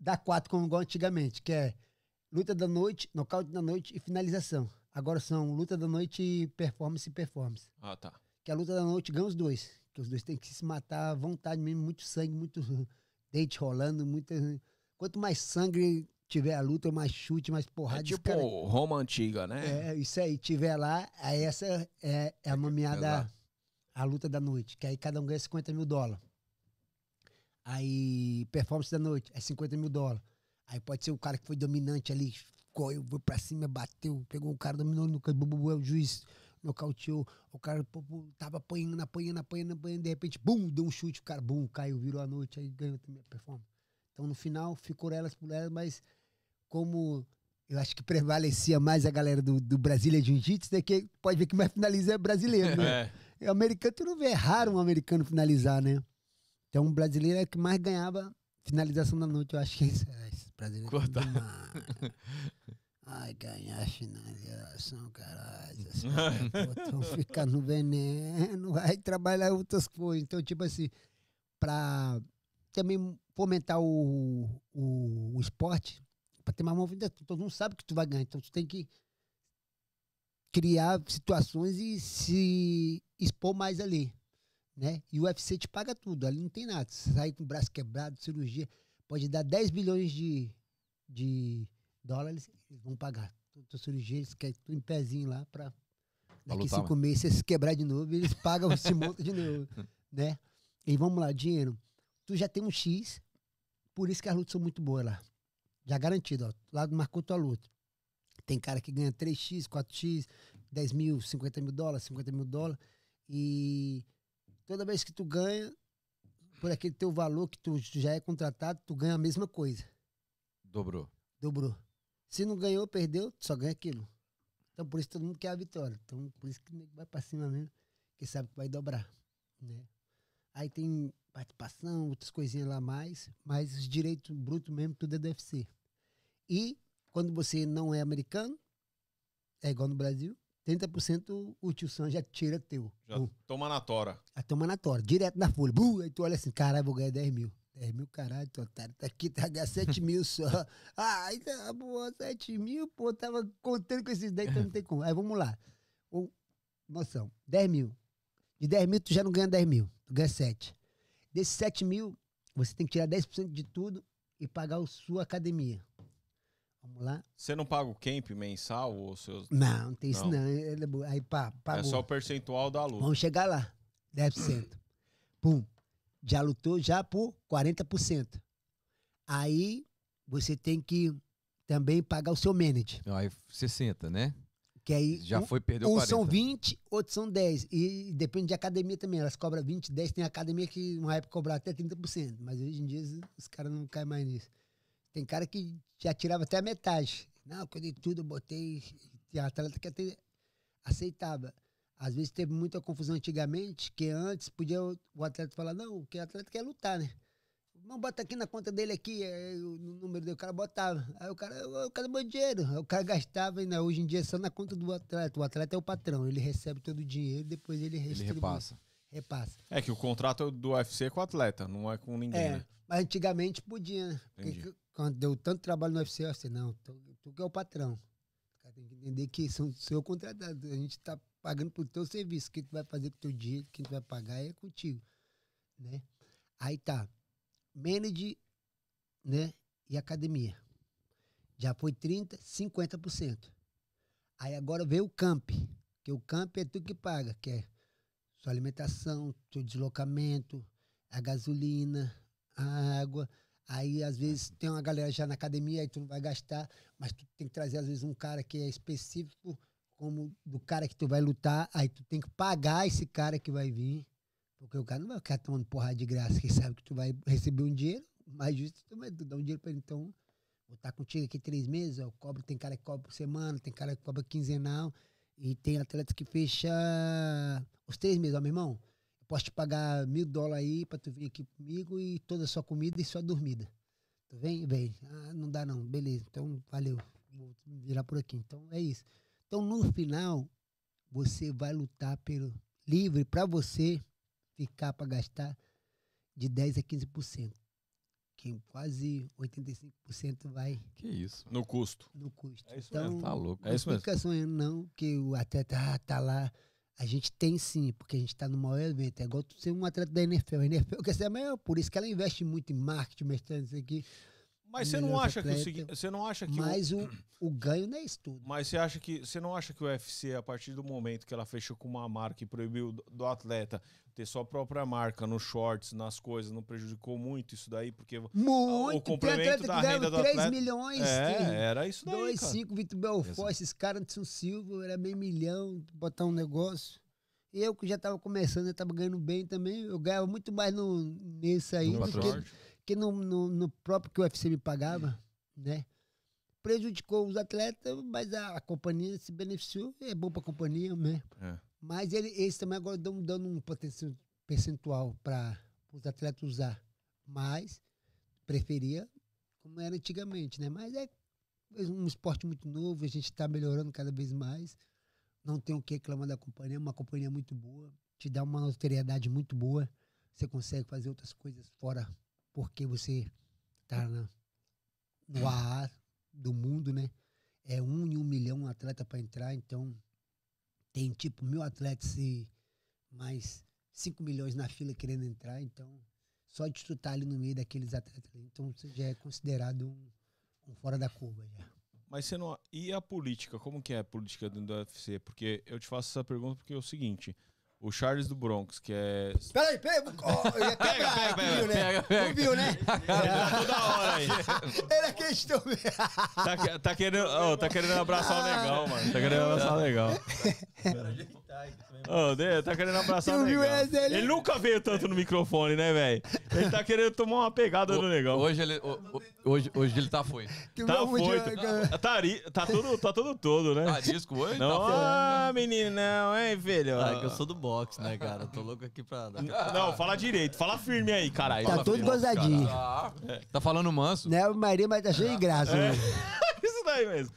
dá quatro, como igual antigamente, que é luta da noite, nocaute da noite e finalização. Agora são luta da noite e performance e performance. Ah, tá. Que a luta da noite ganha os dois. Que os dois têm que se matar à vontade mesmo, muito sangue, muito dente rolando, muita. Quanto mais sangue tiver a luta, mais chute, mais porrada. É tipo cara- Roma antiga, né? É, isso aí, tiver lá, aí essa é, é a nomeada Exato. a luta da noite, que aí cada um ganha 50 mil dólares. Aí, performance da noite, é 50 mil dólares. Aí pode ser o cara que foi dominante ali, correu, foi pra cima, bateu, pegou o cara, dominou no bu, bu, bu, o juiz nocauteou, o cara pô, tava apanhando, apanhando, apanhando, apanhando, de repente, bum, deu um chute, o cara, bum, caiu, virou a noite, aí ganhou também a performance. Então, no final, ficou elas por elas, mas como eu acho que prevalecia mais a galera do, do Brasília Jiu-Jitsu, né? Que pode ver que mais finaliza é brasileiro, né? É. O americano, tu não vê, é raro um americano finalizar, né? Então, o brasileiro é que mais ganhava finalização da noite, eu acho que é isso. É, esse prazer é Cortar. Ai, ganhar finalização, caralho. Estão ficando no veneno, vai trabalhar outras coisas. Então, tipo assim, pra também fomentar o, o, o esporte, pra ter mais movimento, todo mundo sabe que tu vai ganhar. Então, tu tem que criar situações e se expor mais ali, né? E o UFC te paga tudo, ali não tem nada. Você sai com o braço quebrado, cirurgia, pode dar 10 bilhões de, de dólares, eles vão pagar. Tua cirurgia, eles querem tu em pezinho lá pra daqui lutar, cinco meses você se quebrar de novo, eles pagam esse monte de novo, né? E vamos lá, dinheiro. Tu já tem um X, por isso que as lutas são muito boas lá. Já garantido, ó. Lá marcou tua luta. Tem cara que ganha 3x, 4x, 10 mil, 50 mil dólares, 50 mil dólares. E toda vez que tu ganha, por aquele teu valor que tu já é contratado, tu ganha a mesma coisa. Dobrou. Dobrou. Se não ganhou, perdeu, tu só ganha aquilo. Então por isso todo mundo quer a vitória. Então por isso que vai pra cima mesmo, que sabe que vai dobrar. Né? Aí tem participação, outras coisinhas lá mais, mas os direitos brutos mesmo, tudo é do UFC. E quando você não é americano, é igual no Brasil, 30% o tio Sam já tira teu. Já Bum. toma na tora. A toma na tora, direto na folha. Bum, aí tu olha assim, caralho, vou ganhar 10 mil. 10 mil, caralho, tu otário, tá aqui, tá ganhando 7 mil só. Ai, tá, pô, 7 mil, pô, tava contando com esses 10, então não tem como. Aí vamos lá. O, noção, 10 mil. De 10 mil, tu já não ganha 10 mil, tu ganha 7. Desses 7 mil, você tem que tirar 10% de tudo e pagar a sua academia. Vamos lá? Você não paga o camp mensal ou seus. Não, não tem isso Não. não. É Aí pá, É pagou. só o percentual da luta. Vamos chegar lá. 10%. Pum. Já lutou já por 40%. Aí você tem que também pagar o seu manager. Aí 60, né? Que aí Já um, foi, perdeu uns 40. são 20, outros são 10. E depende de academia também. Elas cobram 20, 10. Tem academia que uma época cobrava até 30%. Mas hoje em dia os caras não caem mais nisso. Tem cara que já tirava até a metade. Não, quando eu dei tudo, eu botei. Tem atleta que até aceitava. Às vezes teve muita confusão antigamente, que antes podia o o atleta falar, não, que o atleta quer lutar, né? Não, bota aqui na conta dele aqui, aí o número dele, o cara botava. Aí o cara, eu quero meu dinheiro. Aí o cara gastava, e né, hoje em dia é só na conta do atleta. O atleta é o patrão, ele recebe todo o dinheiro, depois ele Ele repassa. Repassa. É que o contrato do UFC é com o atleta, não é com ninguém, É, né? Mas antigamente podia, né? Entendi. quando deu tanto trabalho no UFC, eu disse, não, tu, tu que é o patrão. Tem que entender que são seu contratado. A gente tá pagando pro teu serviço. O que tu vai fazer com o teu dinheiro, quem tu vai pagar é contigo. Né? Aí tá. Manage, né? E academia. Já foi 30%, 50%. Aí agora veio o camp. Que o camp é tu que paga, que é sua alimentação, teu deslocamento, a gasolina, a água. Aí, às vezes, tem uma galera já na academia, aí tu não vai gastar, mas tu tem que trazer, às vezes, um cara que é específico, como do cara que tu vai lutar, aí tu tem que pagar esse cara que vai vir, porque o cara não vai ficar tomando porrada de graça, que sabe que tu vai receber um dinheiro, mais justo tu vai dar um dinheiro pra ele. Então, vou estar contigo aqui três meses, cobro, tem cara que cobra por semana, tem cara que cobra quinzenal, e tem atleta que fecha os três meses, ó, meu irmão, posso te pagar mil dólares aí pra tu vir aqui comigo e toda a sua comida e sua dormida. Tu vem? Vem. Ah, não dá não. Beleza. Então, valeu. Vou virar por aqui. Então, é isso. Então, no final, você vai lutar pelo livre pra você ficar pra gastar de 10 a 15%. Que quase 85% vai Que isso. No custo. no custo. É isso então, mesmo, Tá louco. É isso não mesmo. fica sonhando, não, que o atleta ah, tá lá. A gente tem sim, porque a gente tá no maior evento. É igual ser um atleta da NFL. A NFL quer ser a maior, por isso que ela investe muito em marketing, mestrando isso aqui. Mas você não acha que o atleta. seguinte, você não acha que o- Mas o, o ganho não é isso tudo. Mas você acha que você não acha que o UFC a partir do momento que ela fechou com uma marca e proibiu do, do atleta ter sua própria marca nos shorts, nas coisas, não prejudicou muito isso daí porque Muito. Tem complemento atleta da renda do 3 atleta- milhões. é, era isso daí, 2, cara. 5, Vitor Belfort, esses caras Anderson Silva, era meio milhão, botar um negócio. Eu que já tava começando, eu tava ganhando bem também. Eu ganhava muito mais no, nesse aí No do short. que no, no, no próprio que o UFC me pagava, né? Prejudicou os atletas, mas a, a companhia se beneficiou, é bom pra companhia, né? É. Mas ele, eles também agora estão dando um potencial percentual para os atletas usar. Mas preferia como era antigamente, né? Mas é um esporte muito novo, a gente está melhorando cada vez mais. Não tem o que reclamar da companhia, é uma companhia muito boa, te dá uma notoriedade muito boa. Você consegue fazer outras coisas fora porque você está no AA do mundo, né? É um em um milhão um atleta para entrar, então tem tipo mil atletas e mais 5 milhões na fila querendo entrar, então só de tu estar ali no meio daqueles atletas, então você já é considerado um, um fora da curva já. Mas você não. E a política? Como que é a política dentro do UFC? Porque eu te faço essa pergunta porque é o seguinte. O Charles do Bronx, que é. Peraí, pega, oh, pega, tu pega, viu, né? pega, pega. Tu viu, né? Toda hora aí. Era questão. Tá, tá querendo, ô, tá querendo abraçar o legal, mano. Tá querendo abraçar o legal. Ô, Dê, tá querendo abraçar o essa ali? Ele nunca veio tanto no microfone, né, velho? Ele tá querendo tomar uma pegada do negão. Hoje ele, o- o- hoje, hoje ele tá foi. Tá onde- foito. Tá, ari- tá tudo, tá tudo todo, né? Tá disco hoje? Não, Tá ah, menino, não, hein, filho? Ah, que eu sou do boxe, né, cara? Tô louco aqui pra. Não, fala direito, fala firme aí, caralho. Tá Fala todo firme. gozadinho. Tá, tá falando manso. Né, Maria, mas tá cheio de graça. É. né? Isso daí mesmo.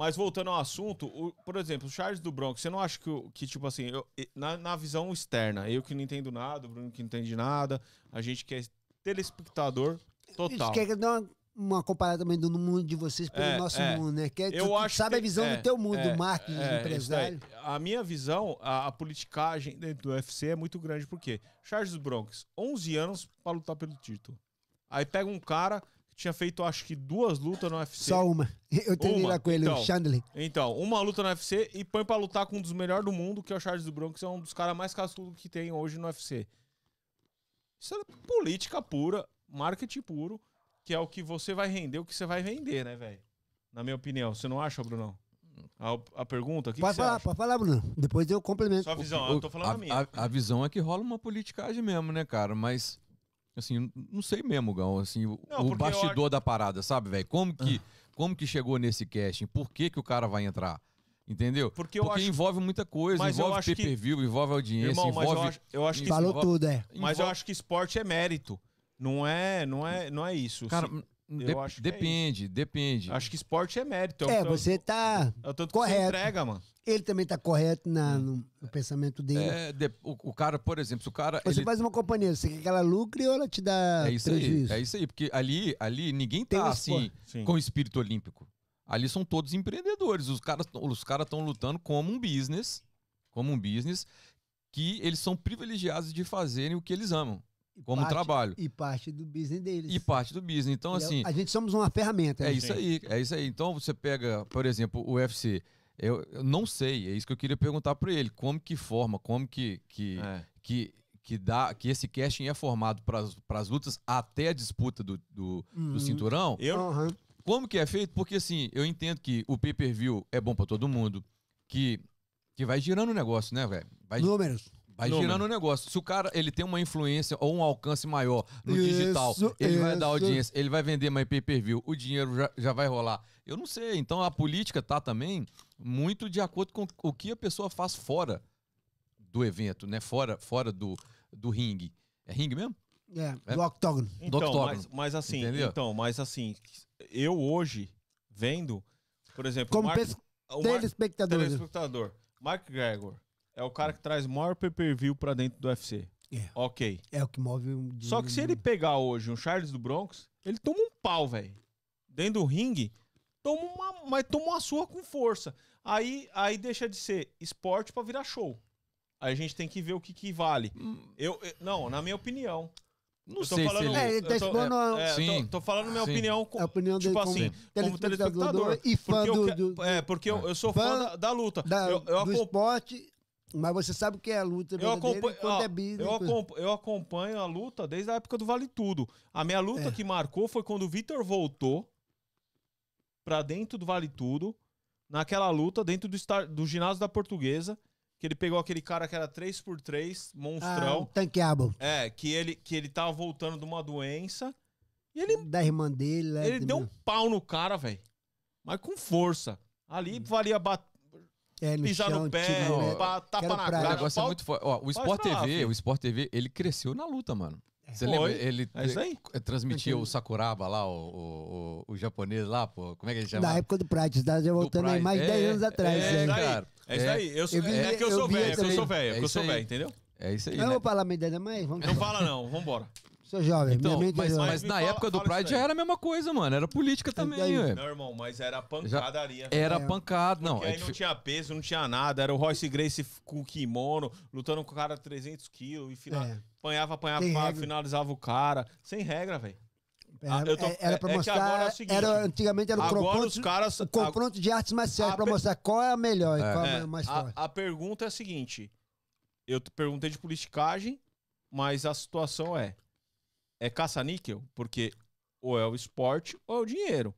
Mas voltando ao assunto, o- por exemplo, o Charles do Bronx, você não acha que, que tipo assim, eu- na, na visão externa, eu que não entendo nada, o Bruno que não entende nada, a gente que é telespectador total. Isso quer dar uma, uma comparada também do mundo de vocês pelo É, nosso é. mundo, né? Que é, Eu tu, acho sabe que- a visão é, do teu mundo, é, do marketing, do É, empresário. A minha visão, a, a politicagem dentro do UFC é muito grande, porque Charles do Bronx, 11 anos pra lutar pelo título. Aí pega um cara tinha feito, acho que, duas lutas no UFC. Só uma. Eu treinei Uma, lá com ele, então. o Chandler. Então, uma luta no UFC e põe pra lutar com um dos melhores do mundo, que é o Charles do Bronx, que é um dos caras mais cascudos que tem hoje no UFC. Isso é política pura, marketing puro, que é o que você vai render, o que você vai vender, né, velho? Na minha opinião. Você não acha, Brunão? A, a pergunta, o que, que Pode você falar, acha? pode falar, Bruno. Depois eu complemento. Sua visão, eu tô falando a, a, minha. a- a visão é que rola uma politicagem mesmo, né, cara? Mas, assim, não sei mesmo, Gão, assim, o, Não, o porque eu bastidor da parada, sabe, velho? Como que, como que chegou nesse casting? Por que que o cara vai entrar? Entendeu? Porque eu acho- envolve muita coisa, Mas eu envolve acho que- pay-per-view, envolve audiência, Irmão, mas envolve... eu acho, eu acho que Falou envolve- tudo, é. Mas eu envolve- acho que esporte é mérito. Não é, não é, não é isso. Cara, Se- eu de- acho é depende, depende. acho que esporte é mérito. É, o tanto- você tá. é o tanto que você correto. entrega, mano. Ele também tá correto na, no, no pensamento dele. É, de- o, o cara, por exemplo, se o cara... Você ele- faz uma companhia, você quer que ela lucre ou ela te dá É isso prejuízo? aí, é isso aí, porque ali, ali ninguém Tem tá um assim Sim. com espírito olímpico. Ali são todos empreendedores. Os caras os caras estão lutando como um business, como um business que eles são privilegiados de fazerem o que eles amam, como parte- trabalho E parte do business deles. e parte do business. Então E é- assim, A gente somos uma ferramenta. é né? isso Sim. aí, é isso aí. Então você pega, por exemplo, o UFC. Eu, eu não sei, é isso que eu queria perguntar para ele, como que forma, como que que, É. que que dá que esse casting é formado para as lutas até a disputa do, do, do Uhum. cinturão. Eu, Aham. Como que é feito? Porque assim, eu entendo que o pay-per-view é bom pra todo mundo, que, que vai girando o negócio, né, velho? Vai, Números. Vai girando o negócio. Se o cara ele tem uma influência ou um alcance maior no Isso, digital, ele vai dar isso. audiência, ele vai vender mais pay-per-view, o dinheiro já, já vai rolar. Eu não sei. Então a política tá também muito de acordo com o que a pessoa faz fora do evento, né? Fora, fora do, do ringue. É ringue mesmo? É, É. do octógono. Então, octógono. mas, mas assim, Entendeu? então, mas assim, eu hoje vendo, por exemplo, Como o Mark, pes- o Mark, telespectador. telespectador, Mark Gregor é o cara que traz maior pay-per-view pra dentro do UFC. É. Ok. É o que move o dinheiro. Só que se ele pegar hoje um Charles do Bronx, ele toma um pau, velho. Dentro do ringue, toma uma, mas toma uma surra com força. Aí, aí deixa de ser esporte pra virar show. Aí a gente tem que ver o que, que vale. Eu, eu- não, na minha opinião. Não sei falando, se ele... É, ele tá expondo a- é, Sim, tô, tô falando minha sim. opinião com, A opinião dele tipo assim, como telespectador. e fã Porque eu, do, do- é, porque eu, eu sou fã, fã da, da luta. da- eu, eu, do acom- esporte, mas você sabe o que é a luta eu acompanho, quando é business. eu, acompanho, eu acompanho a luta desde a época do Vale Tudo. A minha luta É. que marcou foi quando o Vitor voltou pra dentro do Vale Tudo, naquela luta dentro do, estar, do ginásio da Portuguesa, que ele pegou aquele cara que era 3x3, Ah, o monstrão. tanqueável. É, que ele, que ele tava voltando de uma doença. E ele Da irmã dele. lá, Ele deu um pau no cara, velho. Mas com força. Ali valia bat- É, no pisar chão, no pé, tiro pá, tapa na pra- O cara. negócio é muito forte. Ó, o Sport TV, filho. o Sport TV, ele cresceu na luta, mano. Você Foi. lembra? Ele É eh, transmitia o Sakuraba lá, o, o, o, o japonês lá, pô. Como é que ele chama? Da época do Pride, tá já voltando aí mais de 10 É, anos atrás. É, né? isso aí. cara. É isso aí. Eu sou, Eu vi- é que eu eu sou velho, é que eu sou velho, é É que eu isso sou aí. velho, entendeu? É isso aí, Eu não né? vou falar minha idade, mas vamos. Não fala não, vambora. Sou jovem, Então, minha mente mas, é jovem. mas me na fala- época do Pride já era a mesma coisa, mano. Era política também, daí? ué. Não, irmão, mas era pancadaria. Era É. pancada. Não, Porque é aí não tinha peso, não tinha nada. Era o Royce Grace com kimono, lutando com o cara de 300 quilos. E final... É. apanhava, apanhava, regra. finalizava o cara. Sem regra, velho. Era, Ah, tô- era pra é- é mostrar. agora é o seguinte, era, antigamente era o Agora confronto, os caras... o confronto de artes marciais a pra mostrar qual é a melhor e É. qual É, é a mais a, forte. a pergunta é a seguinte. Eu te perguntei de politicagem, mas a situação é... É caça-níquel? Porque ou é o esporte ou é o dinheiro.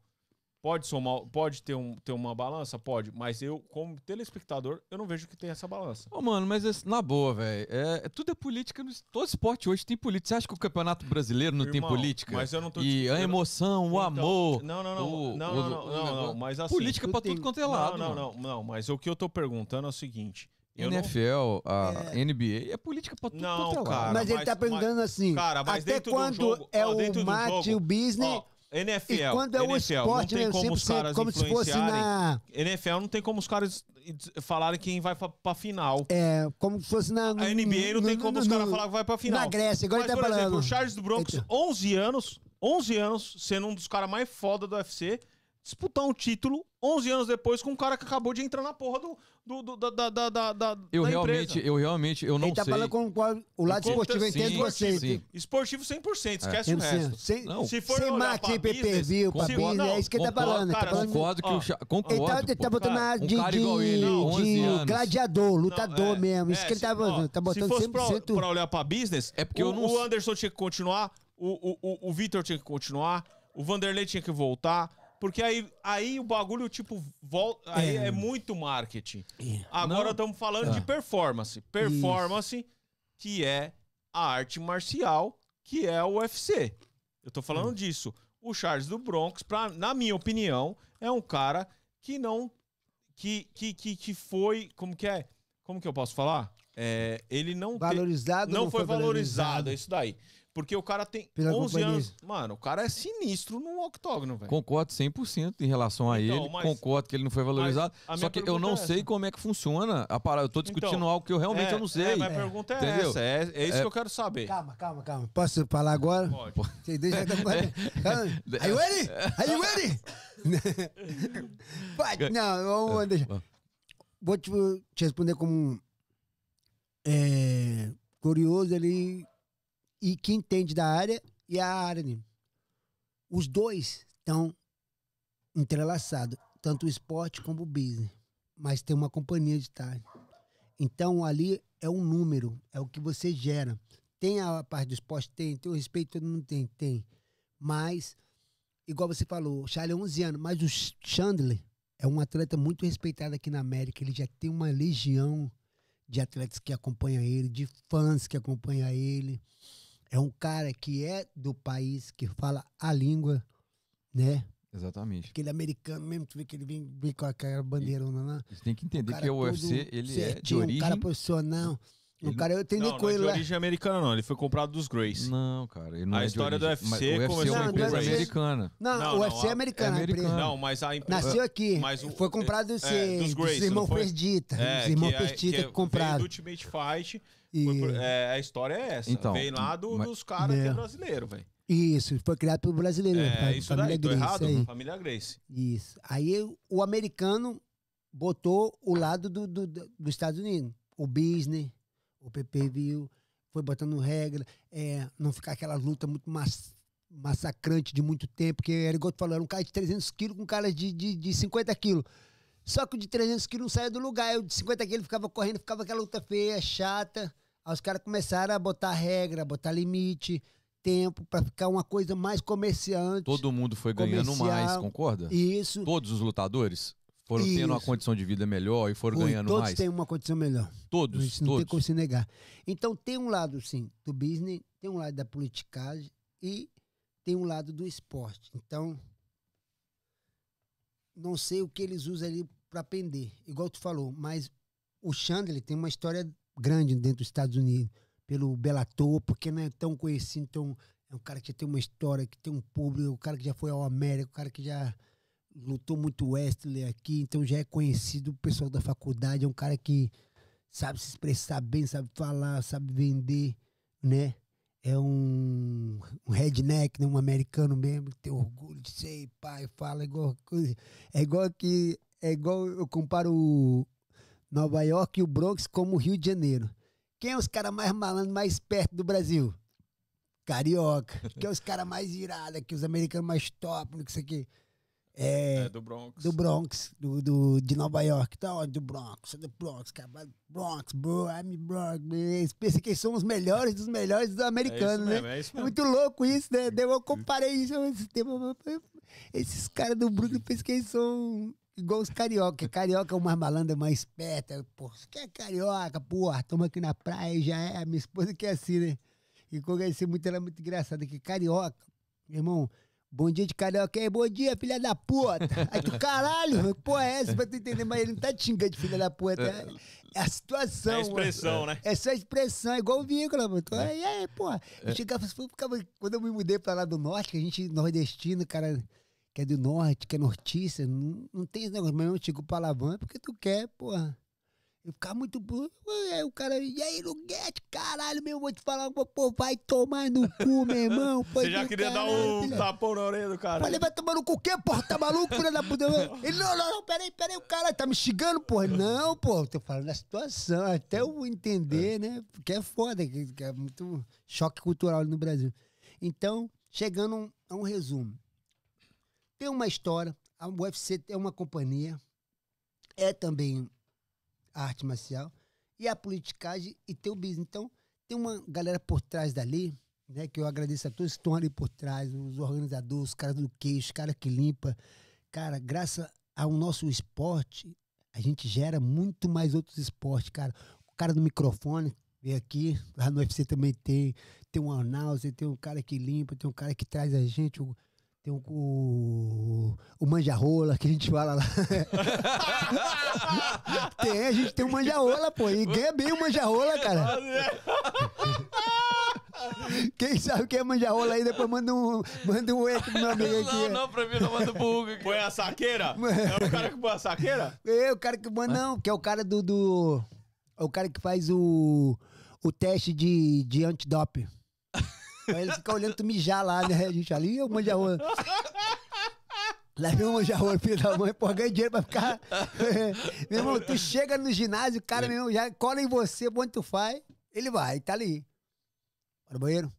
Pode somar, pode ter, um, ter uma balança? Pode. Mas eu, como telespectador, eu não vejo que tem essa balança. Ô, mano, mas esse- na boa, velho. É, é- tudo é política. no- todo esporte hoje tem política. Você acha que o campeonato brasileiro não tem Irmão, política? Mas eu não tô E a não- emoção, o Então, amor. Não, não, não. o- não, o- não, não, o não, não, negócio- Mas assim. política pra tudo tem- quanto é não, lado. não, mano. não, não. Mas o que eu tô perguntando é o seguinte. Eu não- NFL, a NBA, é política pra tudo Não, é cara. mas ele mas- tá perguntando assim: Cara, mas até dentro do quando jogo- é ó, o mate, o business, Ó, NFL, e quando é o NFL, esporte, não tem né? como os caras como se fosse na. NFL não tem como os caras falarem quem vai pra, pra final. É, como se fosse na. A NBA não tem como os caras falarem que vai pra final. Na Grécia, agora Mas, ele tá por exemplo, falando. o Charles do Bronx, Eita. 11 anos, 11 anos, sendo um dos caras mais foda do UFC, disputar um título 11 anos depois com um cara que acabou de entrar na porra do, do, do- da, da, da, da, Eu da realmente, empresa. eu realmente, eu não Ele tá sei. falando com qual- o lado esportivo, eu sim, entendo você. sim. Esportivo 100%, esquece o 100%. resto. Sem, Não, Se for sem olhar marketing, pra business, não, é isso que ele tá falando. ele tá cara, falando Concordo que Ó, o Cha- Ele concordo. tá, ele tá botando cara, na um de, cara igual ele, de, 11 de gladiador, lutador é, mesmo. Isso é, que ele tá ó, Tá botando Se fosse pra, 100%. pra olhar pra business, É porque o, não o Anderson tinha que continuar, o, o, o, o Vitor tinha que continuar, o Vanderlei tinha que voltar. Porque aí, aí o bagulho, tipo, volta. Aí É. é, muito marketing. É. Agora Não. estamos falando Ah. de performance. Performance, que é a arte marcial, que é o UFC. Eu tô falando Hum. disso. O Charles do Bronx, pra, na minha opinião, é um cara que não. Que, que, que, que foi. Como que é? Como que eu posso falar? É, ele não. te- Valorizado ou não, foi valorizado, é isso daí. Porque o cara tem Pela 11 companhia. anos. Mano, o cara é sinistro no octógono, velho. Concordo 100% em relação a Então, ele. mas- Concordo que ele não foi valorizado. minha Só que eu não é sei como é que funciona a parada. Eu tô discutindo Então, algo que eu realmente é, eu não sei. É, mas a pergunta é Entendeu? essa. É, é isso É. que eu quero saber. Calma, calma, calma. Posso falar agora? Pode. Já estão Are you ready? Are you ready? Não, vamos deixar. Vou te, te responder como um é, curioso ali e que entende da área e a área. né? Os dois estão entrelaçados, tanto o esporte como o business, mas tem uma companhia de tarde. Então ali é um número, é o que você gera. Tem a parte do esporte? Tem. Tem o respeito? Todo mundo tem. Tem. Mas, igual você falou, o Charlie é 11 anos, mas o Chandler é um atleta muito respeitado aqui na América. Ele já tem uma legião de atletas que acompanham ele, de fãs que acompanham ele. É um cara que é do país, que fala a língua, né? Exatamente. Aquele americano mesmo, tu vê que ele vem, vem com aquela bandeirona lá. Você tem que entender que o todo UFC, ele é de certinho, Um origem... cara profissional. Um Ele- cara, eu atendi Não, com não é ele de lá. origem americana, não. Ele foi comprado dos Grace. Não, cara, ele não A é de história do origem. Mas UFC o UFC é começou uma com empresa Grace. americana. Não, Não, o não, UFC é a- americano. é. Não, mas a empresa. Nasceu aqui. Mas o- foi comprado é, ser, dos dos, Gracie, não irmãos. É, os irmãos que é- Ferdita que que, é- compraram. do Ultimate Fight. E- por- é, a história é essa. Então, Veio lá do- mas- dos caras que é É. brasileiro, velho. Isso, foi criado pelo brasileiro. É, isso família daí, tô Gracie, errado? isso aí. Família Grace. Isso. Aí o americano botou o lado do, do- do- dos Estados Unidos. O business, o PPV, foi botando regra, é, não ficar aquela luta muito mas- massacrante de muito tempo, porque era igual tu falou, era um cara de 300 quilos com um cara de, de, de 50 quilos. Só que o de 300 quilos não saía do lugar, o de 50 quilos ficava correndo, ficava aquela luta feia, chata. Aí os caras começaram a botar regra, botar limite, tempo, pra ficar uma coisa mais comerciante. Todo mundo foi ganhando mais, concorda? Isso. Todos os lutadores foram tendo uma Isso. condição de vida melhor e foram Foi, ganhando todos mais. têm uma condição melhor. Todos, Isso não tem todos. como se negar. Então tem um lado, sim, do business, tem um lado da politicagem e tem um lado do esporte. Então, não sei o que eles usam ali para pender, igual tu falou, mas o Chandler tem uma história grande dentro dos Estados Unidos. pelo Bellator, porque não é tão conhecido, então é um cara que já tem uma história, que tem um público, um cara que já foi ao América, um cara que já lutou muito Wesley aqui, então já é conhecido o pessoal da faculdade, é um cara que sabe se expressar bem, sabe falar, sabe vender, né? É um, um redneck, né? um americano mesmo, que tem orgulho de ser pai, fala igual coisa. É igual que. É igual eu comparo o Nova York e o Bronx como o Rio de Janeiro. Quem é os caras mais malandros, mais perto do Brasil? Carioca. Quem é os caras mais irados aqui, os americanos mais top, não sei o que. É, É, do Bronx. do Bronx, do, do, de Nova York. Tá onde? Do Bronx, do Bronx, cara. Bronx, bro, I'm Bronx. Eles pensam que são os melhores dos melhores dos é americanos, né? mesmo, é isso É mesmo. muito louco isso, né? Eu comparei isso esse tempo. Esses caras do Brooklyn pensam que eles são igual os carioca. Carioca é o mais malandro, é mais esperto. Porra, você quer carioca? Porra, toma aqui na praia e já é. Minha esposa que é assim, né? E conheci muito, ela é muito engraçada. Que carioca, meu irmão, bom dia de carioca. Aí, bom dia, filha da puta. Aí tu, caralho, porra é essa pra tu entender? Mas ele não tá te xingando de filha da puta. É, é a situação. É a mano. expressão, né? É só expressão, é igual vírgula, mano. Então, aí, aí, porra. Eu chegava, ficava, quando eu me mudei pra lá do norte, que a gente, nordestino, cara, que é do norte, que é nortista, não, não tem esse negócio, mas eu chego palavrão, é porque tu quer, porra. Eu ficava muito burro. Aí o cara, e aí, Luguete, caralho, meu, vou te falar, pô, vai tomar no cu, meu irmão. Você já do queria dar caralho, um filha. tapão na orelha do cara. Falei, vai tomar no cu, o quê, porra? Tá maluco, filha da puta? Ele, não, não, não, peraí, peraí, o cara tá me xingando, porra. Não, pô, tô falando da situação, até eu entender, né? Porque é foda, que é muito choque cultural no Brasil. Então, chegando um- a um resumo. Tem uma história, a UFC é uma companhia, é também arte marcial, e a politicagem e tem o business. Então, tem uma galera por trás dali, né? Que eu agradeço a todos que estão ali por trás, os organizadores, os caras do queixo, os caras que limpa. Cara, graças ao nosso esporte, a gente gera muito mais outros esportes, cara. O cara do microfone veio aqui, lá no UFC também tem. Tem um announcer, tem um cara que limpa, tem um cara que traz a gente. o- tem o, o, o manjarrola que a gente fala lá. tem, a gente tem um manjarrola, pô. E ganha bem o manjarrola, cara. Quem sabe que é manjarrola aí, depois manda um, manda um oi aqui pro meu amigo aqui. Não, não, pra mim não manda buga. Põe a saqueira? É o cara que põe a saqueira? É, o cara que manda, não, que é o cara do. do é o cara que faz o, o teste de, de antidoping. Aí ele fica olhando tu mijar lá, né? A gente ali, o manjarrola. Lá vem o manjarrola, filho da mãe, pô, ganha dinheiro pra ficar. meu irmão, tu chega no ginásio, o cara, meu irmão, já cola em você, onde tu faz, ele vai, tá ali. Para o banheiro?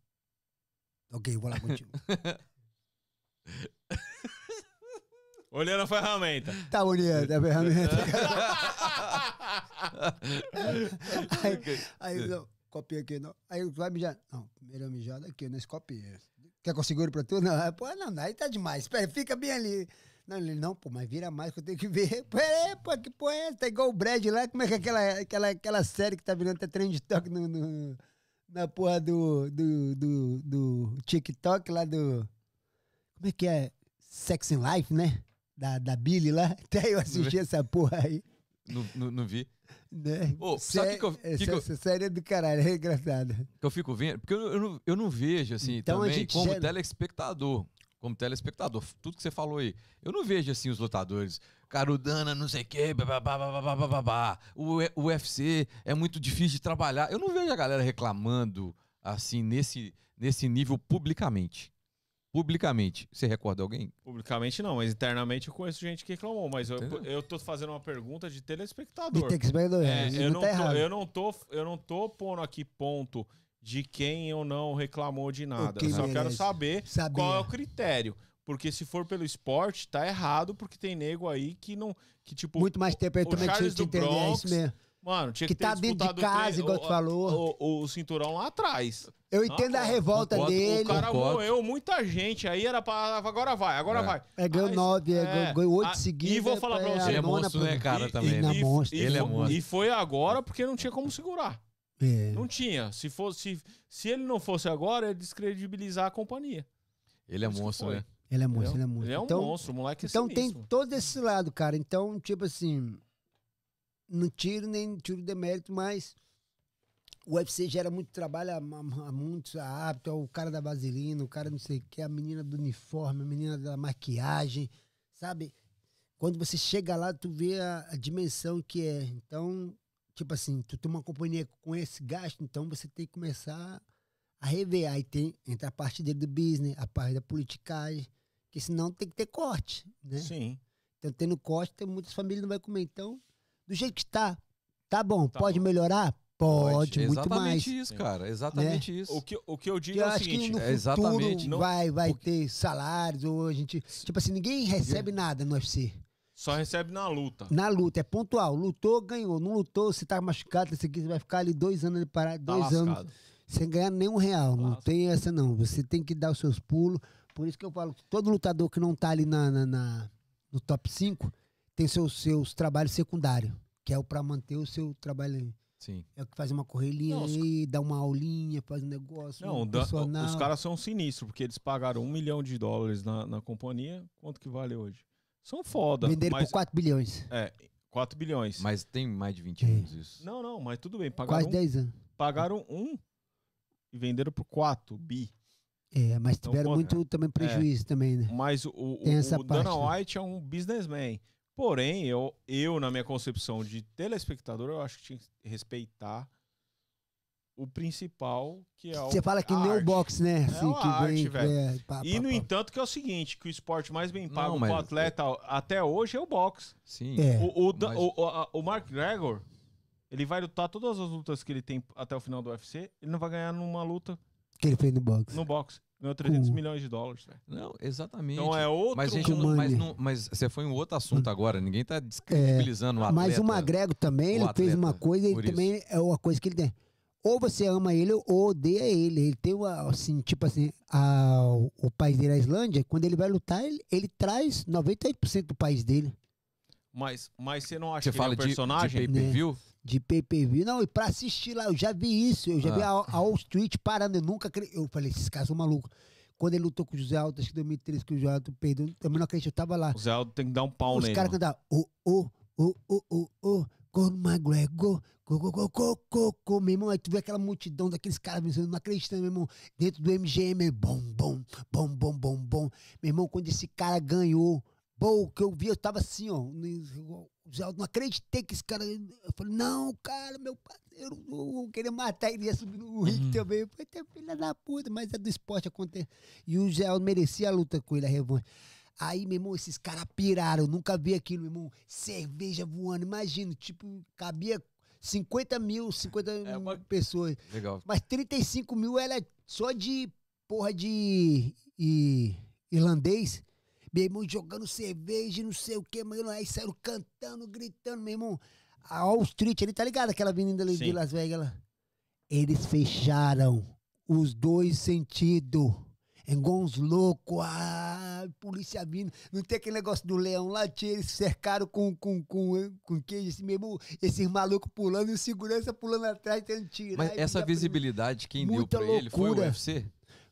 Ok, vou lá contigo. Olhando a ferramenta. Tá bonita a ferramenta. aí, aí não, copia aqui, não. Aí vai mijar. Não, primeiro mijada aqui nesse copinho. Quer que eu segure pra tu? Não, aí, pô, não, aí tá demais. Espera, fica bem ali. Não, ele, não, pô, mas vira mais que eu tenho que ver. Pô, é, pô, que porra é essa? Tá igual o Brad lá. Como é que é aquela, aquela, aquela série que tá virando até trend talk no, no- na porra do, do, do, do TikTok lá do. Como é que é? Sex in Life, né? Da, da Billy lá. Até eu assisti essa porra aí. Não, não, não vi. Né? Ô, sabe o que que eu- que essa, que eu- essa série é do caralho, é engraçada. Que eu fico vendo. Porque eu, eu, não, eu não vejo, assim, Então também, como gera- telespectador. Como telespectador, tudo que você falou aí. Eu não vejo, assim, os lutadores. Carudana, não sei o quê, babá, babá, babá, o UFC é muito difícil de trabalhar. Eu não vejo a galera reclamando, assim, nesse, nesse nível publicamente. Publicamente. Você recorda alguém? Publicamente não, mas internamente eu conheço gente que reclamou. Mas eu, Entendeu? eu tô fazendo uma pergunta de De telespectador. telespectador, É, é, eu, não não tá tô, errado. eu, não tô, eu não tô pondo aqui ponto de quem ou não reclamou de nada. que Eu só quero saber Saber. qual é o critério. Porque se for pelo esporte, tá errado, porque tem nego aí que não. Que, tipo, Muito mais tempo o também Charles do é Bronx, isso mesmo. Mano, tinha Que que, ter tá dentro de disputado o casa, igual tu o- falou. O, o cinturão lá atrás. Eu entendo a Não, revolta concordo, dele. O cara Concordo. moeu muita gente, aí era pra. Agora vai, agora É. vai. É, ganhou Aí- nove, é, ganhou oito Ah, seguidas. E vou falar pra é a você. Ele é monstro, né, cara, E- também. Ele é e- monstro. e Ele é foi- monstro. E foi agora porque não tinha como segurar. É. Não tinha. Se, fosse, se, se ele não fosse agora, ia descredibilizar a companhia. Ele é Isso monstro, né? Ele é monstro, ele é monstro. Ele é um então, monstro, o moleque é Então tem todo esse lado, cara. Então, tipo assim, não tiro nem tiro de mérito, mas o UFC gera muito trabalho a, a, a muitos, a hábito, o cara da vaselina, o cara não sei o que, a menina do uniforme, a menina da maquiagem, sabe? Quando você chega lá, tu vê a, a dimensão que é. Então, tipo assim, tu tem uma companhia com esse gasto, então você tem que começar a rever. Aí tem, entra a parte dele do business, a parte da politicagem, que senão tem que ter corte, né? Sim. Então, tendo corte, tem muitas famílias que não vai comer. Então, do jeito que tá, tá bom. Tá pode bom. melhorar? Pode, muito Exatamente mais. isso, Sim. cara. Exatamente isso. O que, o que eu digo Eu é o acho que seguinte: no é exatamente. Não- vai, vai o- ter salários, ou a gente. Tipo assim, ninguém recebe nada no UFC. só recebe na luta. Na luta, é pontual. Lutou, ganhou. Não lutou, você tá machucado, esse aqui, você vai ficar ali dois anos parado, Tá dois anos, lascado. sem ganhar nenhum real. Não Lasca. tem essa, não. Você tem que dar os seus pulos. Por isso que eu falo todo lutador que não tá ali na, na- na- no top 5 tem seus, seus trabalhos secundários, que é o pra manter o seu trabalho. Sim. É o que faz uma correlinha Não, os- aí, dá uma aulinha, faz um negócio. Não, um personal. os caras são sinistros, porque eles pagaram um milhão de dólares na, na companhia. Quanto que vale hoje? São foda. venderam mas, por 4 bilhões. É, 4 bilhões. Mas tem mais de 20 É. anos isso. Não, não, mas tudo bem. Pagaram, Quase um, 10 anos. pagaram um e venderam por 4 bi. É, mas Então, tiveram quanto- muito também prejuízo também, né? Mas o, o, o Dana né? White é um businessman. Porém, eu, eu, na minha concepção de telespectador, eu acho que tinha que respeitar o principal, que é o. Você fala que nem o boxe, né? Assim, uma que arte, vem, velho. é, pá, E, pá, no pá. entanto, que é o seguinte, que o esporte mais bem pago pro mas- atleta até hoje é o boxe. Sim. É. O, o, Mas- o, o, a- o Mark Gregor, ele vai lutar todas as lutas que ele tem até o final do UFC, ele não vai ganhar numa luta Que ele fez no boxe. no boxe. Ganhou 300 Com- milhões de dólares, velho. Não, exatamente. Então é outro... Mas, gente não, mas, não- mas você foi em outro assunto agora. Ninguém tá descredibilizando o atleta. Mas o Magrego também, o ele fez uma coisa, ele por também é uma coisa que ele tem. Ou você ama ele ou odeia ele. Ele tem uma, assim, tipo assim, a, o país dele, a Islândia, quando ele vai lutar, ele, ele traz 98% do país dele Mas, mas você não acha Você que fala ele é um de, de personagem? pay-per-view? De pay-per-view. Não, e pra assistir lá, eu já vi isso. Eu já vi a, a Wall Street parando. Eu nunca acreditei. Eu falei, esses caras são malucos. Quando ele lutou com o José Aldo, acho que em 2013, que o José Aldo perdeu, também não acreditei. Eu tava lá. O Zé Aldo tem que dar um pau Os nele. caras mano. cantavam, ô, ô, ô, ô, ô, ô, Conor McGregor, go, go, go, go, go, go, meu irmão, aí tu vê aquela multidão daqueles caras, não acreditando, meu irmão, dentro do MGM, bom, bom, bom, bom, bom, bom, meu irmão, quando esse cara ganhou, o que eu vi, eu tava assim, ó, já não acreditei que esse cara, eu falei, não, cara, meu parceiro, eu, eu queria matar ele, ia subir no ringue Uhum. também, eu falei, "Teu filho da puta, mas é do esporte, acontece, e o Zé Aldo merecia a luta com ele, a revanche, Aí, meu irmão, esses caras piraram. Eu nunca vi aquilo, meu irmão. Cerveja voando. Imagina, tipo, cabia 50 mil, 50 É uma- pessoas. Legal. Mas 35 mil era só de porra de e- irlandês. Meu irmão jogando cerveja não sei o que, mano. Aí saíram cantando, gritando, meu irmão. A Wall Street, ele tá ligado? Aquela avenida ali de Sim. Las Vegas lá. Eles fecharam os dois sentidos. Igual uns loucos, ah, polícia vindo. Não tem aquele negócio do leão lá, eles cercaram com, com, com, com queijo, esse mesmo, esses malucos pulando e o segurança pulando atrás, tentando tirar. Mas essa visibilidade, quem deu pra ele foi o loucura. UFC?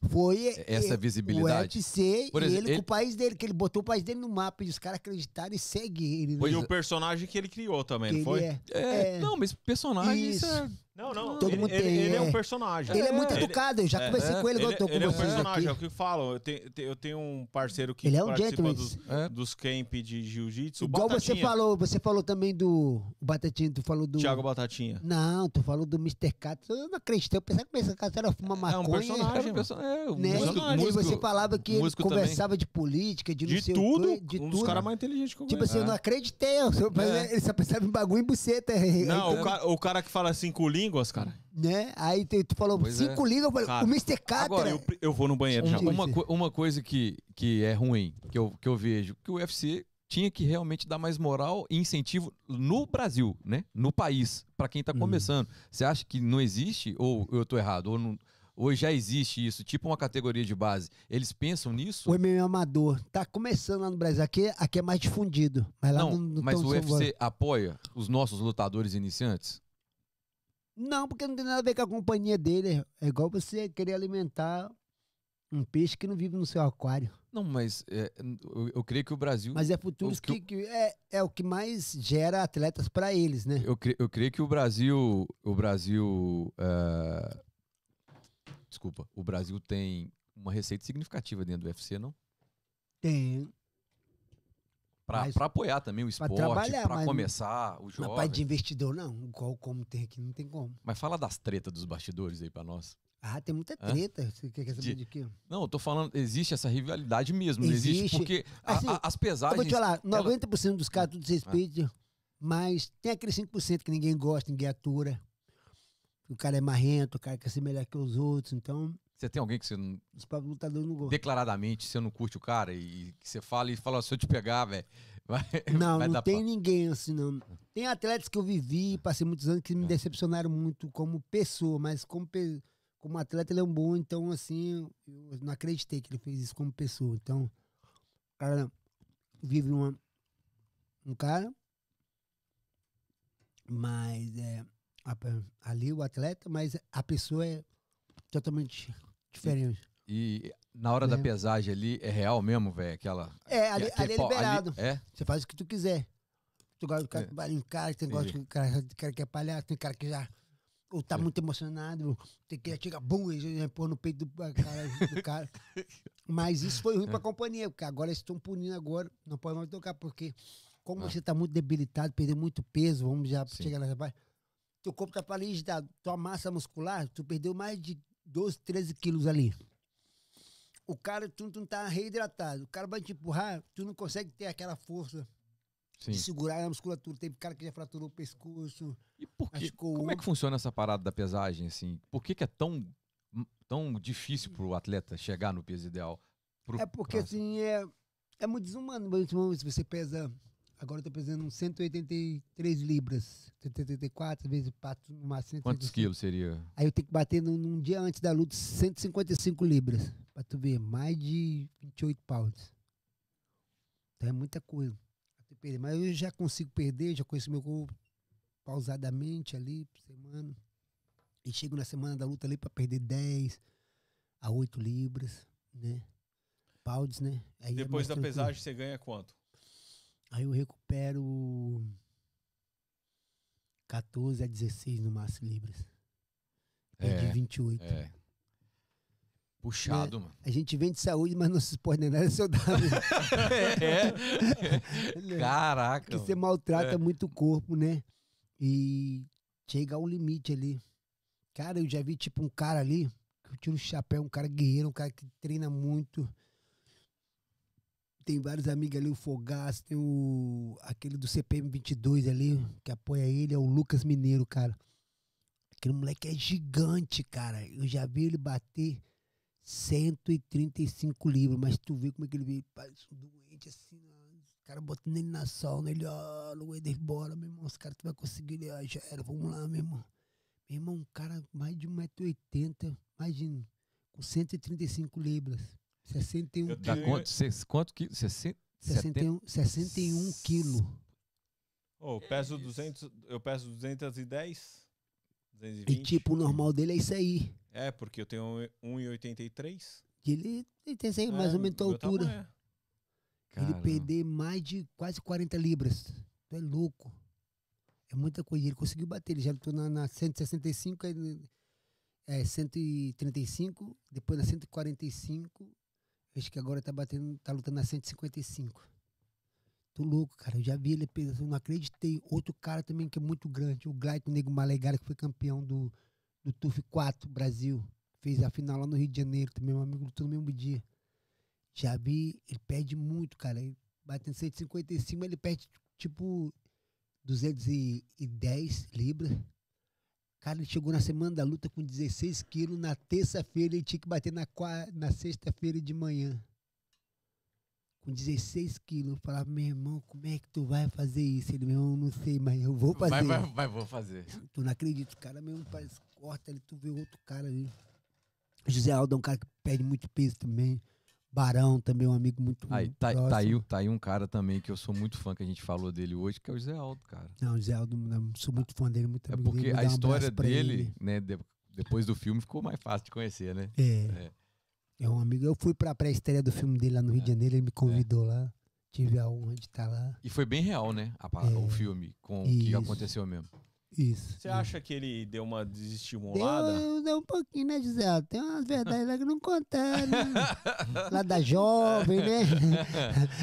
Foi Essa visibilidade. O UFC Por e exemplo, ele, ele- com o país dele, que ele botou o país dele no mapa e os caras acreditaram e seguem ele. né? E o personagem que ele criou também, Que não foi? é. É, É. não, mas personagem, isso, Isso. É... Não, não. Todo ele, mundo ele- tem, ele é um é. personagem. Ele é muito Ele- educado, eu já é, conversei é, com ele, igual eu tô Ele, ele é um personagem, é o que falam. Eu tenho, eu tenho um parceiro que Ele é um participa gentleman. dos, É. dos camp de jiu-jitsu. Igual você Batatinha. falou, você falou também do o Batatinha, tu falou do... Thiago Batatinha. Não, tu falou do Mr. Cato. Eu não acreditei. Eu pensava que o Mr. Cato era fumar É um maconha. personagem. Era um perso- é, o Né? músico, e músico- você falava que ele músico também. conversava de política, de não De sei tudo, o quê, de um tudo. dos caras mais inteligentes que eu Tipo assim, eu não acreditei. eu só- mas É. Ele só pensava em bagulho em buceta. Não, Então, o cara, que fala cinco línguas, cara. Né? Aí tu, tu falou Pois cinco línguas, eu falei, Cara, o Mr. Cato agora, Eu, eu vou no banheiro já. Uma, uma, coisa que, que é ruim, que eu, que eu vejo, que o UFC tinha que realmente dar mais moral e incentivo no Brasil, né? No país, para quem tá Hum. começando. Você acha que não existe, ou eu tô errado, ou, não, ou já existe isso, tipo uma categoria de base? Eles pensam nisso? O MMA amador. Tá começando lá no Brasil. Aqui, aqui é mais difundido. Mas lá não, não, não mas o. UFC apoia os nossos lutadores iniciantes? Não, porque não tem nada a ver com a companhia dele. É igual você querer alimentar Um peixe que não vive no seu aquário. Não, mas é, eu, eu creio que o Brasil. Mas é futuros O que que, que é, é o que mais gera atletas para eles, né? Eu, cre- eu creio que o Brasil. O Brasil. é, Desculpa. O Brasil tem uma receita significativa dentro do UFC, não? Tem. Pra, Mas- pra apoiar também o esporte, mas- começar o Mas jovem. parte de investidor, não. Igual como tem aqui, não tem como. Mas fala das tretas dos bastidores aí pra nós. Ah, tem muita Hã? treta. Você quer saber De- de quê? Não, eu tô falando, existe essa rivalidade mesmo. não existe Existe. porque a- Assim, a- as Eu pesagens. vou te falar, ela- 90% dos caras tudo se respeitam, mas tem aquele 5% que ninguém gosta, ninguém atura. O cara é marrento, o cara quer ser melhor que os outros, então Você tem alguém que você não- os próprios lutadores não gostam. declaradamente você não curte o cara e que você fala e fala, se eu te pegar, velho, Não, vai não tem pau. ninguém assim, não. Tem atletas que eu vivi, passei muitos anos, que me É. decepcionaram muito como pessoa, mas como, pe- como atleta ele é um bom, então assim, eu não acreditei que ele fez isso como pessoa. Então, o cara vive uma, um cara, mas é ali o atleta, mas a pessoa é totalmente diferente. E na hora da Né? pesagem ali, é real mesmo, velho? Aquela. É, ali, aquele ali é liberado. é? Você faz o que tu quiser. Tu gosta do cara É. que vai em cara, tem gosta do cara, cara que é palhaço, tem cara que já ou tá muito emocionado, tem que chega bum e pôr no peito do cara. do cara. Mas isso foi ruim pra É. companhia, porque agora eles estão punindo agora, não pode mais tocar, porque como Ah. você tá muito debilitado, perdeu muito peso, vamos já Sim. chegar nessa parte. Teu corpo tá paralisado, tua massa muscular, tu perdeu mais de 12, 13 quilos ali. O cara, tu, tu não tá reidratado. O cara vai te empurrar, tu não consegue ter aquela força Sim. de segurar a musculatura. Teve cara que já fraturou o pescoço. E por machucou Como o é que funciona essa parada da pesagem, assim? Por que, que é tão, tão difícil pro atleta chegar no peso ideal? Pro- É porque, pra- assim, é, é muito desumano. Muito desumano se você pesa. Agora eu tô pesando 183 libras. 184 vezes pato no máximo. Quantos 185. quilos seria? Aí eu tenho que bater num, num dia antes da luta 155 libras. Pra tu ver, mais de 28 pounds. Então é muita coisa. Mas eu já consigo perder, já conheço meu corpo pausadamente ali por semana. E chego na semana da luta ali pra perder 10 a 8 libras, né? Pounds, né? Aí é Depois mais da tranquilo. pesagem, você ganha quanto? Aí eu recupero 14 a 16 no máximo libras. Perdi É, 28. É. Puxado, mano. A gente vende saúde, mas não é nada saudável. É. né? Caraca. Porque você maltrata É. muito o corpo, né? E chega ao limite ali. Cara, eu já vi tipo um cara ali, que eu tiro o chapéu, um cara guerreiro, um cara que treina muito. Tem vários amigos ali, o Fogaço, tem o aquele do CPM 22 ali, que apoia ele, é o Lucas Mineiro, cara. Aquele moleque é gigante, cara. Eu já vi ele bater 135 libras, mas tu vê como é que ele veio, parece um doente assim, ó. os caras botando ele na sauna, ele, ó, não vai bora, meu irmão, os caras tu vai conseguir, ele, ó, já era, vamos lá, meu irmão. Meu irmão, um cara mais de 1,80m, imagina, com 135 libras, 61 Eu Dá tenho- quanto? Quanto? 60, 61, 61 quilos. Ô, eu peso 200, eu peso 210, E 220. tipo, o normal dele é isso aí. É, porque eu tenho 1,83. Ele, ele tem essa aí, É, mais ou menos tua altura. tamanho é. Ele Caramba. perder mais de quase 40 libras. Tu é louco. É muita coisa. Ele conseguiu bater. Ele já lutou na, na 165, aí, é, 135, depois na 145. Acho que agora tá batendo, tá lutando na 155. Tô louco, cara. Eu já vi ele pesando, não acreditei. Outro cara também que é muito grande, o Glaito Nego Malegara, que foi campeão do, do TUF 4 Brasil. Fez a final lá no Rio de Janeiro também, meu amigo lutou no mesmo dia. Já vi, ele perde muito, cara. Ele bate em 155, mas ele perde tipo 210 libras. Cara, ele chegou na semana da luta com 16 quilos. Na terça-feira ele tinha que bater na, na sexta-feira de manhã. Com 16 quilos. Eu falava, meu irmão, como é que tu vai fazer isso? Ele, meu irmão, não sei, mas eu vou fazer. Vai, vai, vai, vou fazer. Tu não acredita, o cara mesmo parece corta ali, tu vê outro cara ali. José Aldo é um cara que perde muito peso também. Barão também é um amigo muito Aí, tá, próximo. tá, aí, tá aí um cara também que eu sou muito fã, que a gente falou dele hoje, que é o Zé Aldo, cara. Não, o José Aldo, eu sou muito fã dele, muito É amigo porque dele. a um história pra dele, ele. né, de- depois do filme ficou mais fácil de conhecer, né? É. É. É um amigo. Eu fui pra pré-estreia do filme dele lá no Rio de Janeiro, ele me convidou lá. Tive a honra de estar lá. E foi bem real, né? a É. o filme, com o que aconteceu mesmo. Isso. Você acha que ele deu uma Deu, desestimulada? deu um pouquinho, né, Gisele? Tem umas verdades lá que não contaram. né? lá da jovem, né?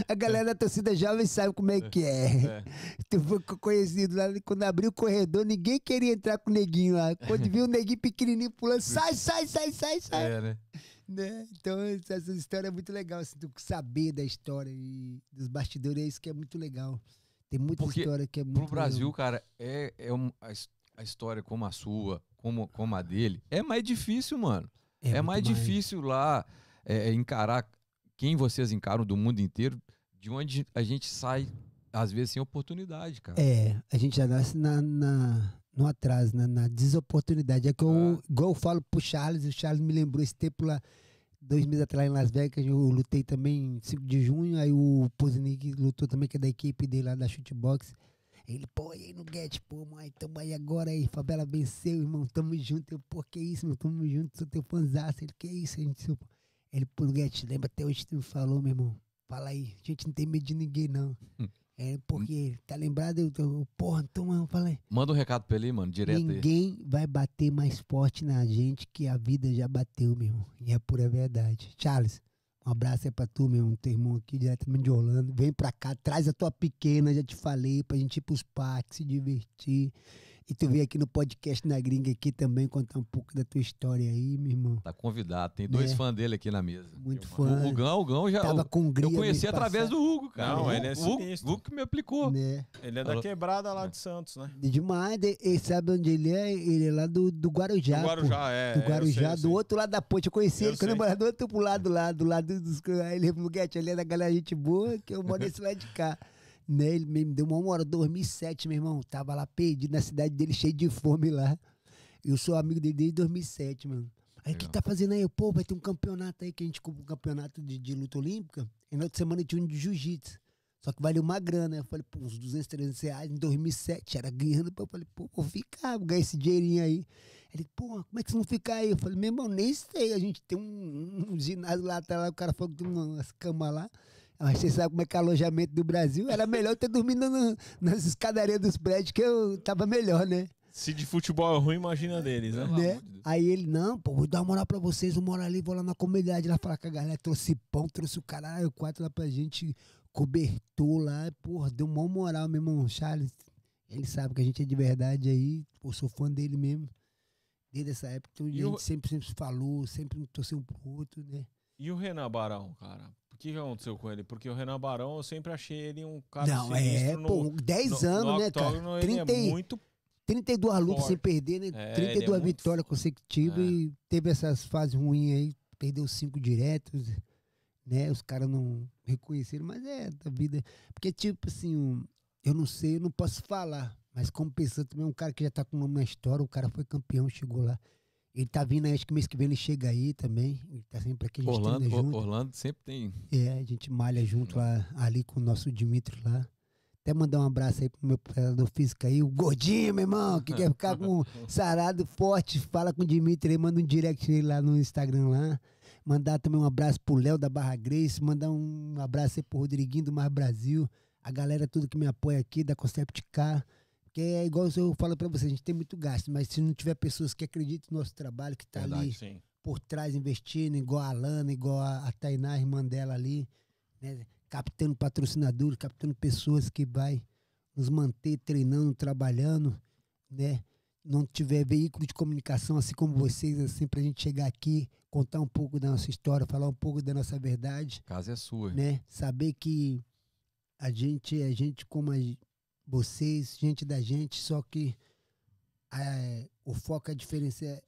A galera da torcida jovem sabe como é que é. É. Tu foi co- conhecido lá, quando abriu o corredor, ninguém queria entrar com o neguinho lá. Quando viu o neguinho pequenininho pulando, sai, sai, sai, sai, sai. É, né? né? Então, essa essa história é muito legal, assim, tu saber da história e dos bastidores, é isso que é muito legal. Tem muita Porque história que é muito Pro legal. Brasil, cara, é, é um- a, a história como a sua, como, como a dele, é mais difícil, mano. É, muito mais difícil lá é, é, encarar quem vocês encaram do mundo inteiro, de onde a gente sai, às vezes, sem oportunidade, cara. É, a gente já nasce na, na- no atraso, na, na desoportunidade. É que eu, Ah. igual eu falo pro Charles, o Charles me lembrou esse tempo lá, dois meses atrás em Las Vegas, eu lutei também em 5 de junho, aí o Poznik lutou também, que é da equipe dele lá da Shootbox. Ele, pô, e aí no Get, pô, mãe, tamo aí agora aí, Fabela venceu, irmão, tamo junto. Eu, pô, que isso, meu, tamo junto, sou teu fãzaço. Ele, que isso, a gente, seu... Ele, pô, Get, lembra até hoje que tu me falou, meu irmão. Fala aí, a gente não tem medo de ninguém, não. Hum. É, porque, tá lembrado? Eu, eu, porra, então eu falei, Manda um recado pra ele, aí, mano, direto aí. ninguém vai bater mais forte na gente que a vida já bateu, meu irmão. E é pura verdade. Charles, um abraço aí pra tu, meu irmão, teu irmão aqui diretamente de Orlando. Vem pra cá, traz a tua pequena, já te falei, pra gente ir pros parques, se divertir. E tu veio aqui no podcast na gringa aqui também contar um pouco da tua história aí, meu irmão. Tá convidado. Tem dois É. fãs dele aqui na mesa. Muito O- fã. O Hugão, o Hugão já. Tava com eu conheci através passado. do Hugo, cara. Não, o, ele é o Hugo, sinistro. o Hugo que me aplicou. Né? Ele é Falou. da quebrada lá de Santos, né? De Demais, e- sabe onde ele é? Ele é lá do, do Guarujá. Do pô. Guarujá, é. do eu Guarujá, sei, eu do sei. outro lado da ponte. Eu conheci Eu ele quando eu morava do outro lado lá, do lado dos. Aí ele ele é da galera gente boa, que eu moro desse lado de cá. Né? Ele me deu uma hora, 2007, meu irmão. Tava lá perdido na cidade dele, cheio de fome lá. Eu sou amigo dele desde 2007, mano. Aí o que tá fazendo aí? Pô, vai ter um campeonato aí que a gente compra um campeonato de, de luta olímpica. E na outra semana tinha um de jiu-jitsu. Só que valeu uma grana. Eu falei, pô, uns 200, 300 reais em 2007. Era ganhando. Eu falei, pô, vou ficar, vou ganhar esse dinheirinho aí. Ele, pô, como é que vocês vão ficar aí? Eu falei, meu irmão, nem sei. A gente tem um, um ginásio lá, tá lá, o cara falou que tem umas camas lá. Mas você sabe como é que é o alojamento do Brasil? Era melhor eu ter dormido no- nas escadarias dos prédios, que eu tava melhor, né? Se de futebol é ruim, imagina deles, né? Né? Aí ele, não, pô, vou dar uma moral pra vocês, eu moro ali, vou lá na comunidade lá falar com a galera, trouxe pão, trouxe o caralho, quatro lá pra gente, cobertor lá, porra, deu uma moral, meu irmão, Charles, ele sabe que a gente é de verdade aí, pô, sou fã dele mesmo, desde essa época, então a gente o- sempre, sempre se falou, sempre torceu um pro outro, né? E o Renan Barão, cara? O que, que aconteceu com ele? Porque o Renan Barão, eu sempre achei ele um cara não, é, no- pô, 10 no- anos, no né, cara? octógono, ele 30 é muito 32 lutas sem perder, né? É, 32 ele é muito- vitórias consecutivas É. e teve essas fases ruins aí, perdeu cinco diretos, né? Os caras não reconheceram, mas é da vida. Porque, tipo assim, um- eu não sei, eu não posso falar, mas como pessoa também, um cara que já tá com nome na história, o cara foi campeão, chegou lá. Ele tá vindo aí, acho que mês que vem ele chega aí também. Ele tá sempre aqui, a gente Orlando, junto. Orlando sempre tem. É, a gente malha junto lá, ali com o nosso Dimitri lá. Até mandar um abraço aí pro meu preparador físico aí, o gordinho, meu irmão, que quer ficar com sarado forte. Fala com o Dimitri aí, manda um direct nele lá no Instagram lá. Mandar também um abraço pro Léo da Barra Grace, mandar um abraço aí pro Rodriguinho do Mar Brasil, a galera tudo que me apoia aqui da Concept Car. Porque é igual eu falo pra você, a gente tem muito gasto, mas se não tiver pessoas que acreditam no nosso trabalho, que tá ali Sim. por trás investindo, igual a Alana, igual a, a Tainá, a irmã dela ali, né? captando patrocinadores, captando pessoas que vai nos manter treinando, trabalhando, né? Não tiver veículo de comunicação, assim como vocês, assim, pra gente chegar aqui, contar um pouco da nossa história, falar um pouco da nossa verdade, A casa é sua. né? Saber que a gente é gente como a, vocês, gente da gente, só que é, o foco, a diferença é,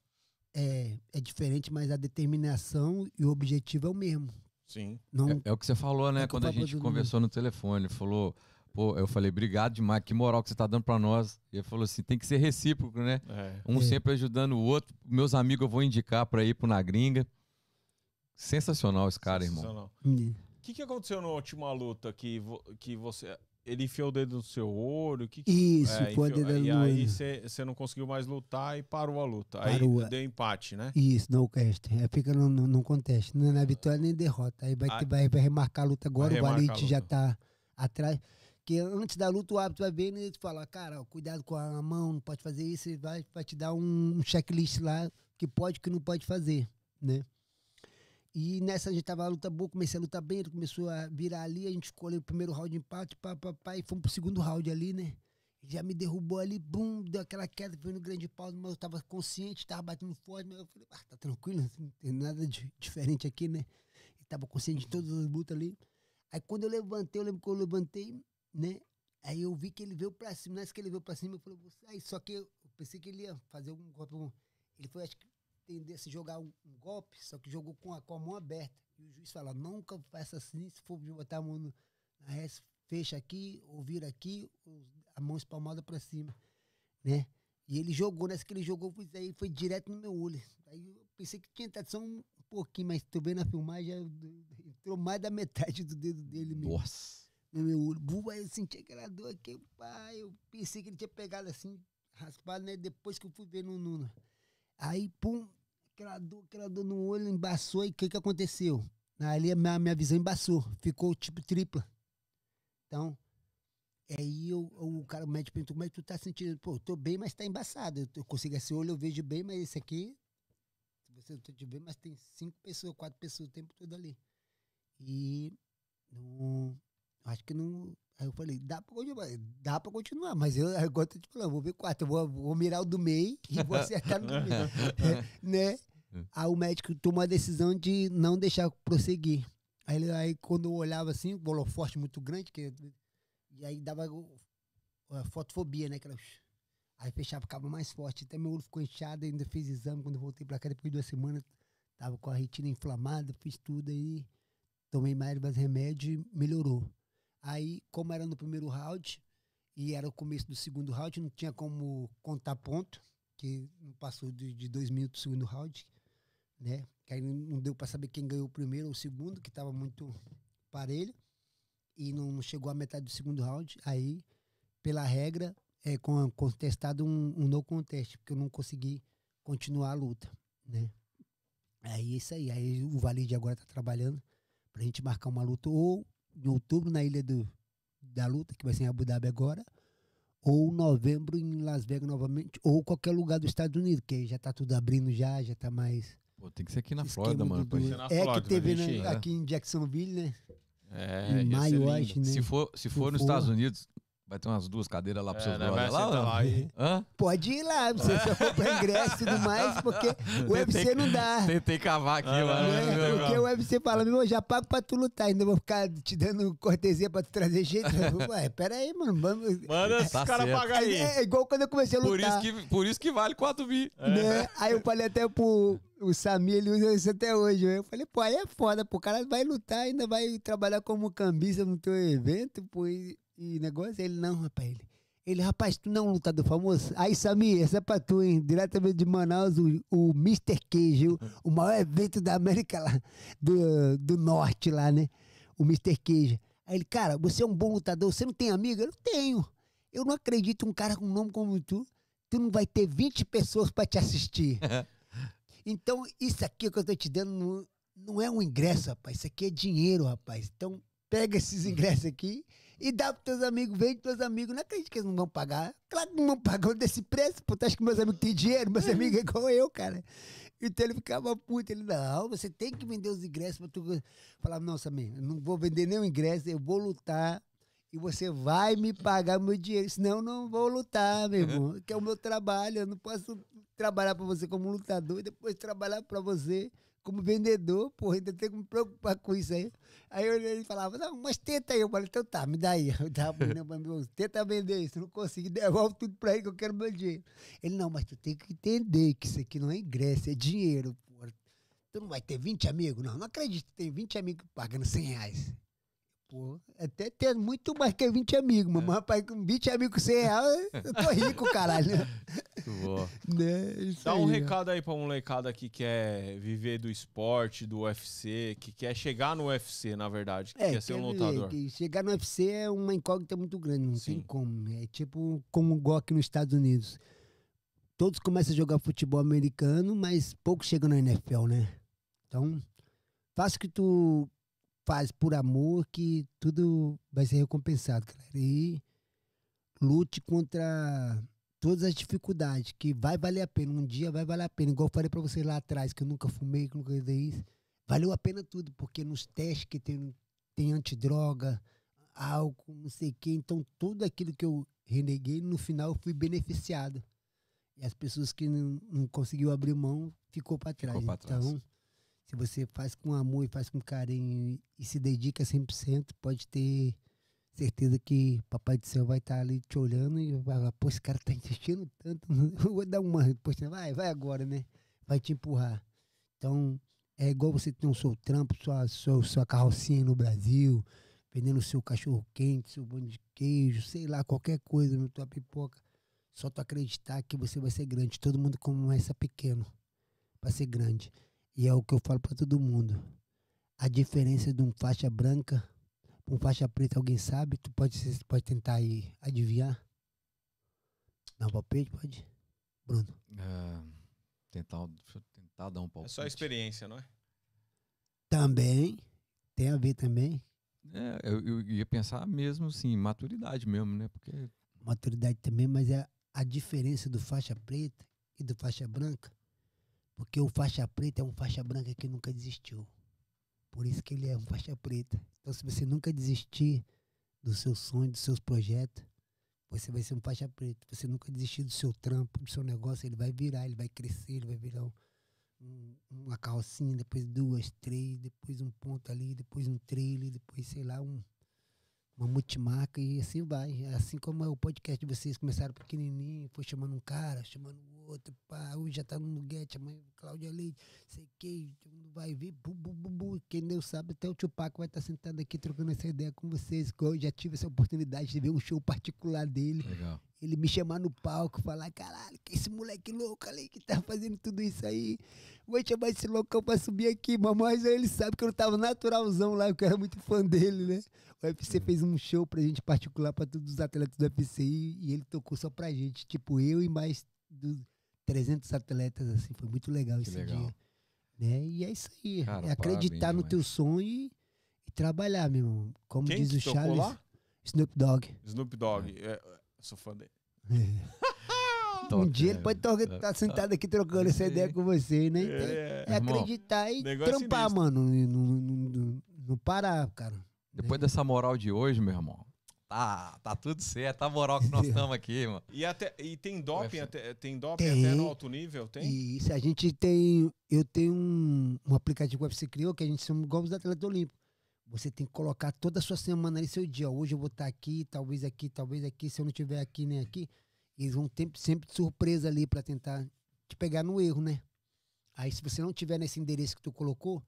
é, é diferente, mas a determinação e o objetivo é o mesmo. Sim. Não, É, é o que você falou, né? É Quando a gente conversou no telefone, falou, pô, eu falei, obrigado demais, que moral que você tá dando pra nós. E ele falou assim, tem que ser recíproco, né? É. Um É. sempre ajudando o outro. Meus amigos eu vou indicar pra ir pro Na Gringa. Sensacional esse cara, irmão. Sensacional. Hum, O que, que aconteceu na última luta que, vo- que você. Ele enfiou o dedo no seu olho? Que que- Isso, é, enfiou- dar E no aí você não conseguiu mais lutar e parou a luta. Parou. Aí deu empate, né? Isso, não cast. É, fica no, no, no conteste. Não é na vitória nem derrota. Aí vai, Ah. ter- vai, vai remarcar a luta agora. O Valite já tá atrás. Porque antes da luta, o árbitro vai ver e fala, cara, ó, cuidado com a mão, não pode fazer isso. Ele vai, vai te dar um, um checklist lá que pode e que não pode fazer, né? E nessa a gente tava a luta boa, comecei a lutar bem, ele começou a virar ali, a gente escolheu o primeiro round de empate, pá, pá, pá, e fomos pro segundo round ali, né? Já me derrubou ali, bum, deu aquela queda, foi no grande pau, mas eu tava consciente, tava batendo forte, mas eu falei, ah, tá tranquilo, não tem nada de diferente aqui, né? Ele tava consciente de todas as lutas ali. Aí quando eu levantei, eu lembro que eu levantei, né? Aí eu vi que ele veio pra cima, nessa que ele veio pra cima, eu falei, vou sair. Só que eu pensei que ele ia fazer um golpe. Ele foi, acho que, tendesse a jogar um, um golpe, só que jogou com a, com a mão aberta. E o juiz fala, nunca faça assim, se for botar a mão no, na resta, fecha aqui, ou vira aqui, ou a mão espalmada pra cima, né? E ele jogou, nessa que ele jogou, foi, aí foi direto no meu olho. Aí eu pensei que tinha entrado só um pouquinho, mas tô vendo a filmagem, já entrou mais da metade do dedo dele mesmo Nossa. no meu olho. Bu, aí eu senti aquela dor aqui, pai. Eu pensei que ele tinha pegado assim, raspado, né? Depois que eu fui ver no. no- Aí, pum, aquela dor, aquela dor no olho, embaçou. E o que que aconteceu? Ali a minha, minha visão embaçou, ficou tipo tripla. Então, aí eu, o cara, o médico perguntou, como é que tu tá sentindo? Pô, eu tô bem, mas tá embaçado. Eu, eu consigo esse olho, eu vejo bem, mas esse aqui, se você não te ver, mas tem cinco pessoas, quatro pessoas o tempo todo ali. E não, acho que não. Aí eu falei, dá pra continuar, dá pra continuar, mas eu agora tô te falando, vou ver quatro, eu vou, vou mirar o do meio e vou acertar no do meio. É, né? Hum. Aí o médico tomou a decisão de não deixar prosseguir. Aí, aí quando eu olhava assim, o holoforte muito grande, que, e aí dava fotofobia, né? Aquela, aí fechava, ficava mais forte. Até meu olho ficou inchado, ainda fiz exame quando voltei pra cá depois de duas semanas. Tava com a retina inflamada, fiz tudo aí. Tomei mais mais remédio e melhorou. Aí, como era no primeiro round, e era o começo do segundo round, não tinha como contar ponto, que não passou de, de dois minutos do segundo round, né? Que aí não- deu para saber quem ganhou o primeiro ou o segundo, que estava muito parelho, e não, chegou à metade do segundo round. Aí, pela regra, é contestado um, um no contest, porque eu não consegui continuar a luta, né? Aí, isso aí. Aí o Valide agora tá trabalhando pra gente marcar uma luta ou em outubro na ilha do, da luta, que vai ser em Abu Dhabi agora, ou novembro em Las Vegas novamente, ou qualquer lugar dos Estados Unidos, que já tá tudo abrindo já, já tá mais. Pô, tem que ser aqui na esquema Flórida, mano. do- Ser gente- na é Flórida, que teve né, gente? aqui em Jacksonville, né? É, em maio, acho, né? Se for, se for nos for. Estados Unidos, vai ter umas duas cadeiras lá pros É, seus né, brothers vai lá. lá e- Hã? Pode ir lá, você só compra ingresso e tudo mais, porque o UFC não dá. Tentei cavar aqui, Ah, mano. é, né? Porque o UFC fala, meu, eu já pago pra tu lutar, ainda vou ficar te dando cortesia pra tu trazer jeito. Ué, pera aí, mano. Vamos... Manda esses Tá caras certo. pagar aí. É, é igual quando eu comecei a Por lutar. isso, que, por isso que vale 4 mil. né? Aí eu falei até pro o Samir, ele usa isso até hoje. né? Eu falei, pô, aí é foda, pô, o cara vai lutar, ainda vai trabalhar como cambista no teu evento, pô, e, e negócio. Ele, não, rapaz, ele. Ele, rapaz, tu não é um lutador famoso? Aí, Samir, essa é pra tu, hein? Diretamente de Manaus, o, o Mr. Queijo, o maior evento da América lá, do, do Norte lá, né? O Mr. Queijo. Aí ele, cara, você é um bom lutador, você não tem amigo? Eu tenho. Eu não acredito um cara com um nome como tu, tu não vai ter 20 pessoas pra te assistir. Então, isso aqui que eu tô te dando não, não é um ingresso, rapaz. Isso aqui é dinheiro, rapaz. Então, pega esses ingressos aqui e dá pros teus amigos, vende pros teus amigos. Não acredito que eles não vão pagar. Claro que não vão pagar desse preço, pô. Tu acha que meus amigos têm dinheiro? Meus amigos é igual eu, cara. Então ele ficava puto. Ele, não, você tem que vender os ingressos pra tu. Falava, não, Samir, não vou vender nenhum ingresso, eu vou lutar e você vai me pagar meu dinheiro. Senão eu não vou lutar, meu irmão. Que é o meu trabalho. Eu não posso trabalhar pra você como lutador e depois trabalhar pra você como vendedor. Porra, ainda tenho que me preocupar com isso aí. Aí eu- ele falava, não, mas tenta aí. Eu falei, então tá, me dá aí. Eu dava pro menino, meu, tenta vender isso. Não consegui, devolve tudo pra ele que eu quero meu dinheiro. Ele, não, mas tu tem que entender que isso aqui não é ingresso, é dinheiro, porra. Tu não vai ter 20 amigos? Não, não acredito que tem 20 amigos pagando 100 reais. Pô. Até ter muito mais que 20 amigos, mas rapaz, com 20 amigos com 100 reais, eu tô rico, caralho. Né? Isso Dá um aí, ó. recado aí pra molecada que quer viver do esporte, do UFC, que quer chegar no UFC, na verdade, que É, quer ser um lutador. chegar no UFC é uma incógnita muito grande, não tem Sim. como. É tipo como igual aqui nos Estados Unidos. Todos começam a jogar futebol americano, mas poucos chegam na NFL, né? Então, faça o que tu faz por amor, que tudo vai ser recompensado, galera. E lute contra todas as dificuldades, que vai valer a pena. Um dia vai valer a pena. Igual eu falei pra vocês lá atrás, que eu nunca fumei, que nunca dei isso. Valeu a pena tudo, porque nos testes que tem, tem antidroga, álcool, não sei o quê. Então, tudo aquilo que eu reneguei, no final eu fui beneficiado. E as pessoas que não, não conseguiu abrir mão, ficou para trás. pra trás. Então, se você faz com amor e faz com carinho e se dedica 100%, pode ter certeza que Papai do Céu vai estar ali te olhando e vai falar, pô, esse cara tá insistindo tanto, eu vou dar uma resposta, vai, vai agora, né? Vai te empurrar. Então, é igual você ter um seu trampo, sua, sua, sua carrocinha no Brasil, vendendo seu cachorro quente, seu bolo de queijo, sei lá, qualquer coisa, na tua pipoca. Só tu acreditar que você vai ser grande. Todo mundo começa pequeno para ser grande. E é o que eu falo para todo mundo. A diferença de um faixa branca para um faixa preta, alguém sabe? Tu pode, pode tentar aí adivinhar? Dá um palpite? Pode? Bruno. É, tentar, deixa eu tentar dar um É palpite. só experiência, não é? Também. Tem a ver também. É, eu, eu ia pensar mesmo assim, maturidade mesmo, né? Porque maturidade também, mas é a diferença do faixa preta e do faixa branca. Porque o faixa preta é um faixa branca que nunca desistiu. Por isso que ele é um faixa preta. Então, se você nunca desistir do seu sonho, dos seus projetos, você vai ser um faixa preta. Você nunca desistir do seu trampo, do seu negócio, ele vai virar, ele vai crescer, ele vai virar um- uma carrocinha, depois duas, três, depois um ponto ali, depois um trailer, depois, sei lá, um, uma multimarca e assim vai. Assim como é o podcast de vocês começaram pequenininho, foi chamando um cara, chamando outro, pá, hoje já tá no Nuguete, amanhã Cláudia Leite, sei que, vai vir, bu, bu, bu, bu. quem Deus sabe, até o tio Paco vai estar sentado aqui trocando essa ideia com vocês, que eu já tive essa oportunidade de ver um show particular dele, legal. Ele me chamar no palco, falar, caralho, que esse moleque louco ali que tá fazendo tudo isso aí. Vou chamar esse loucão pra subir aqui. Mas aí ele sabe que eu tava naturalzão lá, que eu era muito fã dele, né? O UFC fez um show pra gente particular pra todos os atletas do UFC e, e ele tocou só pra gente. Tipo, eu e mais dos 300 atletas, assim. Foi muito legal Que esse legal. dia. Né? E é isso aí. Cara, é acreditar parabéns no teu sonho e, e trabalhar, meu irmão. Como Quem diz o Charles, lá? Snoop Dogg. Snoop Dogg. É, eu sou fã dele. um dia ele né? pode estar É. sentado aqui trocando essa ideia com você, né? Então, É, é acreditar e trampar, sinistro. mano. Não, não, não- não parar, cara. Depois dessa moral de hoje, meu irmão, tá, tá tudo certo. Tá a moral que nós estamos aqui, mano. E, até, e tem doping, até, tem doping Tem. até no alto nível? Tem? Isso, a gente tem. Eu tenho um, um aplicativo que o UFC criou que a gente chama igual os atletas olímpicos. Você tem que colocar toda a sua semana ali, seu dia. Hoje eu vou estar aqui, talvez aqui, talvez aqui. Se eu não estiver aqui nem aqui, eles vão ter sempre de surpresa ali pra tentar te pegar no erro, né? Aí se você não tiver nesse endereço que tu colocou,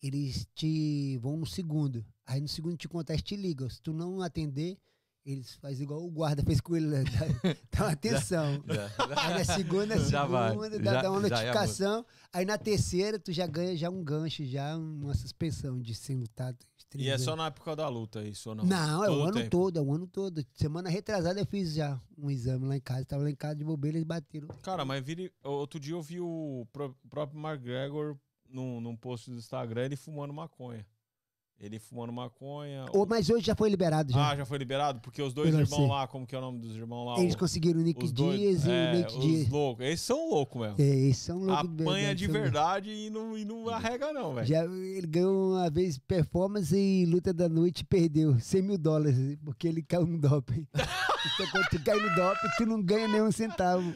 eles te vão no segundo. Aí no segundo te contar, te ligam. Se tu não atender, eles fazem igual o guarda fez com ele. Né? Dá, dá uma atenção. Aí na segunda, Já vai, segunda, dá, já- dá uma já é notificação. aí na terceira, tu já ganha já um gancho, já uma suspensão de ser lutado. E é só na época da luta isso ou não? Não, é o ano tempo. todo, é o ano todo. Semana retrasada eu fiz já um exame lá em casa. Tava lá em casa de bobeira, eles bateram. Cara, mas vire... outro dia eu vi o pró- próprio McGregor num, num post do Instagram, ele fumando maconha. Ele fumando maconha. Ô, mas hoje já foi liberado já. Ah, já foi liberado? Porque os dois irmãos lá, como que é o nome dos irmãos lá? eles O- conseguiram o Nick Dias e é, o Nate Dias. loucos. Eles são loucos mesmo. É, eles são loucos Apanha de verdade e não, e não arrega não, velho. Já, ele ganhou uma vez performance e luta da noite e perdeu 100 mil dólares, porque ele caiu no doping. então quando tu cai no doping, tu não ganha nem um centavo.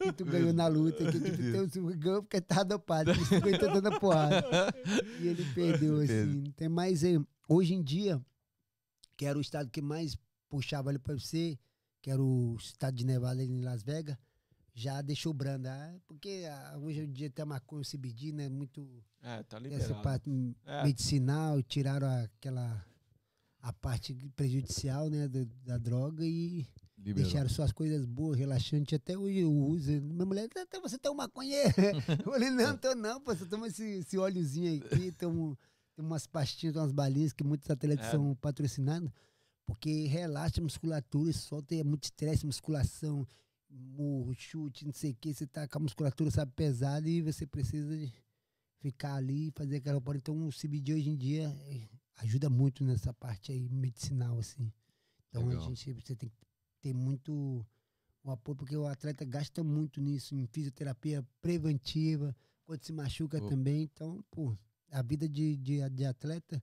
Que tu ganhou na luta. Que, que tu, tu ganhou porque tava dopado, que tu aguentou dando a porrada. E ele perdeu, assim. Não tem mais. eh, Hoje em dia, que era o estado que mais puxava ali para você, que era o estado de Nevada ali em Las Vegas, já deixou branda. Ah, Porque ah, hoje em dia tem a maconha, o CBD, né? Muito É, tá essa liberado. parte É. medicinal, tiraram aquela parte prejudicial, né, do- da droga e Liberou. deixaram só as coisas boas, relaxantes. Até hoje eu uso. Minha mulher, até você tá um maconheiro. Eu falei, não, tô não, pô, você toma esse, esse óleozinho aqui, tomo, tem umas pastinhas, umas balinhas que muitos atletas É. são patrocinados, porque relaxa a musculatura, solta é muito estresse, musculação, murro, chute, não sei o que, você tá com a musculatura, sabe, pesada e você precisa de ficar ali e fazer aquela porra. Então o CBD hoje em dia eh, ajuda muito nessa parte aí medicinal, assim. Então Legal. a gente você tem que ter muito o apoio, porque o atleta gasta muito nisso, em fisioterapia preventiva, quando se machuca Pô. também. Então, pô, a vida de, de, de atleta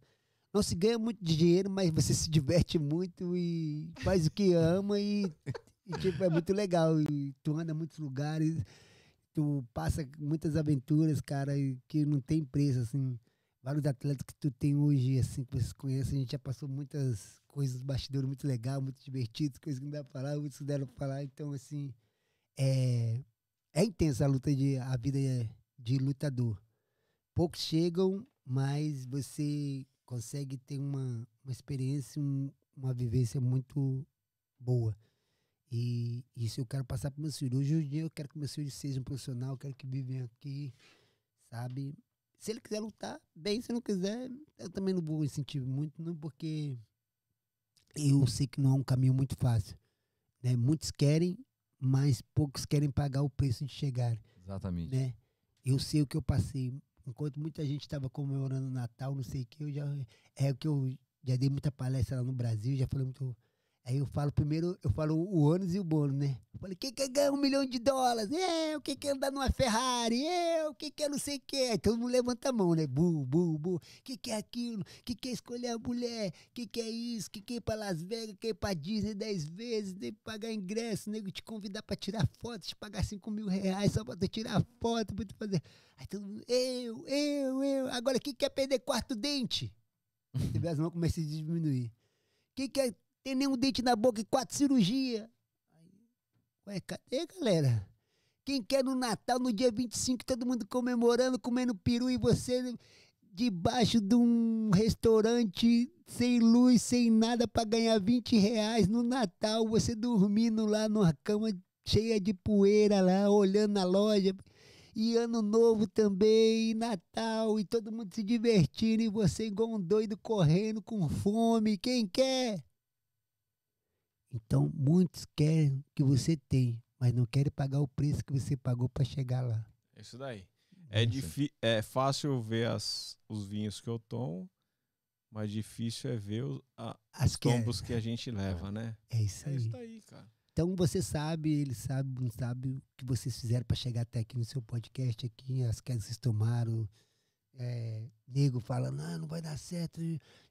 não se ganha muito dinheiro, mas você se diverte muito e faz o que ama e, e, tipo, é muito legal. E tu anda muitos lugares, tu passa muitas aventuras, cara, que não tem preço, assim. Vários atletas que tu tem hoje, assim, que vocês conhecem, a gente já passou muitas coisas, bastidores muito legal, muito divertidos, coisas que não dá pra falar, muitos deram pra falar. Então, assim, é, é intensa a luta de a vida de lutador. Poucos chegam, mas você consegue ter uma, uma experiência, um- uma vivência muito boa. E isso eu quero passar para meus filhos. Hoje em dia eu quero que meus filhos sejam profissionais, eu quero que vivem aqui, sabe? Se ele quiser lutar, bem, se não quiser, eu também não vou incentivar muito, não, porque eu sei que não é um caminho muito fácil. Né? Muitos querem, mas poucos querem pagar o preço de chegar Exatamente. né? Eu sei o que eu passei. Enquanto muita gente estava comemorando Natal, não sei o que, eu já é que eu já dei muita palestra lá no Brasil, já falei muito. Aí eu falo primeiro, eu falo o ônus e o bônus, né? Eu falei, quem quer ganhar um milhão de dólares? Eu, quem quer andar numa Ferrari? Eu, quem quer não sei o que? Aí todo mundo levanta a mão, né? Bu, bu, bu. Que que é aquilo? Que que é escolher a mulher? Que que é isso? Que que é ir pra Las Vegas? Que é ir pra Disney dez vezes? Nem pagar ingresso, nego te convidar pra tirar foto, te pagar cinco mil reais só pra tu tirar foto, pra tu fazer. Aí todo mundo, eu, eu, eu. Agora, quem quer perder quarto dente? Teve as mãos começam a diminuir. Quem quer ter nenhum dente na boca e quatro cirurgias? Ué, cadê, galera? Quem quer no Natal, no dia 25, todo mundo comemorando, comendo peru e você debaixo de um restaurante sem luz, sem nada para ganhar 20 reais no Natal, você dormindo lá numa cama cheia de poeira lá, olhando na loja. E ano novo também, e Natal, e todo mundo se divertindo, e você igual um doido correndo com fome. Quem quer? Então, muitos querem o que você tem, mas não querem pagar o preço que você pagou para chegar lá. É isso daí. É, é fácil ver as, os vinhos que eu tomo, mas difícil é ver o- a- As os que é, tombos que a gente leva, né? é isso É aí. isso daí, cara. Então você sabe, ele sabe, não sabe o que vocês fizeram para chegar até aqui no seu podcast aqui, as quedas que vocês tomaram. É, nego fala, não, não vai dar certo.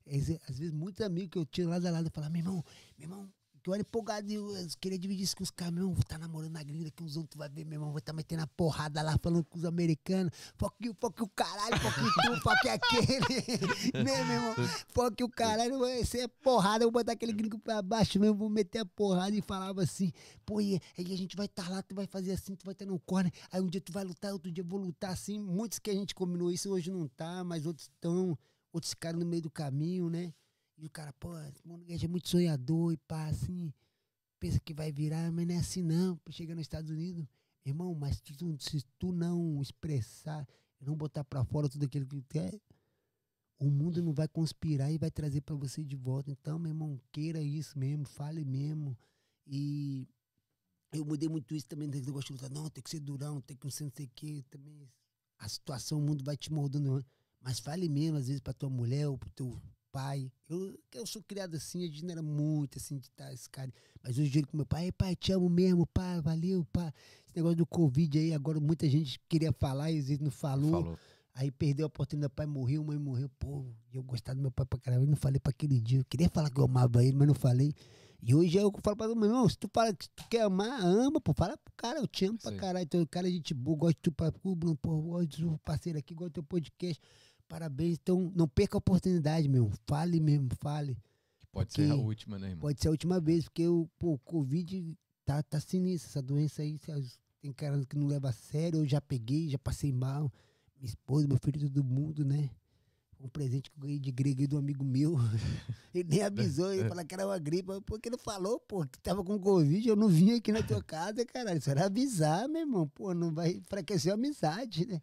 Às vezes- muitos amigos que eu tinha lá da lado falam, meu irmão, meu irmão, tu era empolgado, eu, eu queria dividir isso com os irmão, vou estar namorando na gringa daqui uns tu vai ver, meu irmão, vou estar metendo a porrada lá, falando com os americanos, foque o caralho, foque tu, foque aquele, né, meu irmão, foque o caralho, vai ser porrada, eu vou botar aquele gringo pra baixo mesmo, vou meter a porrada e falava assim, pô, e aí a gente vai estar lá, tu vai fazer assim, tu vai estar no corner, aí um dia tu vai lutar, outro dia eu vou lutar assim, muitos que a gente combinou isso hoje não tá, mas outros estão, outros ficaram no meio do caminho, né? E o cara, pô, esse moleque é muito sonhador e pá, assim, pensa que vai virar, mas não é assim não, pra chegar nos Estados Unidos. Irmão, mas tu- se tu não expressar, não botar pra fora tudo aquilo que tu quer, o mundo não vai conspirar e vai trazer pra você de volta. Então, meu irmão, queira isso mesmo, fale mesmo. E eu mudei muito isso também, desse negócio de lutar. Não, tem que ser durão, tem que sei, não sei o quê. Também a situação, o mundo vai te moldando. Mas fale mesmo, às vezes, pra tua mulher ou pro teu pai. Eu, eu sou criado assim, a gente não era muito assim de estar esse cara. Mas hoje eu com meu pai, "Ei, pai, te amo mesmo, pai, valeu, pai. Esse negócio do Covid aí, agora muita gente queria falar e às vezes não falou. Falou. Aí perdeu a oportunidade, pai morreu, mãe morreu. Pô, eu gostava do meu pai pra caramba. Eu não falei pra aquele dia. Eu queria falar que eu amava ele, mas não falei. E hoje eu falo pra meu irmão, se tu fala que tu quer amar, ama, pô. Fala pro cara, eu te amo pra Sim. caralho. Então, cara, a gente boa, gosto de tu pra Bruno, pô, gosto do parceiro aqui, gosto do teu podcast. Parabéns. Então, não perca a oportunidade, meu. Fale mesmo, fale. Que pode ser a Porque última, né, irmão? Pode ser a última vez, porque o, pô, o Covid tá, tá sinistro. Essa doença aí, tem cara que não leva a sério. Eu já peguei, já passei mal. Minha esposa, meu filho, todo mundo, né? um presente que eu ganhei de grego aí do amigo meu. Ele nem avisou, ele falou que era uma gripe. Porque ele falou, pô, que tava com Covid, eu não vim aqui na tua casa, caralho. Isso era avisar, meu irmão. Pô, não vai enfraquecer a amizade, né?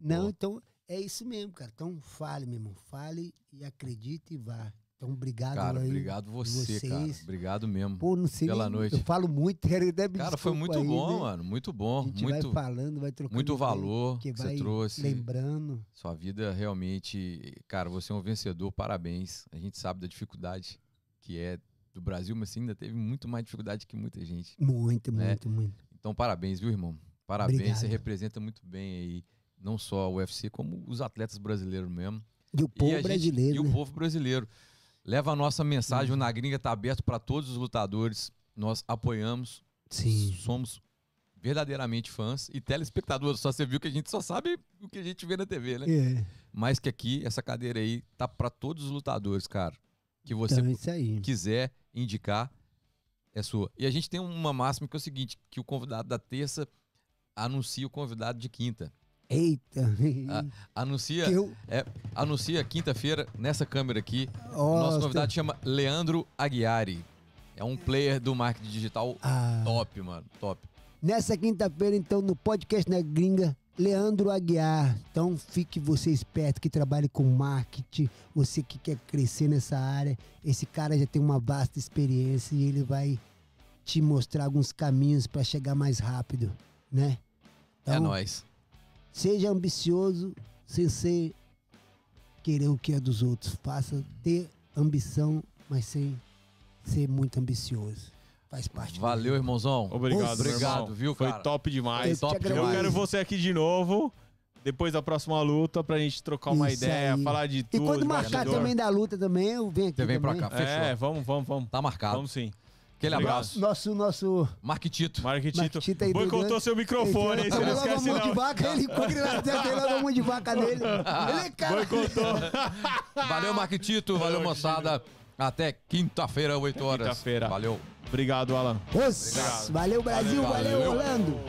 Não, então é isso mesmo, cara. Então fale, meu irmão. Fale e acredite e vá. Então, obrigado Cara, aí. obrigado você, cara. vocês. Obrigado mesmo. Pô, não sei Pela nem- noite. Eu falo muito, me Cara, foi muito aí, bom, né? mano. Muito A bom. gente Muito, vai falando, vai trocando muito valor que que você trouxe. lembrando. Sua vida realmente, cara, você é um vencedor, parabéns. A gente sabe da dificuldade que é do Brasil, mas você ainda teve muito mais dificuldade que muita gente. Muito, Né? muito, muito. Então, parabéns, viu, irmão? Parabéns, Obrigado. você representa muito bem aí, não só o UFC, como os atletas brasileiros mesmo. E o e povo gente- brasileiro, e o né? povo brasileiro. Leva a nossa mensagem, Uhum. o Na Gringa tá aberto para todos os lutadores. Nós apoiamos, Sim. somos verdadeiramente fãs e telespectadores. Só você viu que a gente só sabe o que a gente vê na TV, né? É, Mas que aqui, essa cadeira aí, tá para todos os lutadores, cara. Que você então é isso aí. quiser indicar, é sua. E a gente tem uma máxima que é o seguinte, que o convidado da terça anuncia o convidado de quinta. Eita. Ah, Anuncia, eu, anuncia quinta-feira, nessa câmera aqui, ó, nosso convidado chama Leandro Aguiari. É um player do marketing digital ah, top, mano. Top. Nessa quinta-feira, então, no podcast na gringa, Leandro Aguiar. Então, fique você esperto que trabalhe com marketing, você que quer crescer nessa área. Esse cara já tem uma vasta experiência e ele vai te mostrar alguns caminhos para chegar mais rápido, né? é Então, nóis. Seja ambicioso sem ser querer o que é dos outros. Faça ter ambição, mas sem ser muito ambicioso. Faz parte. Valeu, irmãozão. Obrigado, Obrigado, irmão. viu, Foi cara? top demais. Top agradeço. Eu demais. quero você aqui de novo, depois da próxima luta, pra gente trocar uma Isso ideia, aí. falar de E tudo. quando de marcar bastidor. também da luta também, eu venho aqui Você vem pra também. cá, fechou. É, vamos, vamos, vamos. Tá marcado. Vamos sim. Aquele Obrigado. abraço. Nosso, nosso... Marquitito. Marquetito. Marquetito aí Boicotou seu microfone, hein? Você não Ele leva a esquece mão de não. vaca, ele a mão de vaca dele. Ele é cara. Boicotou. Valeu, Marquitito. Valeu, moçada. Até quinta-feira, 8 horas. quinta-feira. Valeu. Obrigado, Alan. Os, valeu Brasil, Valeu. valeu Orlando.